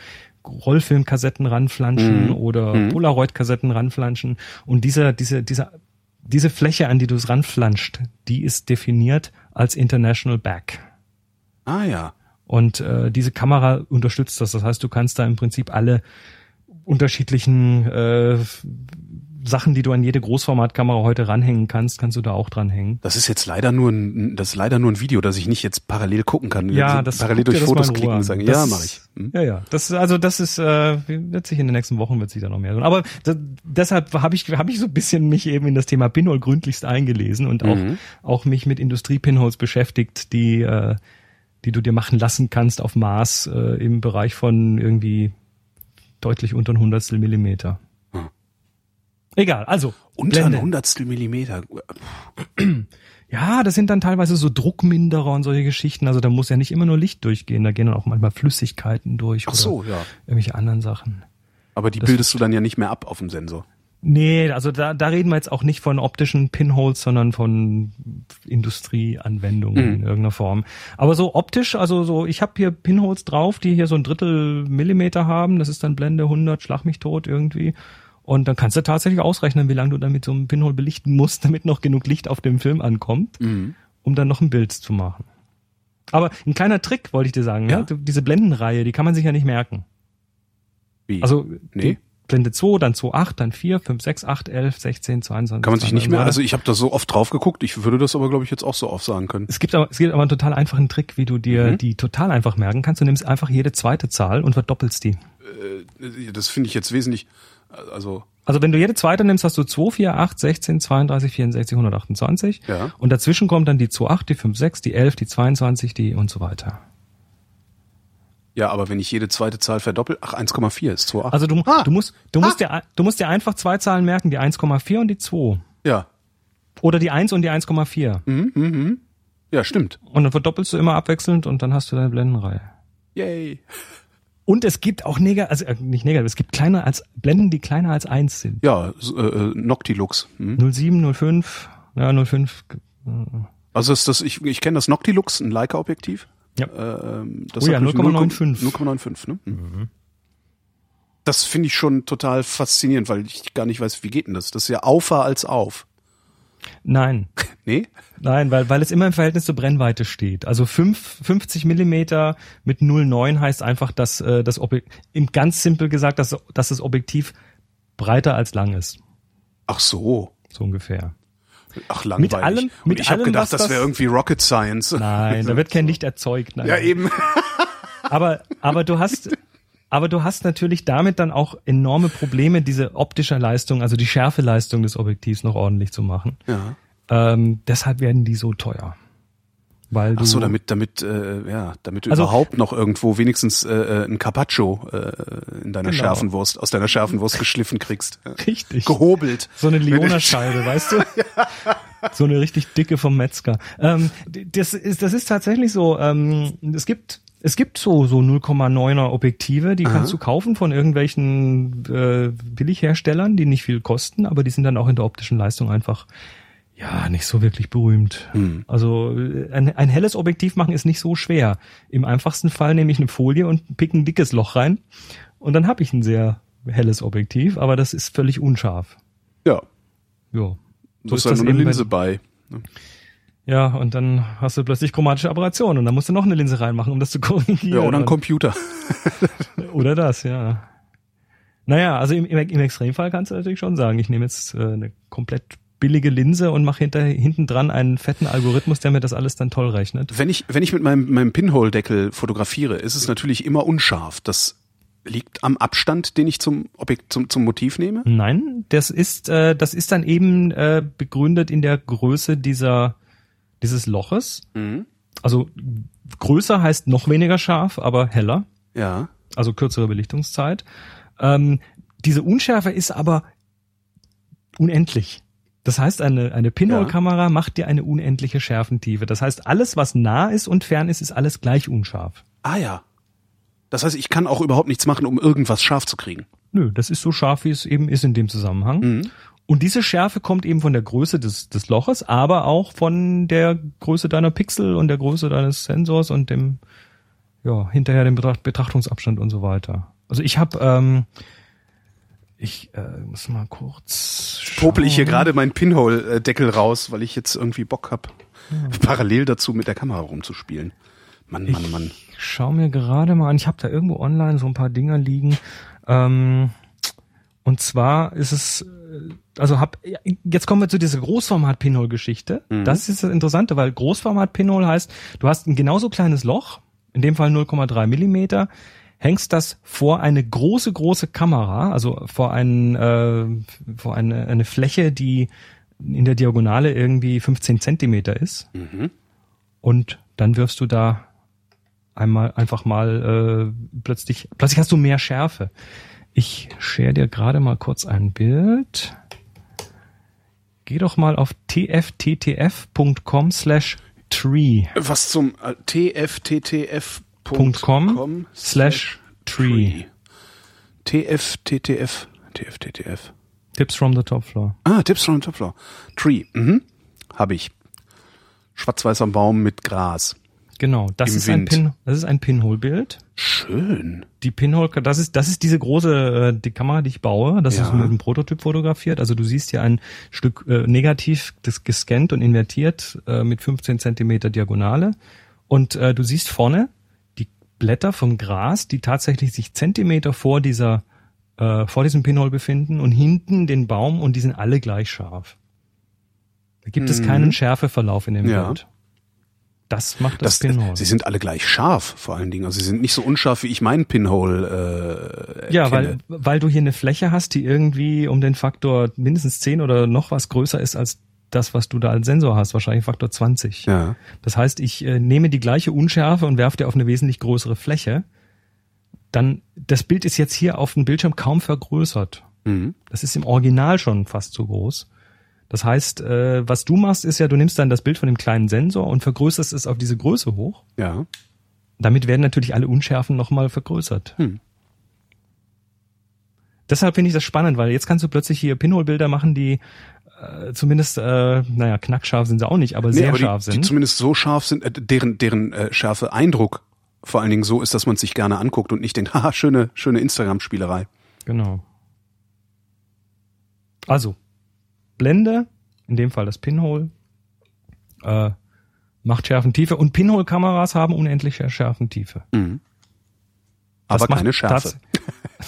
S3: Rollfilmkassetten ranflanschen
S2: Mhm.
S3: oder Polaroid-Kassetten ranflanschen. Und diese, diese, diese, diese Fläche, an die du es ranflanscht, die ist definiert als International Back.
S2: Ah ja.
S3: Und äh, diese Kamera unterstützt das. Das heißt, du kannst da im Prinzip alle unterschiedlichen äh, Sachen, die du an jede Großformatkamera heute ranhängen kannst, kannst du da auch dranhängen.
S2: Das ist jetzt leider nur ein, das ist leider nur ein Video, das ich nicht jetzt parallel gucken kann.
S3: Ja, das
S2: parallel durch
S3: das
S2: Fotos klicken und sagen,
S3: Das-
S2: ja, mache ich. Hm?
S3: Ja, ja. Das ist also das ist äh, wird sich in den nächsten Wochen wird sich da noch mehr tun. Aber da, deshalb habe ich habe ich so ein bisschen mich eben in das Thema Pinhole gründlichst eingelesen und auch
S2: Mhm.
S3: auch mich mit Industrie-Pinholes beschäftigt, die äh, die du dir machen lassen kannst auf Maß äh, im Bereich von irgendwie deutlich unter ein Hundertstel Millimeter. Egal, also
S2: Unter ein. Hundertstel Millimeter. *clears throat*
S3: Ja, das sind dann teilweise so Druckminderer und solche Geschichten. Also da muss ja nicht immer nur Licht durchgehen, da gehen dann auch manchmal Flüssigkeiten durch
S2: Ach
S3: oder
S2: so, ja.
S3: irgendwelche anderen Sachen.
S2: Aber die bildest du dann ja nicht mehr ab auf dem Sensor.
S3: Nee, also da, da reden wir jetzt auch nicht von optischen Pinholes, sondern von Industrieanwendungen
S2: Mhm.
S3: in irgendeiner Form. Aber so optisch, also so, ich habe hier Pinholes drauf, die hier so ein Drittel Millimeter haben. Das ist dann Blende 100, schlag mich tot irgendwie. Und dann kannst du tatsächlich ausrechnen, wie lange du dann mit so einem Pinhole belichten musst, *laughs* damit noch genug Licht auf dem Film ankommt,
S2: Mhm.
S3: um dann noch ein Bild zu machen. Aber ein kleiner Trick wollte ich dir sagen, ja?
S2: Ja.
S3: Du- Diese Blendenreihe, die kann man sich ja nicht merken.
S2: Wie?
S3: Also
S2: Nee.
S3: Blende 2, dann 2, 8, dann 4, 5, 6, 8, 11, 16, 22.
S2: Kann man sich nicht mehr,
S3: 22.
S2: also ich habe da so oft drauf geguckt, ich würde das aber, glaube ich, jetzt auch so aufsagen können.
S3: Es gibt aber, es gibt aber einen total einfachen Trick, wie du dir
S2: Mhm.
S3: die total einfach merken kannst. Du nimmst einfach jede zweite Zahl und verdoppelst die.
S2: Äh, Das finde ich jetzt wesentlich, also,
S3: Also wenn du jede zweite nimmst, hast du 2, 4, 8, 16, 32, 64, 128.
S2: Ja.
S3: Und dazwischen kommt dann die 2, 8, die 5, 6, die 11, die 22, die und so weiter.
S2: ja, aber wenn ich jede zweite Zahl verdoppel, ach, 1,4 ist 2,8.
S3: Also du,
S2: Ah.
S3: du musst, du musst dir, du musst dir einfach zwei Zahlen merken, die 1,4 und die 2.
S2: ja.
S3: Oder die 1 und die 1,4.
S2: Mhm. Ja, stimmt.
S3: Und dann verdoppelst du immer abwechselnd und dann hast du deine Blendenreihe.
S2: Yay.
S3: Und es gibt auch negativ, also äh, nicht negativ, es gibt kleiner als Blenden, die kleiner als eins sind.
S2: Ja, äh, äh, Noctilux. Hm.
S3: 07, 05, ja 05.
S2: Also ist das, ich, ich kenne das Noctilux, ein Leica-Objektiv.
S3: Ja.
S2: Ähm, das
S3: Oh ja,
S2: hat nämlich
S3: 0,95.
S2: 0,95, ne? Das finde ich schon total faszinierend, weil ich gar nicht weiß, wie geht denn das? Das ist ja aufer als auf.
S3: Nein, *laughs*
S2: Nee?
S3: nein, weil, weil es immer im Verhältnis zur Brennweite steht. Also fünf, 50 Millimeter mit 0,9 heißt einfach, dass äh, das Objektiv, ganz simpel gesagt, dass, dass das Objektiv breiter als lang ist.
S2: Ach so.
S3: So ungefähr.
S2: Ach, langweilig.
S3: allem-
S2: Und
S3: mit
S2: ich habe
S3: allem,
S2: gedacht, das wäre irgendwie Rocket Science.
S3: Nein, da wird kein Licht erzeugt. Nein.
S2: Ja, eben.
S3: aber, aber du hast, *laughs* aber du hast natürlich damit dann auch enorme Probleme, diese optische Leistung, also die Schärfeleistung des Objektivs noch ordentlich zu machen.
S2: Ja.
S3: Ähm, deshalb werden die so teuer. Weil du,
S2: Ach so, damit, damit, äh, ja, damit du
S3: Also-
S2: überhaupt noch irgendwo wenigstens äh, äh, ein Carpaccio äh, in deiner
S3: Genau.
S2: Schärfenwurst, aus deiner Schärfenwurst geschliffen kriegst. Ja. *laughs*
S3: Richtig.
S2: Gehobelt.
S3: So eine Leona-Scheibe, *laughs* weißt du? So eine richtig dicke vom Metzger. Ähm, das ist, das ist tatsächlich so. Ähm, es gibt, es gibt so so 0,9er Objektive, die kannst du kaufen von irgendwelchen äh, Billigherstellern, die nicht viel kosten, aber die sind dann auch in der optischen Leistung einfach ja nicht so wirklich berühmt. Also äh, ein, ein helles Objektiv machen ist nicht so schwer. Im einfachsten Fall nehme ich eine Folie und pick ein dickes Loch rein und dann habe ich ein sehr helles Objektiv, aber das ist völlig unscharf.
S2: Ja.
S3: Ja.
S2: So ist da nur eine
S3: eben,
S2: Linse bei.
S3: Ja, und dann hast du plötzlich chromatische Aberration und dann musst du noch eine Linse reinmachen, um das zu korrigieren.
S2: Ja, oder ein Computer. *laughs*
S3: Oder das, ja. Naja, also im, im, im Extremfall kannst du natürlich schon sagen, ich nehme jetzt äh, eine komplett billige Linse und mache hinter, hinten dran einen fetten Algorithmus, der mir das alles dann toll rechnet.
S2: Wenn ich, wenn ich mit meinem, meinem Pinhole-Deckel fotografiere, ist es natürlich immer unscharf. Das liegt am Abstand, den ich zum Objekt, zum, zum Motiv nehme.
S3: Nein, das ist, äh, das ist dann eben äh, begründet in der Größe dieser, dieses Loches.
S2: Mhm.
S3: Also größer heißt noch weniger scharf, aber heller.
S2: Ja.
S3: also kürzere Belichtungszeit. Ähm, diese Unschärfe ist aber unendlich. Das heißt, eine, eine Pinhole-Kamera macht dir eine unendliche Schärfentiefe. Das heißt, alles, was nah ist und fern ist, ist alles gleich unscharf.
S2: Ah ja. Das heißt, ich kann auch überhaupt nichts machen, um irgendwas scharf zu kriegen.
S3: Nö, das ist so scharf, wie es eben ist in dem Zusammenhang. Und diese Schärfe kommt eben von der Größe des, des Loches, aber auch von der Größe deiner Pixel und der Größe deines Sensors und dem, ja, hinterher dem Betracht, Betrachtungsabstand und so weiter. Also ich habe, ähm, ich äh, muss mal kurz.
S2: Popel ich hier
S3: schauen.
S2: gerade meinen Pinhole-Deckel raus, weil ich jetzt irgendwie Bock hab, parallel dazu mit der Kamera rumzuspielen. Mann, Mann, Mann.
S3: Ich schau mir gerade mal an, ich habe da irgendwo online so ein paar Dinger liegen. Ähm, und zwar ist es, äh, also hab, jetzt kommen wir zu dieser Großformat-Pinhole-Geschichte. Das ist das Interessante, weil Großformat-Pinhole heißt, du hast ein genauso kleines Loch, in dem Fall 0,3 Millimeter, hängst das vor eine große, große Kamera, also vor, ein, äh, vor eine, eine Fläche, die in der Diagonale irgendwie 15 Zentimeter ist. Und dann wirfst du da einmal einfach mal äh, plötzlich plötzlich hast du mehr Schärfe. Ich share dir gerade mal kurz ein Bild. geh doch mal auf tfttf.com slash tree.
S2: Was zum äh,
S3: .com
S2: tfttf.com
S3: slash tree.
S2: tfttf tfttf.
S3: Tips from the top floor.
S2: Ah, Tipps from the Top Floor. Tree. Mhm. Habe ich. Schwarz-weißer Baum mit Gras.
S3: Genau, das
S2: Im
S3: ist ein. Pin, das ist ein Pinhole-Bild.
S2: Schön.
S3: Die Pinhole, das ist, das ist diese große, äh, die Kamera, die ich baue. Das
S2: Ja.
S3: ist mit einem Prototyp fotografiert. Also du siehst hier ein Stück äh, negativ das gescannt und invertiert äh, mit 15 Zentimeter Diagonale. Und äh, du siehst vorne die Blätter vom Gras, die tatsächlich sich Zentimeter vor dieser, äh, vor diesem Pinhole befinden und hinten den Baum und die sind alle gleich scharf. Da gibt es
S2: Mhm.
S3: keinen Schärfeverlauf in dem
S2: Ja.
S3: Bild. Das macht das,
S2: Das,
S3: Pinhole.
S2: sie sind alle gleich scharf, vor allen Dingen. Also sie sind nicht so unscharf, wie ich meinen Pinhole äh,
S3: Ja,
S2: kenne.
S3: weil, weil du hier eine Fläche hast, die irgendwie um den Faktor mindestens 10 oder noch was größer ist als das, was du da als Sensor hast, wahrscheinlich Faktor 20.
S2: Ja.
S3: Das heißt, ich äh, nehme die gleiche Unschärfe und werfe dir auf eine wesentlich größere Fläche. Dann, das Bild ist jetzt hier auf dem Bildschirm kaum vergrößert.
S2: Mhm.
S3: Das ist im Original schon fast zu groß. Das heißt, äh, was du machst, ist ja, du nimmst dann das Bild von dem kleinen Sensor und vergrößerst es auf diese Größe hoch.
S2: Ja.
S3: Damit werden natürlich alle Unschärfen nochmal vergrößert.
S2: Hm.
S3: Deshalb finde ich das spannend, weil jetzt kannst du plötzlich hier Pinhole-Bilder machen, die äh, zumindest, äh, naja, knackscharf sind sie auch nicht, aber
S2: Nee,
S3: sehr
S2: aber
S3: scharf
S2: die, die
S3: sind.
S2: zumindest so scharf sind, äh, deren, deren äh, Schärfe Eindruck vor allen Dingen so ist, dass man es sich gerne anguckt und nicht denkt, *laughs* haha, schöne, schöne Instagram-Spielerei.
S3: Genau. Also, Blende, in dem Fall das Pinhole, äh, macht Schärfentiefe und Pinhole-Kameras haben unendliche Schärfentiefe.
S2: Mhm.
S3: Das
S2: Aber
S3: macht
S2: keine Schärfe.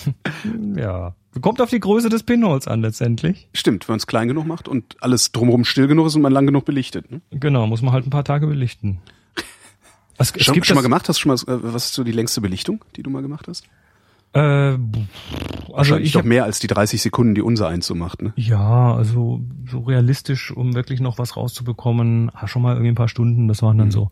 S2: *laughs*
S3: ja. Kommt auf die Größe des Pinholes an letztendlich.
S2: Stimmt, wenn man es klein genug macht und alles drumherum still genug ist und man lang genug belichtet. Ne?
S3: Genau, muss man halt ein paar Tage belichten. *laughs* Es
S2: Schon, schon mal gemacht? Hast du schon mal, äh, was ist so die längste Belichtung, die du mal gemacht hast?
S3: Äh, also
S2: Wahrscheinlich
S3: ich
S2: doch mehr als die 30 Sekunden, die unser eins so macht. Ne?
S3: ja, also so realistisch, um wirklich noch was rauszubekommen, schon mal irgendwie ein paar Stunden. Das
S2: Mhm.
S3: waren dann so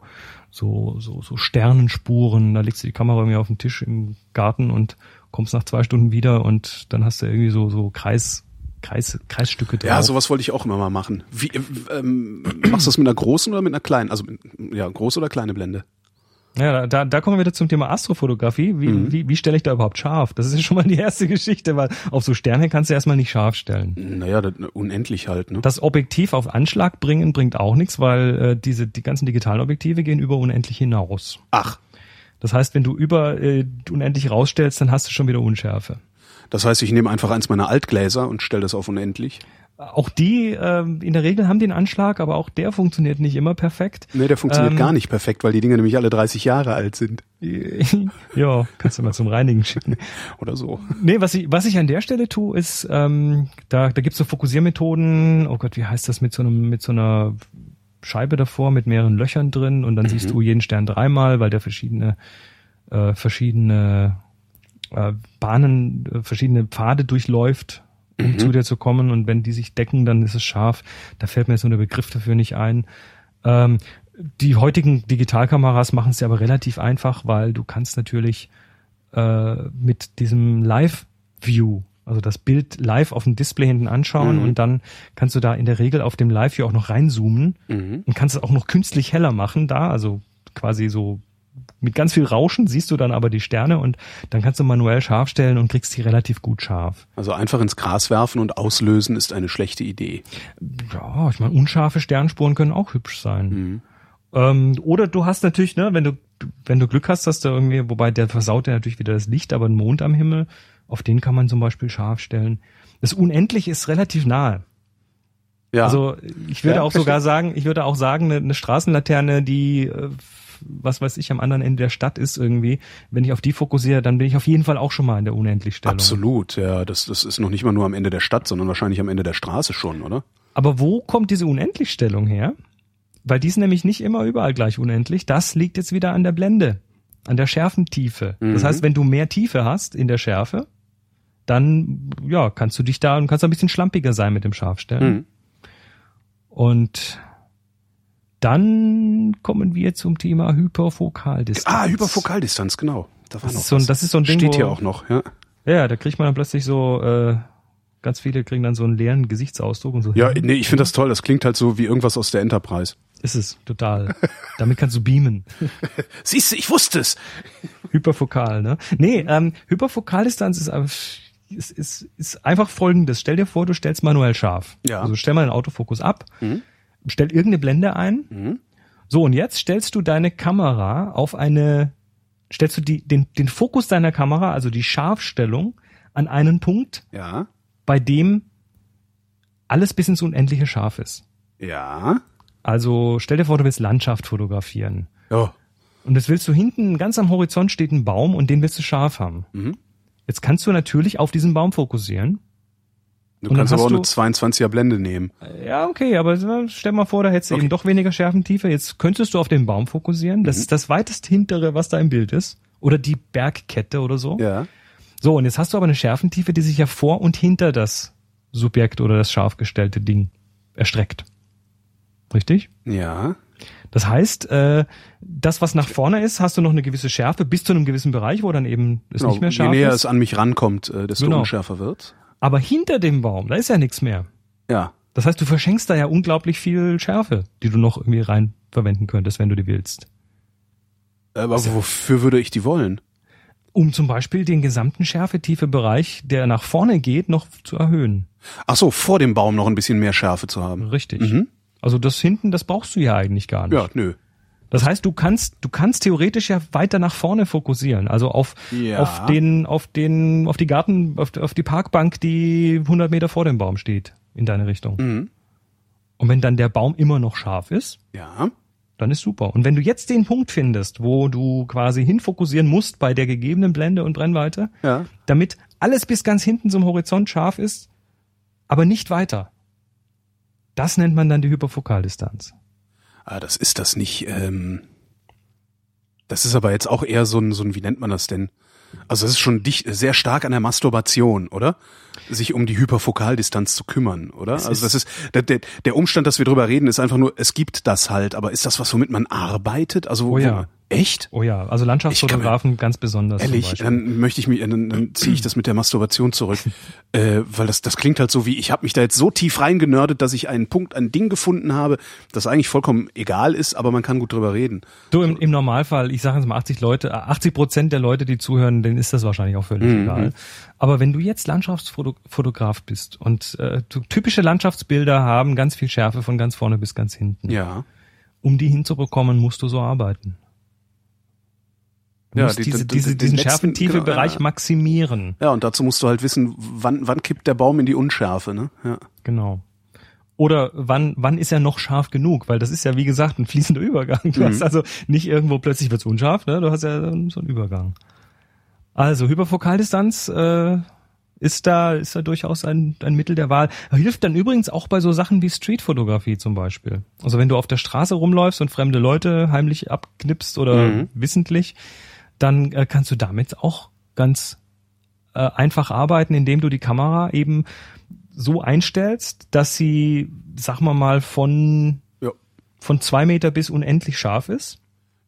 S3: so so so Sternenspuren. Da legst du die Kamera irgendwie auf den Tisch im Garten und kommst nach zwei Stunden wieder und dann hast du irgendwie so so Kreis Kreis Kreisstücke drauf.
S2: Ja, sowas wollte ich auch immer mal machen. Wie, äh, ähm, machst du das mit einer großen oder mit einer kleinen? Also ja, große oder kleine Blende?
S3: Ja, da, da kommen wir wieder zum Thema Astrofotografie. Wie,
S2: Mhm.
S3: wie, wie stelle ich da überhaupt scharf? Das ist ja schon mal die erste *laughs* Geschichte, weil auf so Sterne kannst du erstmal nicht scharf stellen.
S2: Naja, das, unendlich halt. Ne?
S3: Das Objektiv auf Anschlag bringen bringt auch nichts, weil äh, diese die ganzen digitalen Objektive gehen über unendlich hinaus.
S2: Ach,
S3: Das heißt, wenn du über äh, unendlich rausstellst, dann hast du schon wieder Unschärfe.
S2: das heißt, ich nehme einfach eins meiner Altgläser und stelle das auf unendlich.
S3: Auch die ähm, in der Regel haben den Anschlag, aber auch der funktioniert nicht immer perfekt.
S2: Nee, der funktioniert
S3: Ähm,
S2: gar nicht perfekt, weil die Dinge nämlich alle 30 Jahre alt sind. *laughs*
S3: ja, kannst du mal zum Reinigen schicken. *laughs*
S2: Oder so.
S3: Nee, was ich, was ich an der Stelle tue, ist, ähm, da, da gibt's so Fokussiermethoden, oh Gott, wie heißt das, mit so einem, mit so einer Scheibe davor mit mehreren Löchern drin und dann siehst du jeden Stern dreimal, weil der verschiedene, äh, verschiedene äh, Bahnen, äh, verschiedene Pfade durchläuft, um zu dir zu kommen. Und wenn die sich decken, dann ist es scharf. Da fällt mir jetzt nur der Begriff dafür nicht ein. Ähm, die heutigen Digitalkameras machen es ja aber relativ einfach, weil du kannst natürlich äh, mit diesem Live-View, also das Bild live auf dem Display hinten anschauen
S2: Mhm.
S3: und dann kannst du da in der Regel auf dem Live-View auch noch reinzoomen
S2: Mhm.
S3: und kannst es auch noch künstlich heller machen da, also quasi so mit ganz viel Rauschen siehst du dann aber die Sterne und dann kannst du manuell scharf stellen und kriegst die relativ gut scharf.
S2: Also einfach ins Gras werfen und auslösen ist eine schlechte Idee.
S3: Ja, ich meine, unscharfe Sternspuren können auch hübsch sein.
S2: Mhm.
S3: Ähm, oder du hast natürlich, ne, wenn du, wenn du Glück hast, dass da irgendwie, wobei der versaut ja natürlich wieder das Licht, aber ein Mond am Himmel, auf den kann man zum Beispiel scharf stellen. Das Unendliche ist relativ nahe.
S2: Ja.
S3: Also ich würde
S2: Ja,
S3: auch
S2: verstehe.
S3: sogar sagen, ich würde auch sagen, eine, eine Straßenlaterne, die äh, was weiß ich am anderen Ende der Stadt ist irgendwie, wenn ich auf die fokussiere, dann bin ich auf jeden Fall auch schon mal in der Unendlichstellung.
S2: Absolut, ja. Das, das ist noch nicht mal nur am Ende der Stadt, sondern wahrscheinlich am Ende der Straße schon, oder?
S3: Aber wo kommt diese Unendlichstellung her? Weil die ist nämlich nicht immer überall gleich unendlich. Das liegt jetzt wieder an der Blende, an der Schärfentiefe. Das
S2: Mhm.
S3: heißt, wenn du mehr Tiefe hast in der Schärfe, dann ja, kannst du dich da und kannst ein bisschen schlampiger sein mit dem Scharfstellen.
S2: Mhm.
S3: Und dann kommen wir zum Thema Hyperfokaldistanz.
S2: Ah, Hyperfokaldistanz, genau. Da war
S3: Das
S2: noch
S3: ist so ein- das ist so ein Ding,
S2: Steht hier auch noch, ja.
S3: Ja, da kriegt man dann plötzlich so äh, Ganz viele kriegen dann so einen leeren Gesichtsausdruck und so.
S2: Ja, nee, ich finde das toll. Das klingt halt so wie irgendwas aus der Enterprise.
S3: Ist es, total. Damit kannst du beamen. *laughs*
S2: Siehst du, ich wusste es.
S3: Hyperfokal, ne? Nee, ähm, Hyperfokaldistanz ist, einfach- ist, ist, ist einfach folgendes. Stell dir vor, du stellst manuell scharf.
S2: Ja.
S3: Also stell mal den Autofokus ab, stell irgendeine Blende ein. So, und jetzt stellst du deine Kamera auf eine, stellst du die, den, den Fokus deiner Kamera, also die Scharfstellung, an einen Punkt,
S2: Ja.
S3: bei dem alles bis ins Unendliche scharf ist.
S2: Ja.
S3: Also stell dir vor, du willst Landschaft fotografieren.
S2: Ja.
S3: Und das willst du hinten, ganz am Horizont steht ein Baum und den willst du scharf haben.
S2: Mhm.
S3: Jetzt kannst du natürlich auf diesen Baum fokussieren.
S2: Du
S3: Und
S2: kannst aber auch eine
S3: du-
S2: 22er Blende nehmen.
S3: Ja, okay, aber stell mal vor, da hättest du
S2: Okay.
S3: eben doch weniger Schärfentiefe. Jetzt könntest du auf den Baum fokussieren. Das
S2: Mhm.
S3: ist das weitest hintere, was da im Bild ist. Oder die Bergkette oder so.
S2: Ja.
S3: So, und jetzt hast du aber eine Schärfentiefe, die sich ja vor und hinter das Subjekt oder das scharf gestellte Ding erstreckt. Richtig?
S2: Ja.
S3: Das heißt, äh, das, was nach vorne ist, hast du noch eine gewisse Schärfe bis zu einem gewissen Bereich, wo dann eben es nicht mehr
S2: Je
S3: scharf
S2: näher
S3: ist.
S2: es an mich rankommt, äh, desto
S3: Genau.
S2: unschärfer wird.
S3: Aber hinter dem Baum, da ist ja nichts mehr.
S2: Ja.
S3: Das heißt, du verschenkst da ja unglaublich viel Schärfe, die du noch irgendwie rein verwenden könntest, wenn du die willst.
S2: Aber wofür würde ich die wollen?
S3: Um zum Beispiel den gesamten Schärfetiefe-Bereich, der nach vorne geht, noch zu erhöhen.
S2: Ach so, vor dem Baum noch ein bisschen mehr Schärfe zu haben.
S3: Richtig.
S2: Mhm.
S3: Also das hinten, das brauchst du ja eigentlich gar nicht.
S2: Ja, nö.
S3: Das heißt, du kannst, du kannst theoretisch ja weiter nach vorne fokussieren, also auf,
S2: Ja.
S3: auf den, auf den, auf die Garten, auf, auf die Parkbank, die 100 Meter vor dem Baum steht, in deine Richtung.
S2: Mhm.
S3: Und wenn dann der Baum immer noch scharf ist,
S2: Ja.
S3: dann ist super. Und wenn du jetzt den Punkt findest, wo du quasi hinfokussieren musst bei der gegebenen Blende und Brennweite,
S2: Ja.
S3: damit alles bis ganz hinten zum Horizont scharf ist, aber nicht weiter. Das nennt man dann die Hyperfokaldistanz.
S2: Ah, das ist das nicht. Ähm, das ist aber jetzt auch eher so ein, so ein, wie nennt man das denn? Also es ist schon dicht, sehr stark an der Masturbation, oder? Sich um die Hyperfokaldistanz zu kümmern, oder?
S3: Es
S2: also das ist der, der, der Umstand, dass wir drüber reden, ist einfach nur, es gibt das halt, aber ist das was, womit man arbeitet? Also wo,
S3: Oh ja.
S2: Echt?
S3: Oh ja, also Landschaftsfotografen ganz besonders.
S2: Ehrlich, dann möchte ich mich, dann, dann ziehe ich das mit der Masturbation zurück, *laughs* äh, weil das, das klingt halt so wie, ich habe mich da jetzt so tief reingenördet, dass ich einen Punkt, ein Ding gefunden habe, das eigentlich vollkommen egal ist, aber man kann gut drüber reden.
S3: Du, im, im Normalfall, ich sage jetzt mal 80 Leute, äh, 80 Prozent der Leute, die zuhören, denen ist das wahrscheinlich auch völlig
S2: Mhm.
S3: egal. Aber wenn du jetzt Landschaftsfotograf bist und äh, du, typische Landschaftsbilder haben ganz viel Schärfe von ganz vorne bis ganz hinten.
S2: Ja.
S3: Um die hinzubekommen, musst du so arbeiten.
S2: Ja,
S3: musst
S2: die-
S3: diese,
S2: die-
S3: diese,
S2: die-
S3: diesen
S2: den letzten-
S3: Schärfentiefe-Bereich
S2: genau,
S3: maximieren.
S2: Ja, und dazu musst du halt wissen, wann, wann kippt der Baum in die Unschärfe, ne? Ja.
S3: Genau. Oder wann, wann ist er noch scharf genug? Weil das ist ja, wie gesagt, ein fließender Übergang. Du
S2: Mhm.
S3: hast also nicht irgendwo plötzlich wird's unscharf, ne? Du hast ja so einen so einen Übergang. Also Hyperfokaldistanz äh, ist da ist da durchaus ein, ein Mittel der Wahl. Hilft dann übrigens auch bei so Sachen wie Streetfotografie zum Beispiel. Also wenn du auf der Straße rumläufst und fremde Leute heimlich abknipst oder
S2: Mhm.
S3: wissentlich, dann äh, kannst du damit auch ganz äh, einfach arbeiten, indem du die Kamera eben so einstellst, dass sie, sag mal mal, von,
S2: Ja.
S3: von zwei Meter bis unendlich scharf ist.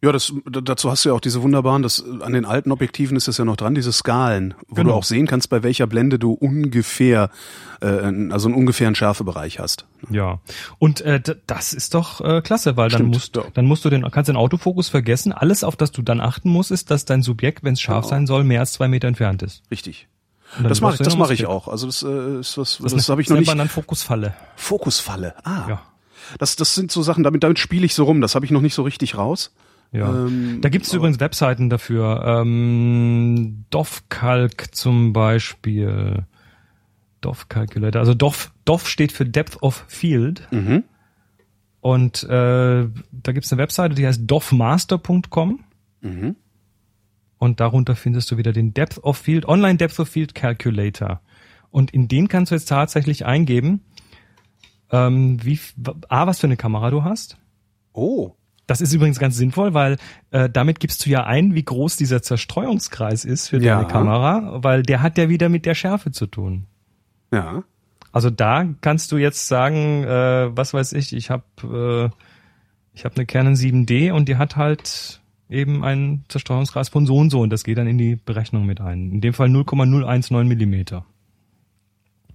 S2: Ja, das, dazu hast du ja auch diese wunderbaren, das, an den alten Objektiven ist das ja noch dran, diese Skalen, wo
S3: Genau.
S2: du auch sehen kannst, bei welcher Blende du ungefähr, äh, also einen ungefähren Schärfebereich hast.
S3: Ja. Und äh, das ist doch äh, klasse, weil dann
S2: Stimmt,
S3: musst,
S2: ja.
S3: dann musst du den, kannst den Autofokus vergessen. Alles, auf das du dann achten musst, ist, dass dein Subjekt, wenn es scharf
S2: Genau.
S3: sein soll, mehr als zwei Meter entfernt ist.
S2: Richtig.
S3: Dann
S2: Das mache ich,
S3: du
S2: das mache ich auch. Also das äh, ist was, das,
S3: Das,
S2: habe ich noch nicht.
S3: dann Fokusfalle.
S2: Fokusfalle. Ah.
S3: Ja.
S2: Das, das sind so Sachen, damit, damit spiele ich so rum. Das habe ich noch nicht so richtig raus.
S3: Ja.
S2: Ähm,
S3: da gibt es übrigens Webseiten dafür. Ähm, DOF-Calc zum Beispiel. DOF Calculator. Also DOF, DOF steht für Depth of Field.
S2: Mhm.
S3: Und äh, da gibt es eine Webseite, die heißt dofmaster.com.
S2: Mhm.
S3: Und darunter findest du wieder den Depth of Field, Online Depth of Field Calculator. Und in den kannst du jetzt tatsächlich eingeben, ähm, wie, A, was für eine Kamera du hast.
S2: Oh.
S3: Das ist übrigens ganz sinnvoll, weil äh, damit gibst du ja ein, wie groß dieser Zerstreuungskreis ist für
S2: Ja.
S3: deine Kamera, weil der hat ja wieder mit der Schärfe zu tun.
S2: Ja.
S3: Also da kannst du jetzt sagen, äh, was weiß ich, ich habe äh, ich habe eine Canon 7D und die hat halt eben einen Zerstreuungskreis von so und so und das geht dann in die Berechnung mit ein. In dem Fall 0,019 Millimeter.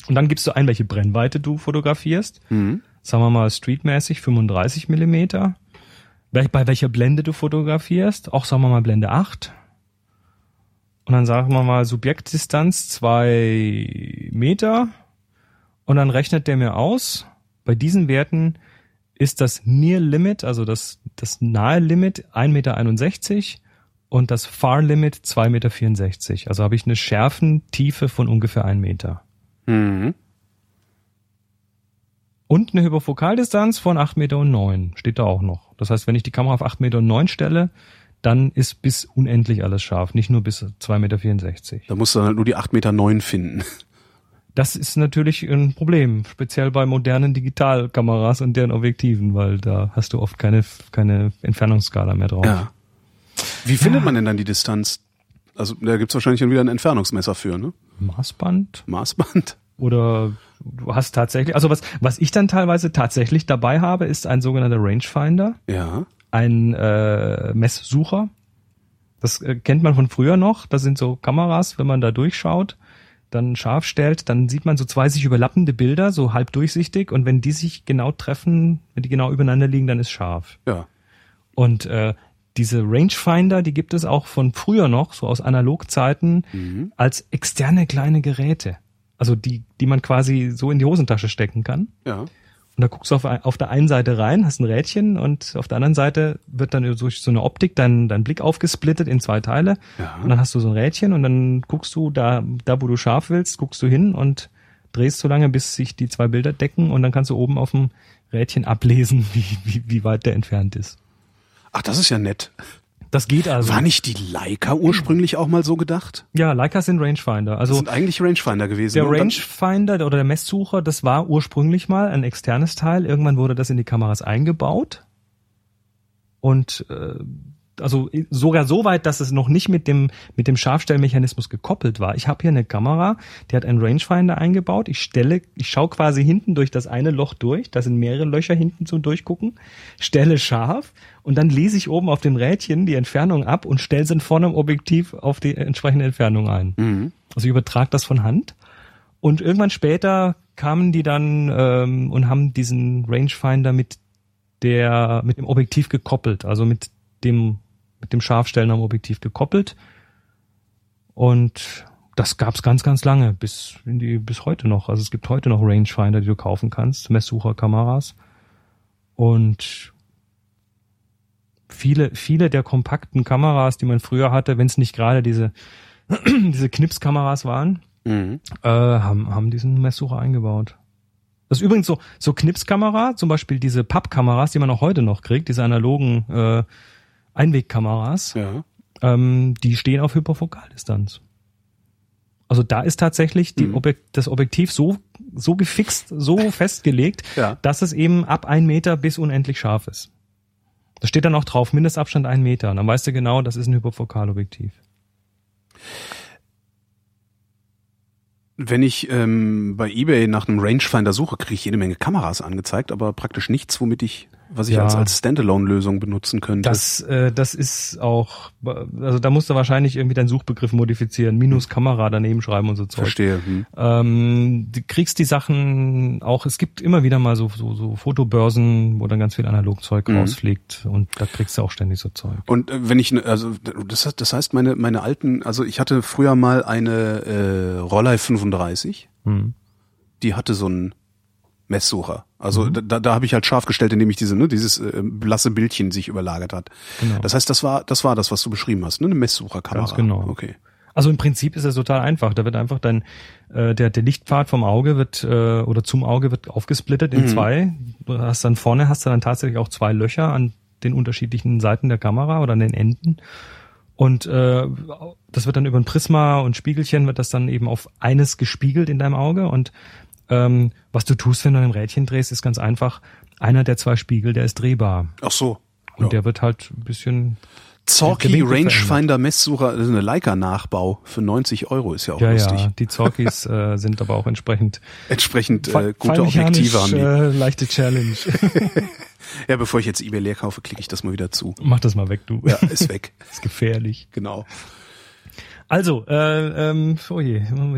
S3: Und dann gibst du ein, welche Brennweite du fotografierst.
S2: Mhm.
S3: Sagen wir mal streetmäßig 35 Millimeter. Bei welcher Blende du fotografierst. Auch sagen wir mal Blende 8. Und dann sagen wir mal Subjektdistanz zwei Meter. Und dann rechnet der mir aus, bei diesen Werten ist das Near Limit, also das, das nahe Limit 1,61 Meter und das Far Limit 2,64 Meter. Also habe ich eine Schärfentiefe von ungefähr 1 Meter.
S2: Mhm.
S3: Und eine Hyperfokaldistanz von 8,09 Meter steht da auch noch. Das heißt, wenn ich die Kamera auf 8,09 Meter stelle, dann ist bis unendlich alles scharf, nicht nur bis 2,64 Meter.
S2: Da musst du dann halt nur die 8,9 Meter neun finden.
S3: Das ist natürlich ein Problem, speziell bei modernen Digitalkameras und deren Objektiven, weil da hast du oft keine, keine Entfernungsskala mehr drauf.
S2: Ja. Wie findet man denn dann die Distanz? Also da gibt's wahrscheinlich dann wieder ein Entfernungsmesser für, ne?
S3: Maßband
S2: Maßband.
S3: oder du hast tatsächlich, also was, was ich dann teilweise tatsächlich dabei habe, ist ein sogenannter Rangefinder,
S2: Ja.
S3: ein äh, Messsucher. Das äh, kennt man von früher noch. Das sind so Kameras, wenn man da durchschaut, dann scharf stellt, dann sieht man so zwei sich überlappende Bilder, so halb durchsichtig. Und wenn die sich genau treffen, wenn die genau übereinander liegen, dann ist scharf.
S2: Ja.
S3: Und äh, diese Rangefinder, die gibt es auch von früher noch, so aus Analogzeiten,
S2: Mhm.
S3: als externe kleine Geräte. Also die, die man quasi so in die Hosentasche stecken kann.
S2: Ja.
S3: Und da guckst du auf, auf der einen Seite rein, hast ein Rädchen und auf der anderen Seite wird dann durch so eine Optik dein, dein Blick aufgesplittet in zwei Teile.
S2: Ja.
S3: Und dann hast du so ein Rädchen und dann guckst du da, da wo du scharf willst, guckst du hin und drehst so lange, bis sich die zwei Bilder decken und dann kannst du oben auf dem Rädchen ablesen, *laughs* wie, wie, wie weit der entfernt ist.
S2: Ach, das ist ja nett.
S3: Das geht also.
S2: War nicht die Leica ursprünglich auch mal so gedacht?
S3: Ja, Leica sind Rangefinder.
S2: Das
S3: Also
S2: sind eigentlich Rangefinder gewesen.
S3: der
S2: ne?
S3: Rangefinder oder der Messsucher, das war ursprünglich mal ein externes Teil. Irgendwann wurde das in die Kameras eingebaut. Und äh, also sogar so weit, dass es noch nicht mit dem mit dem Scharfstellmechanismus gekoppelt war. Ich habe hier eine Kamera, die hat einen Rangefinder eingebaut. Ich stelle, ich schaue quasi hinten durch das eine Loch durch. Da sind mehrere Löcher hinten zum Durchgucken. Stelle scharf und dann lese ich oben auf dem Rädchen die Entfernung ab und stelle sie vorne im Objektiv auf die entsprechende Entfernung ein.
S2: Mhm.
S3: Also ich übertrage das von Hand. Und irgendwann später kamen die dann ähm, und haben diesen Rangefinder mit der mit dem Objektiv gekoppelt, also mit dem mit dem Scharfstellen am Objektiv gekoppelt. Und das gab's ganz, ganz lange, bis in die, bis heute noch. Also es gibt heute noch Rangefinder, die du kaufen kannst, Messsucherkameras. Und viele, viele der kompakten Kameras, die man früher hatte, wenn es nicht gerade diese, *clears throat* diese Knipskameras waren,
S2: Mhm.
S3: äh, haben, haben diesen Messsucher eingebaut. Das ist übrigens so, so Knipskamera, zum Beispiel diese Pappkameras, die man auch heute noch kriegt, diese analogen äh, Einwegkameras,
S2: Ja.
S3: ähm, die stehen auf Hyperfokaldistanz. Also da ist tatsächlich
S2: Mhm.
S3: Objek das Objektiv so, so gefixt, so *laughs* festgelegt,
S2: Ja.
S3: dass es eben ab ein Meter bis unendlich scharf ist. Da steht dann auch drauf, Mindestabstand ein Meter. Und dann weißt du genau, das ist ein Hyperfokalobjektiv.
S2: Wenn ich ähm, bei eBay nach einem Rangefinder suche, kriege ich jede Menge Kameras angezeigt, aber praktisch nichts, womit ich, was ich
S3: Ja.
S2: als, als Standalone-Lösung benutzen könnte.
S3: Das, äh, das ist auch, also da musst du wahrscheinlich irgendwie deinen Suchbegriff modifizieren, minus Kamera daneben schreiben und so Zeug.
S2: verstehe. Hm.
S3: Ähm, du kriegst die Sachen auch, es gibt immer wieder mal so, so, so Fotobörsen, wo dann ganz viel Analogzeug
S2: Mhm.
S3: rausfliegt und da kriegst du auch ständig so Zeug.
S2: Und äh, wenn ich, ne- also das, das heißt, meine, meine alten, also ich hatte früher mal eine äh, Rollei 35,
S3: Hm.
S2: die hatte so einen Messsucher. Also
S3: Mhm.
S2: da, da habe ich halt scharf gestellt, indem ich diese, ne, dieses äh, blasse Bildchen sich überlagert hat.
S3: Genau.
S2: Das heißt, das war, das war das, was du beschrieben hast, ne? Eine Messsucherkamera.
S3: Ganz genau.
S2: Okay.
S3: Also im Prinzip ist es total einfach. Da wird einfach dein äh, der der Lichtpfad vom Auge wird äh, oder zum Auge wird aufgesplittet in
S2: Mhm.
S3: zwei. Du hast dann vorne hast du dann tatsächlich auch zwei Löcher an den unterschiedlichen Seiten der Kamera oder an den Enden. Und äh, das wird dann über ein Prisma und Spiegelchen wird das dann eben auf eines gespiegelt in deinem Auge. Und ähm, was du tust, wenn du ein Rädchen drehst, ist ganz einfach. Einer der zwei Spiegel, der ist drehbar.
S2: Ach so.
S3: Und
S2: Ja.
S3: der wird halt ein bisschen
S2: Zorki Rangefinder Messsucher, das ist eine Leica Nachbau für 90 Euro, ist ja auch
S3: ja,
S2: lustig.
S3: ja, die Zorkis *laughs* äh, sind aber auch entsprechend
S2: Entsprechend äh, gute Objektive haben die.
S3: Äh, leichte Challenge. *laughs*
S2: Ja, bevor ich jetzt eBay leer kaufe, klicke ich das mal wieder zu.
S3: Mach das mal weg, du.
S2: Ja, ist weg. *laughs*
S3: ist gefährlich.
S2: Genau.
S3: Also, äh, ähm, oh je.
S2: So ein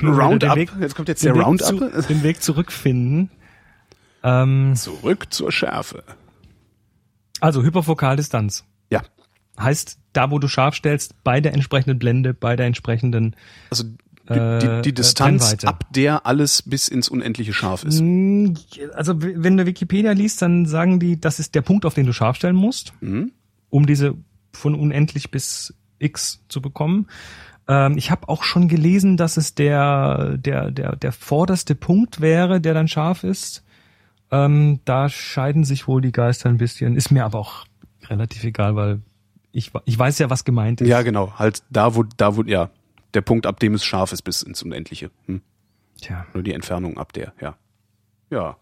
S3: Den
S2: Roundup.
S3: Weg-
S2: Jetzt kommt jetzt der Roundup.
S3: Zu, den Weg zurückfinden. Ähm,
S2: Zurück zur Schärfe.
S3: also, Hyperfokaldistanz.
S2: Ja.
S3: Heißt, da wo du scharf stellst, bei der entsprechenden Blende, bei der entsprechenden
S2: Also die, die, die
S3: äh,
S2: Distanz,
S3: Brennweite.
S2: ab der alles bis ins Unendliche scharf ist.
S3: Also wenn du Wikipedia liest, dann sagen die, das ist der Punkt, auf den du scharf stellen musst,
S2: Mhm.
S3: um diese von unendlich bis x zu bekommen. Ähm, ich habe auch schon gelesen, dass es der, der, der, der vorderste Punkt wäre, der dann scharf ist. Ähm, da scheiden sich wohl die Geister ein bisschen. Ist mir aber auch relativ egal, weil ich, ich weiß ja, was gemeint ist.
S2: Ja, genau. Halt da, wo, da, wo, ja. Der Punkt, ab dem es scharf ist, bis ins Unendliche. Hm.
S3: Tja.
S2: Nur die Entfernung ab der, ja. Ja.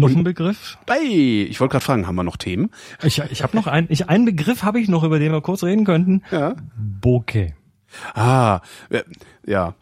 S3: Noch ein Begriff?
S2: Hey, ich wollte gerade fragen, haben wir noch Themen?
S3: Ich, ich habe noch einen, ich, einen Begriff habe ich noch, über den wir kurz reden könnten.
S2: Ja.
S3: Bokeh.
S2: Ah, äh, ja.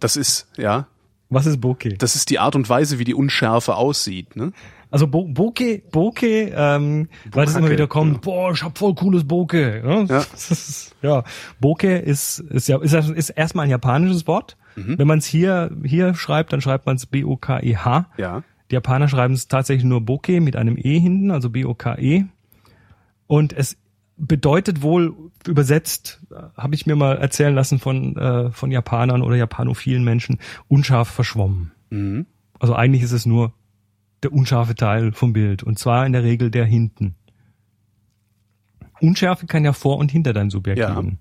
S2: Das ist, ja,
S3: Was ist Bokeh?
S2: das ist die Art und Weise, wie die Unschärfe aussieht, ne?
S3: Also Bo Bokeh, Bokeh, ähm, weil das immer wieder kommt, boah, ich hab voll cooles Bokeh. Ja, *laughs*
S2: Ja.
S3: Ist, ja. Bokeh ist, ist ja ist, ist erstmal ein japanisches Wort. Wenn man es hier hier schreibt, dann schreibt man es B-O-K-E-H.
S2: Ja.
S3: Die Japaner schreiben es tatsächlich nur Bokeh mit einem E hinten, also B-O-K-E. Und es bedeutet wohl übersetzt, habe ich mir mal erzählen lassen von, äh, von Japanern oder japanophilen Menschen, unscharf verschwommen.
S2: Mhm.
S3: Also eigentlich ist es nur der unscharfe Teil vom Bild und zwar in der Regel der hinten. Unschärfe kann ja vor und hinter deinem Subjekt
S2: Ja.
S3: liegen.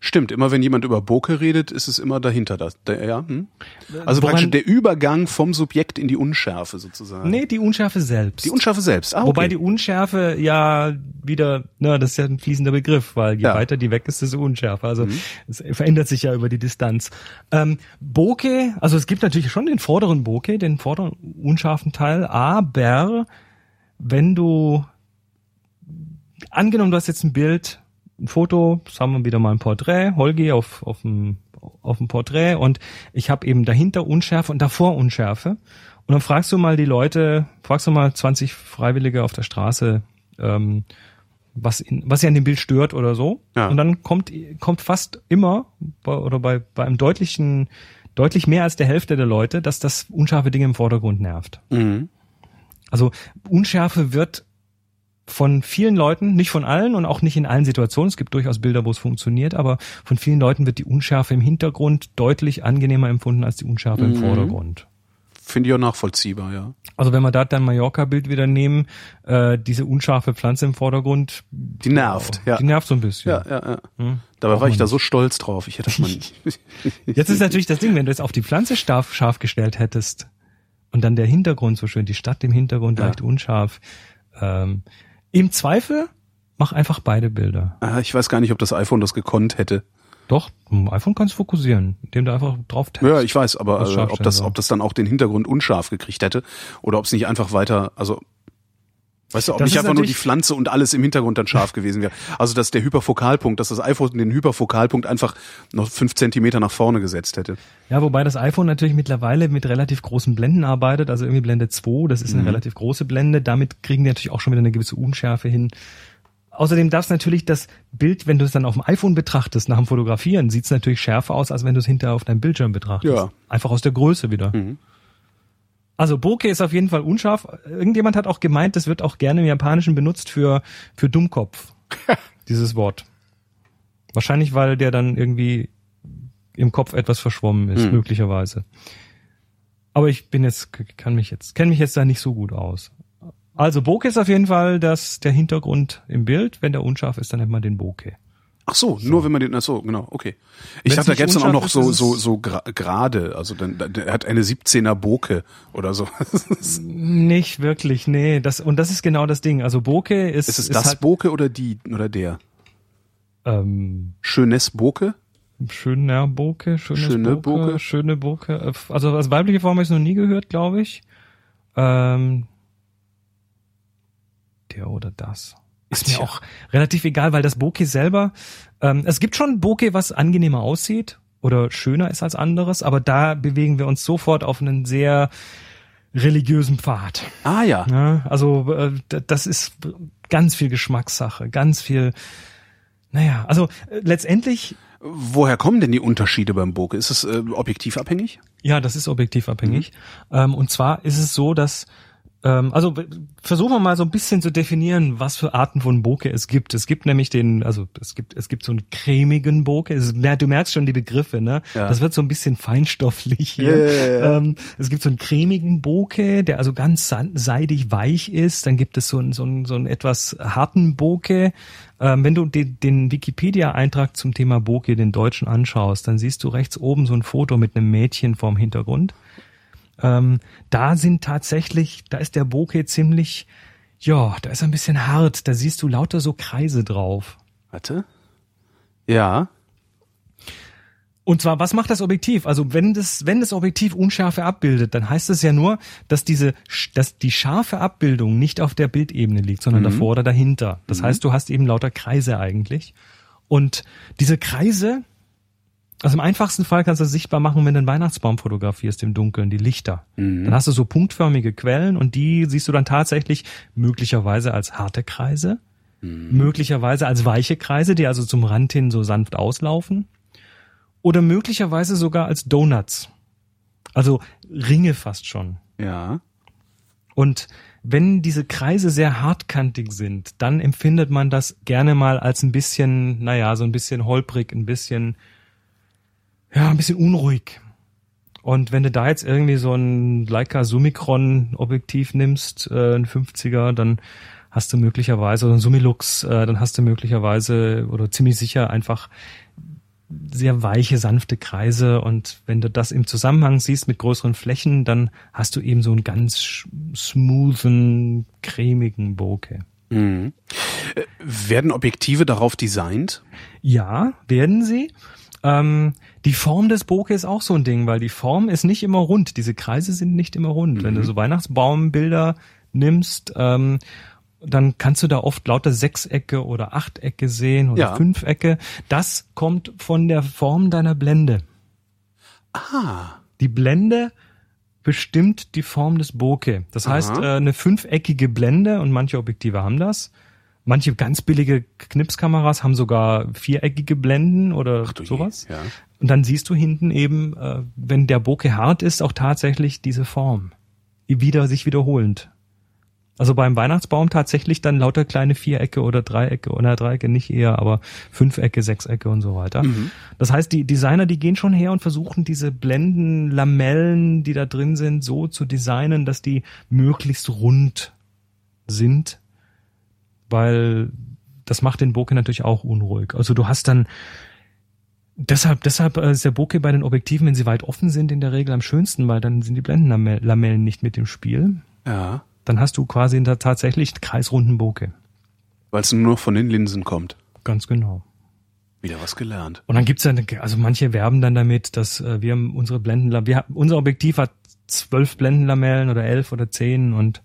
S2: Stimmt, immer wenn jemand über Bokeh redet, ist es immer dahinter das. Der, ja, hm? Also
S3: Woran-
S2: praktisch der Übergang vom Subjekt in die Unschärfe sozusagen.
S3: Nee, die Unschärfe selbst.
S2: Die Unschärfe selbst. Ah, okay.
S3: Wobei die Unschärfe ja wieder, na, das ist ja ein fließender Begriff, weil je
S2: Ja. Mhm.
S3: weiter die weg ist, desto unschärfer. Also es verändert sich ja über die Distanz. Ähm, Bokeh, also es gibt natürlich schon den vorderen Bokeh, den vorderen unscharfen Teil, aber wenn du angenommen, du hast jetzt ein Bild, ein Foto, sagen wir wieder mal ein Porträt, Holgi auf, auf dem, auf dem Porträt und ich habe eben dahinter Unschärfe und davor Unschärfe. Und dann fragst du mal die Leute, fragst du mal 20 Freiwillige auf der Straße, ähm, was, in, was sie an dem Bild stört oder so.
S2: Ja.
S3: Und dann kommt, kommt fast immer bei, oder bei, bei einem deutlichen, deutlich mehr als der Hälfte der Leute, dass das unscharfe Ding im Vordergrund nervt.
S2: Mhm.
S3: Also Unschärfe wird von vielen Leuten, nicht von allen und auch nicht in allen Situationen, es gibt durchaus Bilder, wo es funktioniert, aber von vielen Leuten wird die Unschärfe im Hintergrund deutlich angenehmer empfunden als die Unschärfe im Vordergrund.
S2: Finde ich auch nachvollziehbar, ja.
S3: Also wenn wir da dein Mallorca-Bild wieder nehmen, äh, diese unscharfe Pflanze im Vordergrund,
S2: Die nervt, ja.
S3: die nervt so ein bisschen.
S2: Ja, ja, ja.
S3: Hm.
S2: Dabei
S3: Braucht
S2: war ich da
S3: nicht.
S2: so stolz drauf. Ich hätte das mal nicht. *laughs*
S3: Jetzt ist natürlich das Ding, wenn du jetzt auf die Pflanze scharf, scharf gestellt hättest und dann der Hintergrund so schön, die Stadt im Hintergrund
S2: Ja.
S3: leicht unscharf. Ähm, Im Zweifel mach einfach beide Bilder.
S2: Ah, ich weiß gar nicht, ob das iPhone das gekonnt hätte.
S3: Doch, im iPhone kannst du fokussieren, indem du einfach drauf tappst.
S2: Ja, ich weiß, aber
S3: Was
S2: äh, ob das, ob das dann auch den Hintergrund unscharf gekriegt hätte oder ob es nicht einfach weiter, also weißt du, ob
S3: Das
S2: nicht einfach nur die Pflanze und alles im Hintergrund dann scharf gewesen wäre. Also dass der Hyperfokalpunkt, dass das iPhone den Hyperfokalpunkt einfach noch fünf Zentimeter nach vorne gesetzt hätte.
S3: Ja, wobei das iPhone natürlich mittlerweile mit relativ großen Blenden arbeitet, also irgendwie Blende 2, das ist eine
S2: Mhm.
S3: relativ große Blende, damit kriegen die natürlich auch schon wieder eine gewisse Unschärfe hin. Außerdem darf es natürlich das Bild, wenn du es dann auf dem iPhone betrachtest, nach dem Fotografieren, sieht es natürlich schärfer aus, als wenn du es hinterher auf deinem Bildschirm betrachtest.
S2: Ja.
S3: Einfach aus der Größe wieder.
S2: Mhm.
S3: Also Bokeh ist auf jeden Fall unscharf. Irgendjemand hat auch gemeint, das wird auch gerne im Japanischen benutzt für, für Dummkopf. *laughs* dieses Wort. Wahrscheinlich, weil der dann irgendwie im Kopf etwas verschwommen ist,
S2: Hm.
S3: möglicherweise. Aber ich bin jetzt, kann mich jetzt, kenne mich jetzt da nicht so gut aus. Also Bokeh ist auf jeden Fall das, der Hintergrund im Bild. Wenn der unscharf ist, dann nennt man den Bokeh.
S2: Ach so, nur wenn man den, ach so, genau, okay. Ich
S3: Wenn's
S2: dachte, da gäbe es dann auch noch
S3: ist,
S2: so,
S3: ist
S2: so,
S3: es-
S2: so gerade, also dann, der hat eine 17er Boke oder so. *laughs*
S3: Nicht wirklich, nee. Das, und das ist genau das Ding. Also Bokeh ist,
S2: Ist es das
S3: halt,
S2: Boke oder die, oder der?
S3: ähm,
S2: Schönes Boke?
S3: Schöner Bokeh, schönes
S2: Schöne
S3: Bokeh,
S2: Bokeh.
S3: schöne Bokeh. Äh, Also als weibliche Form habe ich noch nie gehört, glaube ich. Ähm, der oder das. Ist mir
S2: Tja.
S3: auch relativ egal, weil das Bokeh selber, ähm, es gibt schon Bokeh, was angenehmer aussieht oder schöner ist als anderes, aber da bewegen wir uns sofort auf einen sehr religiösen Pfad.
S2: Ah ja.
S3: Ja, also äh, das ist ganz viel Geschmackssache, ganz viel Naja, also äh, letztendlich,
S2: Woher kommen denn die Unterschiede beim Bokeh? Ist es äh, objektivabhängig?
S3: ja, das ist objektivabhängig. Ähm, und zwar ist es so, dass ähm, also versuchen wir mal so ein bisschen zu definieren, was für Arten von Bokeh es gibt. Es gibt nämlich den, also es gibt es gibt so einen cremigen Bokeh. Es, du merkst schon die Begriffe, ne?
S2: Ja.
S3: Das wird so ein bisschen feinstofflich hier.
S2: Ja, ja.
S3: Ähm, es gibt so einen cremigen Bokeh, der also ganz seidig weich ist. Dann gibt es so einen so einen, so einen etwas harten Bokeh. Ähm, wenn du den, den Wikipedia-Eintrag zum Thema Bokeh, den deutschen, anschaust, dann siehst du rechts oben so ein Foto mit einem Mädchen vorm Hintergrund. Ähm, da sind tatsächlich, da ist der Bokeh ziemlich, ja, da ist er ein bisschen hart. Da siehst du lauter so Kreise drauf.
S2: Warte. Ja.
S3: Und zwar, was macht das Objektiv? Also wenn das, wenn das Objektiv Unschärfe abbildet, dann heißt es ja nur, dass diese, dass die scharfe Abbildung nicht auf der Bildebene liegt, sondern davor oder dahinter. Das heißt, du hast eben lauter Kreise eigentlich. Und diese Kreise, also im einfachsten Fall kannst du das sichtbar machen, wenn du einen Weihnachtsbaum fotografierst im Dunkeln, die Lichter. Dann hast du so punktförmige Quellen und die siehst du dann tatsächlich möglicherweise als harte Kreise, möglicherweise als weiche Kreise, die also zum Rand hin so sanft auslaufen oder möglicherweise sogar als Donuts. Also Ringe fast schon.
S2: Ja.
S3: Und wenn diese Kreise sehr hartkantig sind, dann empfindet man das gerne mal als ein bisschen, naja, so ein bisschen holprig, ein bisschen, ja, ein bisschen unruhig. Und wenn du da jetzt irgendwie so ein Leica Summicron Objektiv nimmst, äh, ein 50er, dann hast du möglicherweise, oder ein Summilux, äh, dann hast du möglicherweise oder ziemlich sicher einfach sehr weiche, sanfte Kreise und wenn du das im Zusammenhang siehst mit größeren Flächen, dann hast du eben so einen ganz smoothen, cremigen Bokeh.
S2: Mhm. Äh, werden Objektive darauf designt?
S3: Ja, werden sie. Ähm, die Form des Bokeh ist auch so ein Ding, weil die Form ist nicht immer rund. Diese Kreise sind nicht immer rund. Wenn du so Weihnachtsbaumbilder nimmst, ähm, dann kannst du da oft lauter Sechsecke oder Achtecke sehen oder
S2: Ja.
S3: Fünfecke. Das kommt von der Form deiner Blende.
S2: Ah.
S3: Die Blende bestimmt die Form des Bokeh. Das
S2: Aha.
S3: heißt, äh, eine fünfeckige Blende und manche Objektive haben das. Manche ganz billige Knipskameras haben sogar viereckige Blenden oder sowas.
S2: Ja.
S3: Und dann siehst du hinten eben, äh, wenn der Bokeh hart ist, auch tatsächlich diese Form. Wieder sich wiederholend. Also beim Weihnachtsbaum tatsächlich dann lauter kleine Vierecke oder Dreiecke oder Dreiecke nicht eher, aber Fünfecke, Sechsecke und so weiter. Das heißt, die Designer, die gehen schon her und versuchen diese Blenden, Lamellen, die da drin sind, so zu designen, dass die möglichst rund sind, weil das macht den Bokeh natürlich auch unruhig. Also du hast dann Deshalb, deshalb äh, ist der Bokeh bei den Objektiven, wenn sie weit offen sind, in der Regel am schönsten, weil dann sind die Blendenlamellen nicht mit im Spiel.
S2: Ja.
S3: Dann hast du quasi in der tatsächlich kreisrunden Bokeh.
S2: Weil es nur noch von den Linsen kommt.
S3: Ganz genau.
S2: Wieder was gelernt.
S3: Und dann gibt's dann, also manche werben dann damit, dass äh, wir haben unsere Blendenlamellen, wir haben, unser Objektiv hat zwölf Blendenlamellen oder elf oder zehn und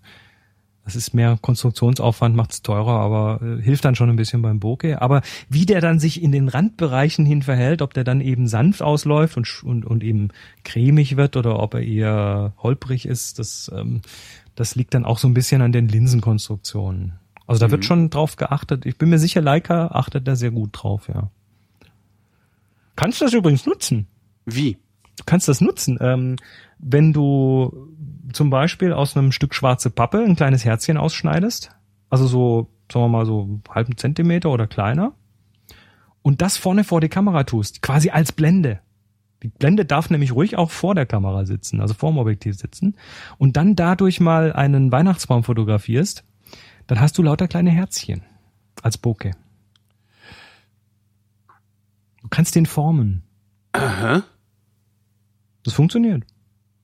S3: das ist mehr Konstruktionsaufwand, macht's teurer, aber äh, hilft dann schon ein bisschen beim Bokeh. Aber wie der dann sich in den Randbereichen hin verhält, ob der dann eben sanft ausläuft und, und, und eben cremig wird oder ob er eher holprig ist, das, ähm, das liegt dann auch so ein bisschen an den Linsenkonstruktionen. Also da wird schon drauf geachtet. Ich bin mir sicher, Leica achtet da sehr gut drauf, ja. Kannst du das übrigens nutzen?
S2: Wie?
S3: Du kannst das nutzen, ähm, wenn du zum Beispiel aus einem Stück schwarze Pappe ein kleines Herzchen ausschneidest, also so, sagen wir mal so einen halben Zentimeter oder kleiner, und das vorne vor die Kamera tust, quasi als Blende. Die Blende darf nämlich ruhig auch vor der Kamera sitzen, also vorm Objektiv sitzen, und dann dadurch mal einen Weihnachtsbaum fotografierst, dann hast du lauter kleine Herzchen als Bokeh. Du kannst den formen.
S2: Aha.
S3: Das funktioniert.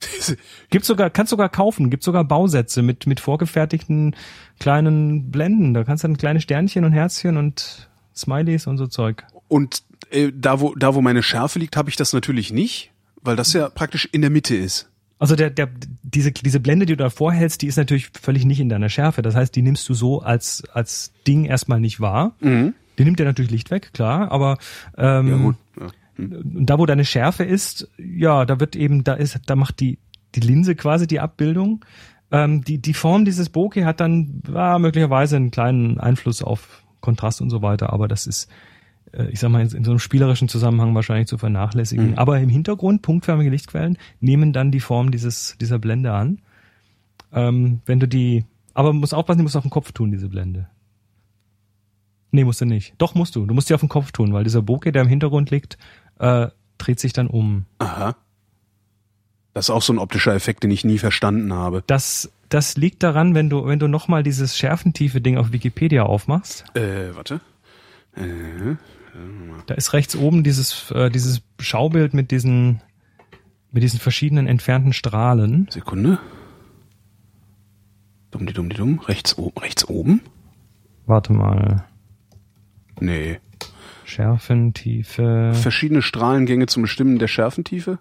S3: *laughs* Gibt sogar, kannst sogar kaufen, gibt sogar Bausätze mit, mit vorgefertigten kleinen Blenden. Da kannst du dann kleine Sternchen und Herzchen und Smileys und so Zeug.
S2: Und äh, da, wo, da, wo meine Schärfe liegt, habe ich das natürlich nicht, weil das ja praktisch in der Mitte ist.
S3: Also der, der, diese, diese Blende, die du da vorhältst, die ist natürlich völlig nicht in deiner Schärfe. Das heißt, die nimmst du so als, als Ding erstmal nicht wahr.
S2: Mhm.
S3: Die nimmt dir natürlich Licht weg, klar, aber ähm,
S2: Ja, gut. Ja.
S3: Und da, wo deine Schärfe ist, ja, da wird eben, da ist, da macht die, die Linse quasi die Abbildung. Ähm, die, die Form dieses Bokeh hat dann ja, möglicherweise einen kleinen Einfluss auf Kontrast und so weiter, aber das ist äh, ich sag mal, in, in so einem spielerischen Zusammenhang wahrscheinlich zu vernachlässigen. Aber im Hintergrund, punktförmige Lichtquellen nehmen dann die Form dieses, dieser Blende an. Ähm, wenn du die, aber musst aufpassen, die musst du auf den Kopf tun, diese Blende. Nee, musst du nicht. Doch, musst du. Du musst die auf den Kopf tun, weil dieser Bokeh, der im Hintergrund liegt, äh, dreht sich dann um.
S2: Aha. Das ist auch so ein optischer Effekt, den ich nie verstanden habe.
S3: Das, das liegt daran, wenn du, wenn du nochmal dieses Schärfentiefe-Ding auf Wikipedia aufmachst.
S2: Äh, warte. Äh,
S3: Da ist rechts oben dieses, äh, dieses Schaubild mit diesen, mit diesen verschiedenen entfernten Strahlen.
S2: Sekunde. Dumm, die dumm, die dumm. Rechts oben. Rechts oben?
S3: Warte mal.
S2: Nee.
S3: Schärfentiefe.
S2: Verschiedene Strahlengänge zum Bestimmen der Schärfentiefe?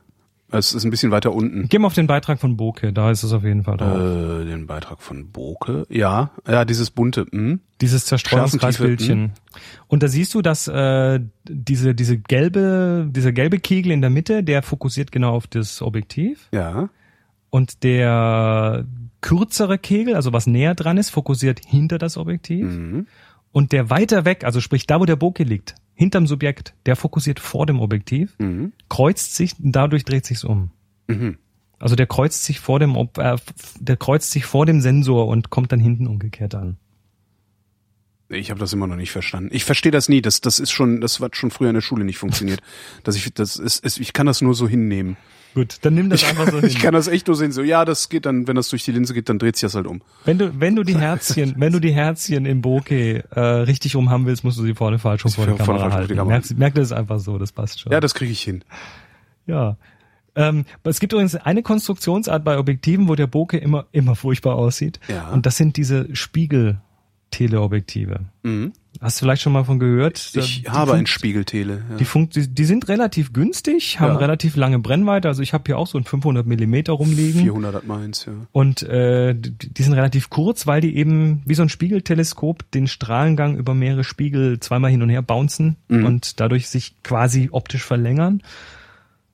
S2: Es ist ein bisschen weiter unten.
S3: Geh mal auf den Beitrag von Bokeh, da ist es auf jeden Fall drauf.
S2: Äh, den Beitrag von Boke. Ja, ja, dieses bunte. Hm?
S3: Dieses Zerstreuungskreisbildchen. Und da siehst du, dass äh, diese diese gelbe dieser gelbe Kegel in der Mitte, der fokussiert genau auf das Objektiv
S2: Ja.
S3: und der kürzere Kegel, also was näher dran ist, fokussiert hinter das Objektiv
S2: Mhm.
S3: und der weiter weg, also sprich da, wo der Bokeh liegt, hinterm Subjekt, der fokussiert vor dem Objektiv,
S2: Mhm.
S3: kreuzt sich, dadurch dreht sich's um.
S2: Mhm.
S3: Also der kreuzt sich vor dem Ob- äh, der kreuzt sich vor dem Sensor und kommt dann hinten umgekehrt an.
S2: Ich habe das immer noch nicht verstanden. Ich verstehe das nie. Das, das ist schon, das hat schon früher in der Schule nicht funktioniert. *laughs* dass ich, das ist, ist, ich kann das nur so hinnehmen.
S3: Gut, dann nimm das einfach so *laughs* hin.
S2: Ich kann das echt nur sehen. So, ja, das geht dann, wenn das durch die Linse geht, dann dreht sich das halt um.
S3: Wenn du, wenn du die *laughs* Herzchen, wenn du die Herzchen im Bokeh äh, richtig rum haben willst, musst du sie vorne falsch rum vor der
S2: vorne
S3: Kamera halten.
S2: die Kamera.
S3: Merk, merk das einfach so, das passt schon.
S2: Ja, das kriege ich hin.
S3: ja. Ähm, es gibt übrigens eine Konstruktionsart bei Objektiven, wo der Bokeh immer, immer furchtbar aussieht.
S2: Ja.
S3: Und das sind diese Spiegel-Teleobjektive.
S2: Mhm.
S3: Hast du vielleicht schon mal von gehört?
S2: Ich
S3: Die
S2: habe ein Spiegeltele. Ja.
S3: Die, funkt, die, die sind relativ günstig, haben
S2: Ja.
S3: relativ lange Brennweite. Also ich habe hier auch so ein 500 Millimeter rumliegen.
S2: 400 hat meins, ja.
S3: Und äh, die, die sind relativ kurz, weil die eben wie so ein Spiegelteleskop den Strahlengang über mehrere Spiegel zweimal hin und her bouncen
S2: Mhm.
S3: und dadurch sich quasi optisch verlängern.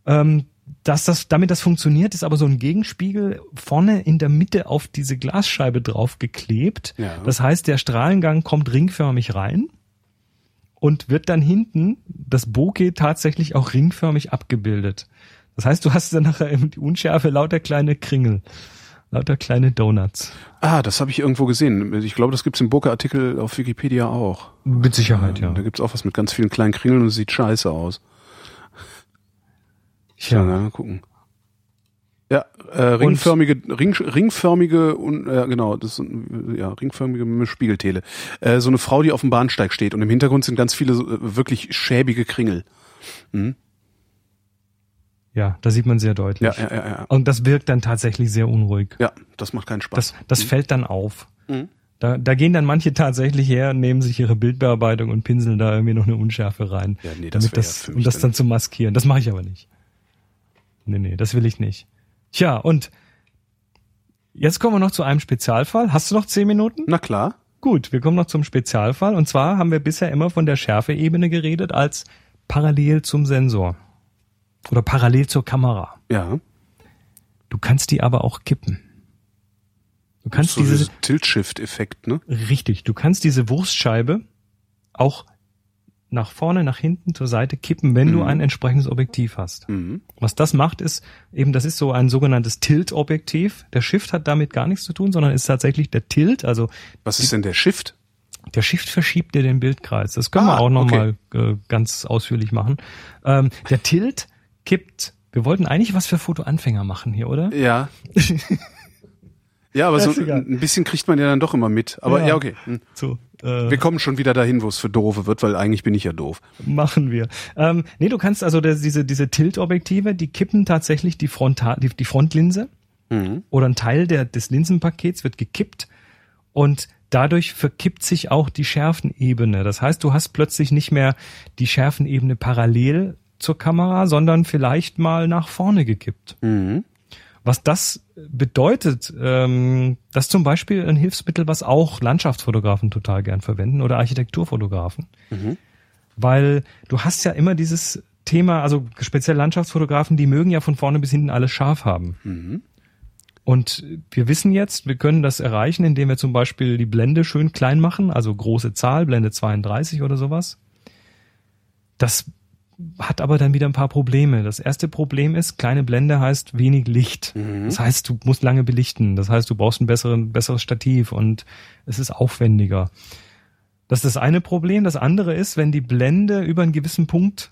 S3: Ähm, dass das, damit das funktioniert, ist aber so ein Gegenspiegel vorne in der Mitte auf diese Glasscheibe draufgeklebt.
S2: Ja.
S3: Das heißt, der Strahlengang kommt ringförmig rein und wird dann hinten das Bokeh tatsächlich auch ringförmig abgebildet. Das heißt, du hast dann nachher eben die Unschärfe lauter kleine Kringel, lauter kleine Donuts.
S2: Ah, das habe ich irgendwo gesehen. Ich glaube, das gibt's im Burke-Artikel auf Wikipedia auch.
S3: Mit Sicherheit,
S2: Da gibt's auch was mit ganz vielen kleinen Kringeln und es sieht scheiße aus.
S3: Tja.
S2: Ja, na, gucken. Ja, äh, ringförmige, ring, ringförmige und äh, genau, das sind, ja ringförmige Spiegeltele. Äh, so eine Frau, die auf dem Bahnsteig steht und im Hintergrund sind ganz viele äh, wirklich schäbige Kringel.
S3: Ja, da sieht man sehr deutlich.
S2: Ja, ja, ja, ja.
S3: Und das wirkt dann tatsächlich sehr unruhig.
S2: Ja, das macht keinen Spaß.
S3: Das, das fällt dann auf.
S2: Mhm.
S3: Da, da gehen dann manche tatsächlich her, nehmen sich ihre Bildbearbeitung und pinseln da irgendwie noch eine Unschärfe rein.
S2: Ja, nee, das
S3: damit
S2: ja
S3: das,
S2: für mich
S3: um das
S2: dann-
S3: dann zu maskieren. Das mache ich aber nicht. Nee, nee, das will ich nicht. Tja, und jetzt kommen wir noch zu einem Spezialfall. Hast du noch zehn Minuten?
S2: Na klar.
S3: Gut, wir kommen noch zum Spezialfall. Und zwar haben wir bisher immer von der Schärfeebene geredet als parallel zum Sensor. Oder parallel zur Kamera.
S2: Ja.
S3: Du kannst die aber auch kippen. Du kannst
S2: so
S3: diese,
S2: Tilt-Shift-Effekt, ne?
S3: richtig, du kannst diese Wurstscheibe auch nach vorne, nach hinten, zur Seite kippen, wenn du
S2: Mhm.
S3: ein entsprechendes Objektiv hast.
S2: Mhm.
S3: Was das macht, ist eben, das ist so ein sogenanntes Tilt-Objektiv. Der Shift hat damit gar nichts zu tun, sondern ist tatsächlich der Tilt, also
S2: Was ist denn der Shift?
S3: der Shift verschiebt dir den Bildkreis. Das können wir
S2: Ah,
S3: auch noch
S2: okay.
S3: mal äh, ganz ausführlich machen. Ähm, der Tilt kippt. Wir wollten eigentlich was für Fotoanfänger machen hier, oder?
S2: Ja. *laughs* ja, aber so ein bisschen kriegt man ja dann doch immer mit. Aber
S3: Ja.
S2: ja, okay. Hm.
S3: So, äh,
S2: Wir kommen schon wieder dahin, wo es für doofe wird, weil eigentlich bin ich ja doof.
S3: machen wir. Ähm, nee, du kannst also das, diese diese Tilt-Objektive, die kippen tatsächlich die Frontal, die, die Frontlinse
S2: Mhm.
S3: oder ein Teil der, des Linsenpakets wird gekippt und dadurch verkippt sich auch die Schärfenebene. Das heißt, du hast plötzlich nicht mehr die Schärfenebene parallel zur Kamera, sondern vielleicht mal nach vorne gekippt.
S2: Mhm.
S3: Was das bedeutet, ähm, das ist zum Beispiel ein Hilfsmittel, was auch Landschaftsfotografen total gern verwenden oder Architekturfotografen. Weil du hast ja immer dieses Thema, also speziell Landschaftsfotografen, die mögen ja von vorne bis hinten alles scharf haben.
S2: Mhm.
S3: Und wir wissen jetzt, wir können das erreichen, indem wir zum Beispiel die Blende schön klein machen, also große Zahl, Blende 32 oder sowas. Das hat aber dann wieder ein paar Probleme. Das erste Problem ist, kleine Blende heißt wenig Licht.
S2: Mhm.
S3: Das heißt, du musst lange belichten. Das heißt, du brauchst ein besseren, besseres Stativ und es ist aufwendiger. Das ist das eine Problem. Das andere ist, wenn die Blende über einen gewissen Punkt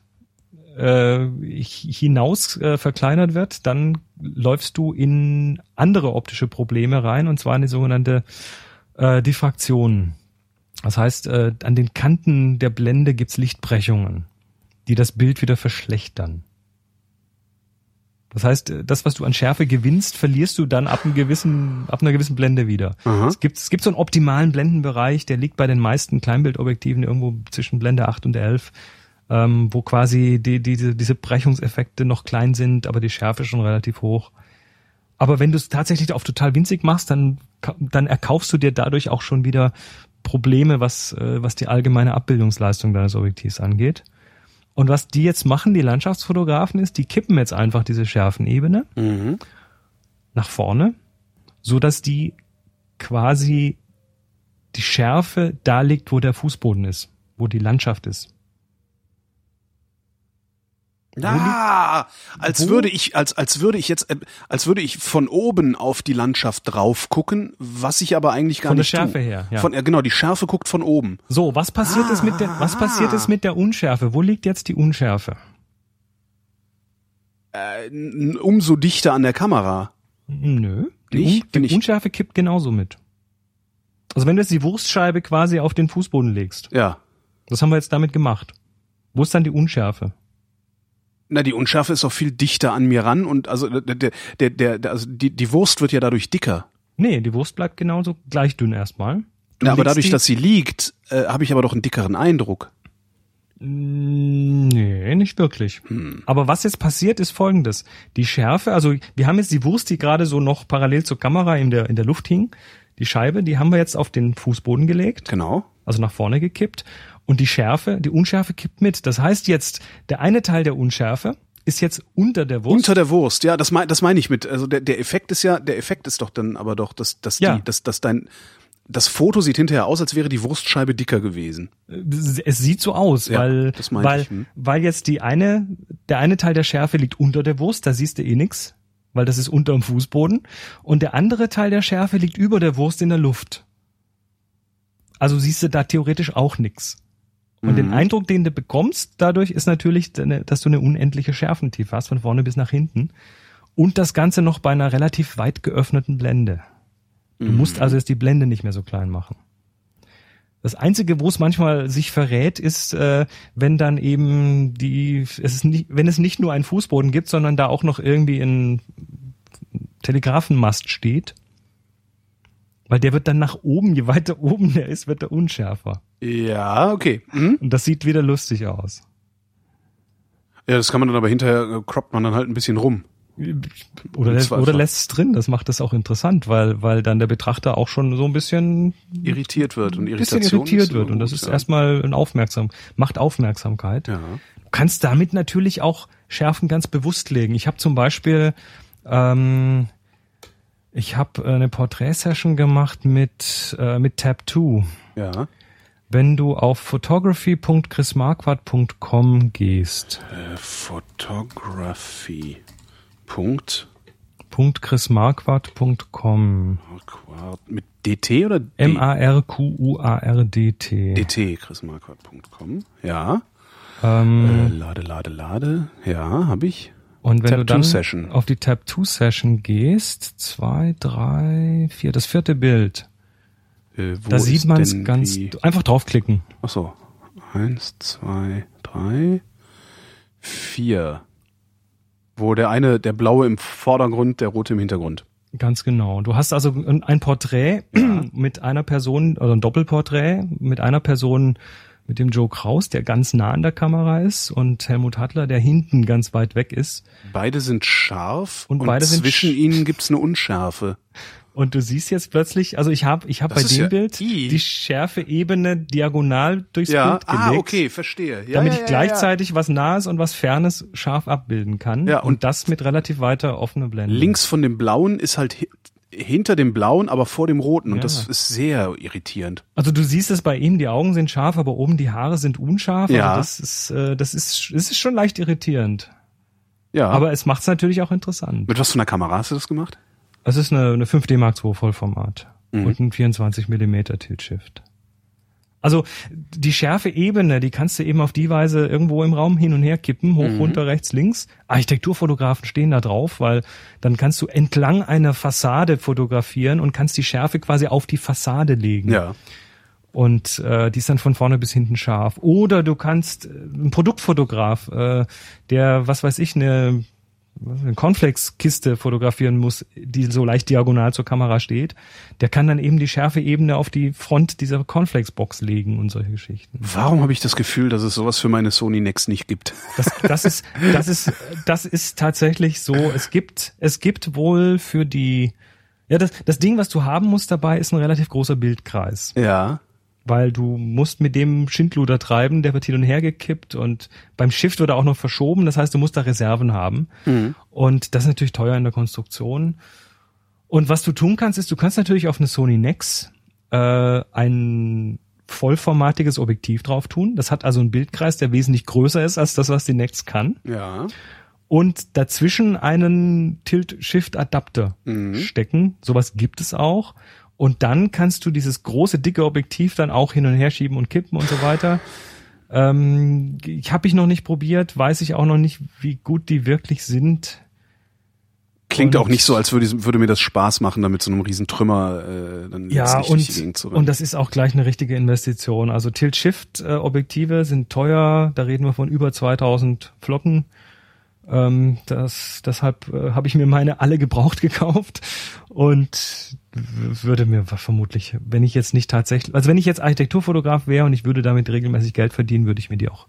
S3: äh, hinaus äh, verkleinert wird, dann läufst du in andere optische Probleme rein, und zwar in die sogenannte äh, Diffraktion. Das heißt, äh, an den Kanten der Blende gibt's Lichtbrechungen, die das Bild wieder verschlechtern. Das heißt, das, was du an Schärfe gewinnst, verlierst du dann ab einem gewissen, ab einer gewissen Blende wieder.
S2: Aha.
S3: Es gibt, es gibt so einen optimalen Blendenbereich, der liegt bei den meisten Kleinbildobjektiven irgendwo zwischen Blende 8 und 11, ähm, wo quasi die, die, diese Brechungseffekte noch klein sind, aber die Schärfe schon relativ hoch. Aber wenn du es tatsächlich auf total winzig machst, dann, dann erkaufst du dir dadurch auch schon wieder Probleme, was, äh, was die allgemeine Abbildungsleistung deines Objektivs angeht. Und was die jetzt machen, die Landschaftsfotografen, ist, die kippen jetzt einfach diese Schärfenebene
S2: Mhm.
S3: nach vorne, so dass die quasi die Schärfe da liegt, wo der Fußboden ist, wo die Landschaft ist.
S2: Ah, als
S3: Wo?
S2: würde ich, als, als würde ich jetzt, äh, als würde ich von oben auf die Landschaft drauf gucken, was ich aber eigentlich gar
S3: Von der
S2: nicht
S3: Schärfe
S2: tue.
S3: her, ja.
S2: Von, genau, die Schärfe guckt von oben.
S3: So, was passiert ist mit der, was passiert ist mit der Unschärfe? Wo liegt jetzt die Unschärfe?
S2: Äh, umso dichter an der Kamera.
S3: Nö. Die,
S2: Nicht?
S3: Un die
S2: ich-
S3: Unschärfe kippt genauso mit. Also wenn du jetzt die Wurstscheibe quasi auf den Fußboden legst,
S2: Ja.
S3: das haben wir jetzt damit gemacht. Wo ist dann die Unschärfe?
S2: Na, die Unschärfe ist auch viel dichter an mir ran und also der, der, der, also die, die Wurst wird ja dadurch dicker.
S3: Nee, die Wurst bleibt genauso gleich dünn erstmal. Du
S2: Ja, aber dadurch, dass sie liegt, äh, habe ich aber doch einen dickeren Eindruck.
S3: Nee, nicht wirklich.
S2: Hm.
S3: Aber was jetzt passiert, ist folgendes. Die Schärfe, also wir haben jetzt die Wurst, die gerade so noch parallel zur Kamera in der, in der Luft hing. Die Scheibe, die haben wir jetzt auf den Fußboden gelegt,
S2: Genau.
S3: also nach vorne gekippt. Und die Schärfe, die Unschärfe kippt mit. Das heißt jetzt, der eine Teil der Unschärfe ist jetzt unter der Wurst.
S2: Unter der Wurst, ja, das meine das meine ich mit. Also der, der Effekt ist ja, der Effekt ist doch dann aber doch, dass, dass,
S3: Ja.
S2: die, dass, dass dein das Foto sieht hinterher aus, als wäre die Wurstscheibe dicker gewesen.
S3: es sieht so aus,
S2: Ja,
S3: weil, weil,
S2: ich, hm.
S3: weil jetzt die eine, der eine Teil der Schärfe liegt unter der Wurst, da siehst du eh nix, weil das ist unterm Fußboden. Und der andere Teil der Schärfe liegt über der Wurst in der Luft. Also siehst du da theoretisch auch nix. Und
S2: Mhm.
S3: den Eindruck, den du bekommst, dadurch ist natürlich, dass du eine unendliche Schärfentiefe hast, von vorne bis nach hinten. Und das Ganze noch bei einer relativ weit geöffneten Blende. Du
S2: Mhm.
S3: musst also jetzt die Blende nicht mehr so klein machen. Das Einzige, wo es manchmal sich verrät, ist, äh, wenn dann eben die, es ist nicht, wenn es nicht nur einen Fußboden gibt, sondern da auch noch irgendwie ein Telegrafenmast steht. Weil der wird dann nach oben, je weiter oben der ist, wird er unschärfer.
S2: Ja, okay. Mhm.
S3: Und das sieht wieder lustig aus.
S2: Ja, das kann man dann aber hinterher äh, croppt man dann halt ein bisschen rum.
S3: Oder, lässt, oder lässt es drin, das macht das auch interessant, weil, weil dann der Betrachter auch schon so ein bisschen,
S2: Irritiert wird und
S3: ein bisschen
S2: Irritation
S3: irritiert wird. Und das ist
S2: ja.
S3: erstmal ein Aufmerksam, macht Aufmerksamkeit.
S2: Ja.
S3: Du kannst damit natürlich auch Schärfen ganz bewusst legen. Ich habe zum Beispiel, ähm, ich habe eine Porträtsession gemacht mit, äh, mit Tab 2.
S2: Ja.
S3: Wenn du auf photography.chrismarquardt.com gehst,
S2: Äh, Photography. Punkt.
S3: .chrismarquardt.com,
S2: Marquardt. Mit DT oder D?
S3: M-A-R-Q-U-A-R-D-T.
S2: DT, chrismarquardt.com. Ja.
S3: Ähm,
S2: Äh, lade, lade, lade. Ja, habe ich.
S3: und wenn
S2: Tab
S3: du dann
S2: 2 Session.
S3: auf die Tab 2 Session gehst, zwei, drei, vier, das vierte Bild,
S2: Äh,
S3: da sieht man es ganz,
S2: die-
S3: einfach draufklicken.
S2: Ach so. Eins, zwei, drei, vier. Wo der eine, der blaue im Vordergrund, der rote im Hintergrund.
S3: Ganz genau. Du hast also ein Porträt *clears throat* mit einer Person, oder ein Doppelporträt mit einer Person, mit dem Joe Kraus, der ganz nah an der Kamera ist, und Helmut Hattler, der hinten ganz weit weg ist.
S2: Beide sind scharf
S3: Und beide sind
S2: zwischen
S3: sch-
S2: ihnen gibt's eine Unschärfe.
S3: Und du siehst jetzt plötzlich, also ich habe ich hab bei
S2: Das
S3: dem
S2: ja
S3: Bild
S2: I.
S3: die Schärfe-Ebene diagonal durchs
S2: Ja,
S3: Bild gelegt.
S2: ah, okay, verstehe. Ja,
S3: damit ich gleichzeitig was Nahes und was Fernes scharf abbilden kann.
S2: Ja,
S3: und,
S2: und-
S3: das mit relativ weiter offener Blende.
S2: Links von dem blauen ist halt hi- hinter dem blauen, aber vor dem roten. Und
S3: Ja.
S2: das ist sehr irritierend.
S3: Also du siehst es bei ihm, die Augen sind scharf, aber oben die Haare sind unscharf.
S2: Ja.
S3: Also das ist, äh, das ist, es ist schon leicht irritierend.
S2: Ja.
S3: Aber es macht es natürlich auch interessant.
S2: mit was für einer Kamera hast du das gemacht?
S3: Es ist eine, eine 5D Mark II Vollformat
S2: Mhm.
S3: und ein 24 Millimeter Tilt-Shift. Also die schärfe Ebene, die kannst du eben auf die Weise irgendwo im Raum hin und her kippen, hoch,
S2: Mhm.
S3: runter, rechts, links. Architekturfotografen stehen da drauf, weil dann kannst du entlang einer Fassade fotografieren und kannst die Schärfe quasi auf die Fassade legen.
S2: Ja.
S3: Und äh, die ist dann von vorne bis hinten scharf. Oder du kannst äh, ein Produktfotograf, äh, der, was weiß ich, eine, eine Cornflakes-Kiste fotografieren muss, die so leicht diagonal zur Kamera steht, der kann dann eben die Schärfeebene auf die Front dieser Cornflakes-Box legen und solche Geschichten.
S2: Warum habe ich das Gefühl, dass es sowas für meine Sony Nex nicht gibt?
S3: Das, das ist, das ist, das ist tatsächlich so. Es gibt, es gibt wohl für die, ja, das, das Ding, was du haben musst dabei, ist ein relativ großer Bildkreis.
S2: Ja.
S3: Weil du musst mit dem Schindluder treiben, der wird hin und her gekippt und beim Shift wird er auch noch verschoben, das heißt, du musst da Reserven haben. Und das ist natürlich teuer in der Konstruktion. Und was du tun kannst, ist, du kannst natürlich auf eine Sony Nex äh, ein vollformatiges Objektiv drauf tun. Das hat also einen Bildkreis, der wesentlich größer ist als das, was die Nex kann.
S2: Ja.
S3: Und dazwischen einen Tilt-Shift-Adapter
S2: Mhm.
S3: stecken. Sowas gibt es auch. Und dann kannst du dieses große, dicke Objektiv dann auch hin und her schieben und kippen und so weiter. Ähm, ich habe ich noch nicht probiert, weiß ich auch noch nicht, wie gut die wirklich sind.
S2: Klingt
S3: Und-
S2: auch nicht so, als würde, würde mir das Spaß machen, da mit so einem riesen Trümmer äh, dann
S3: Ja, und,
S2: Gegend zu
S3: und
S2: rennen.
S3: das ist auch gleich eine richtige Investition. Also Tilt-Shift-Objektive sind teuer, da reden wir von über 2000 Flocken. Ähm, das, deshalb äh, habe ich mir meine alle gebraucht gekauft und würde mir vermutlich, wenn ich jetzt nicht tatsächlich, also wenn ich jetzt Architekturfotograf wäre und ich würde damit regelmäßig Geld verdienen, würde ich mir die auch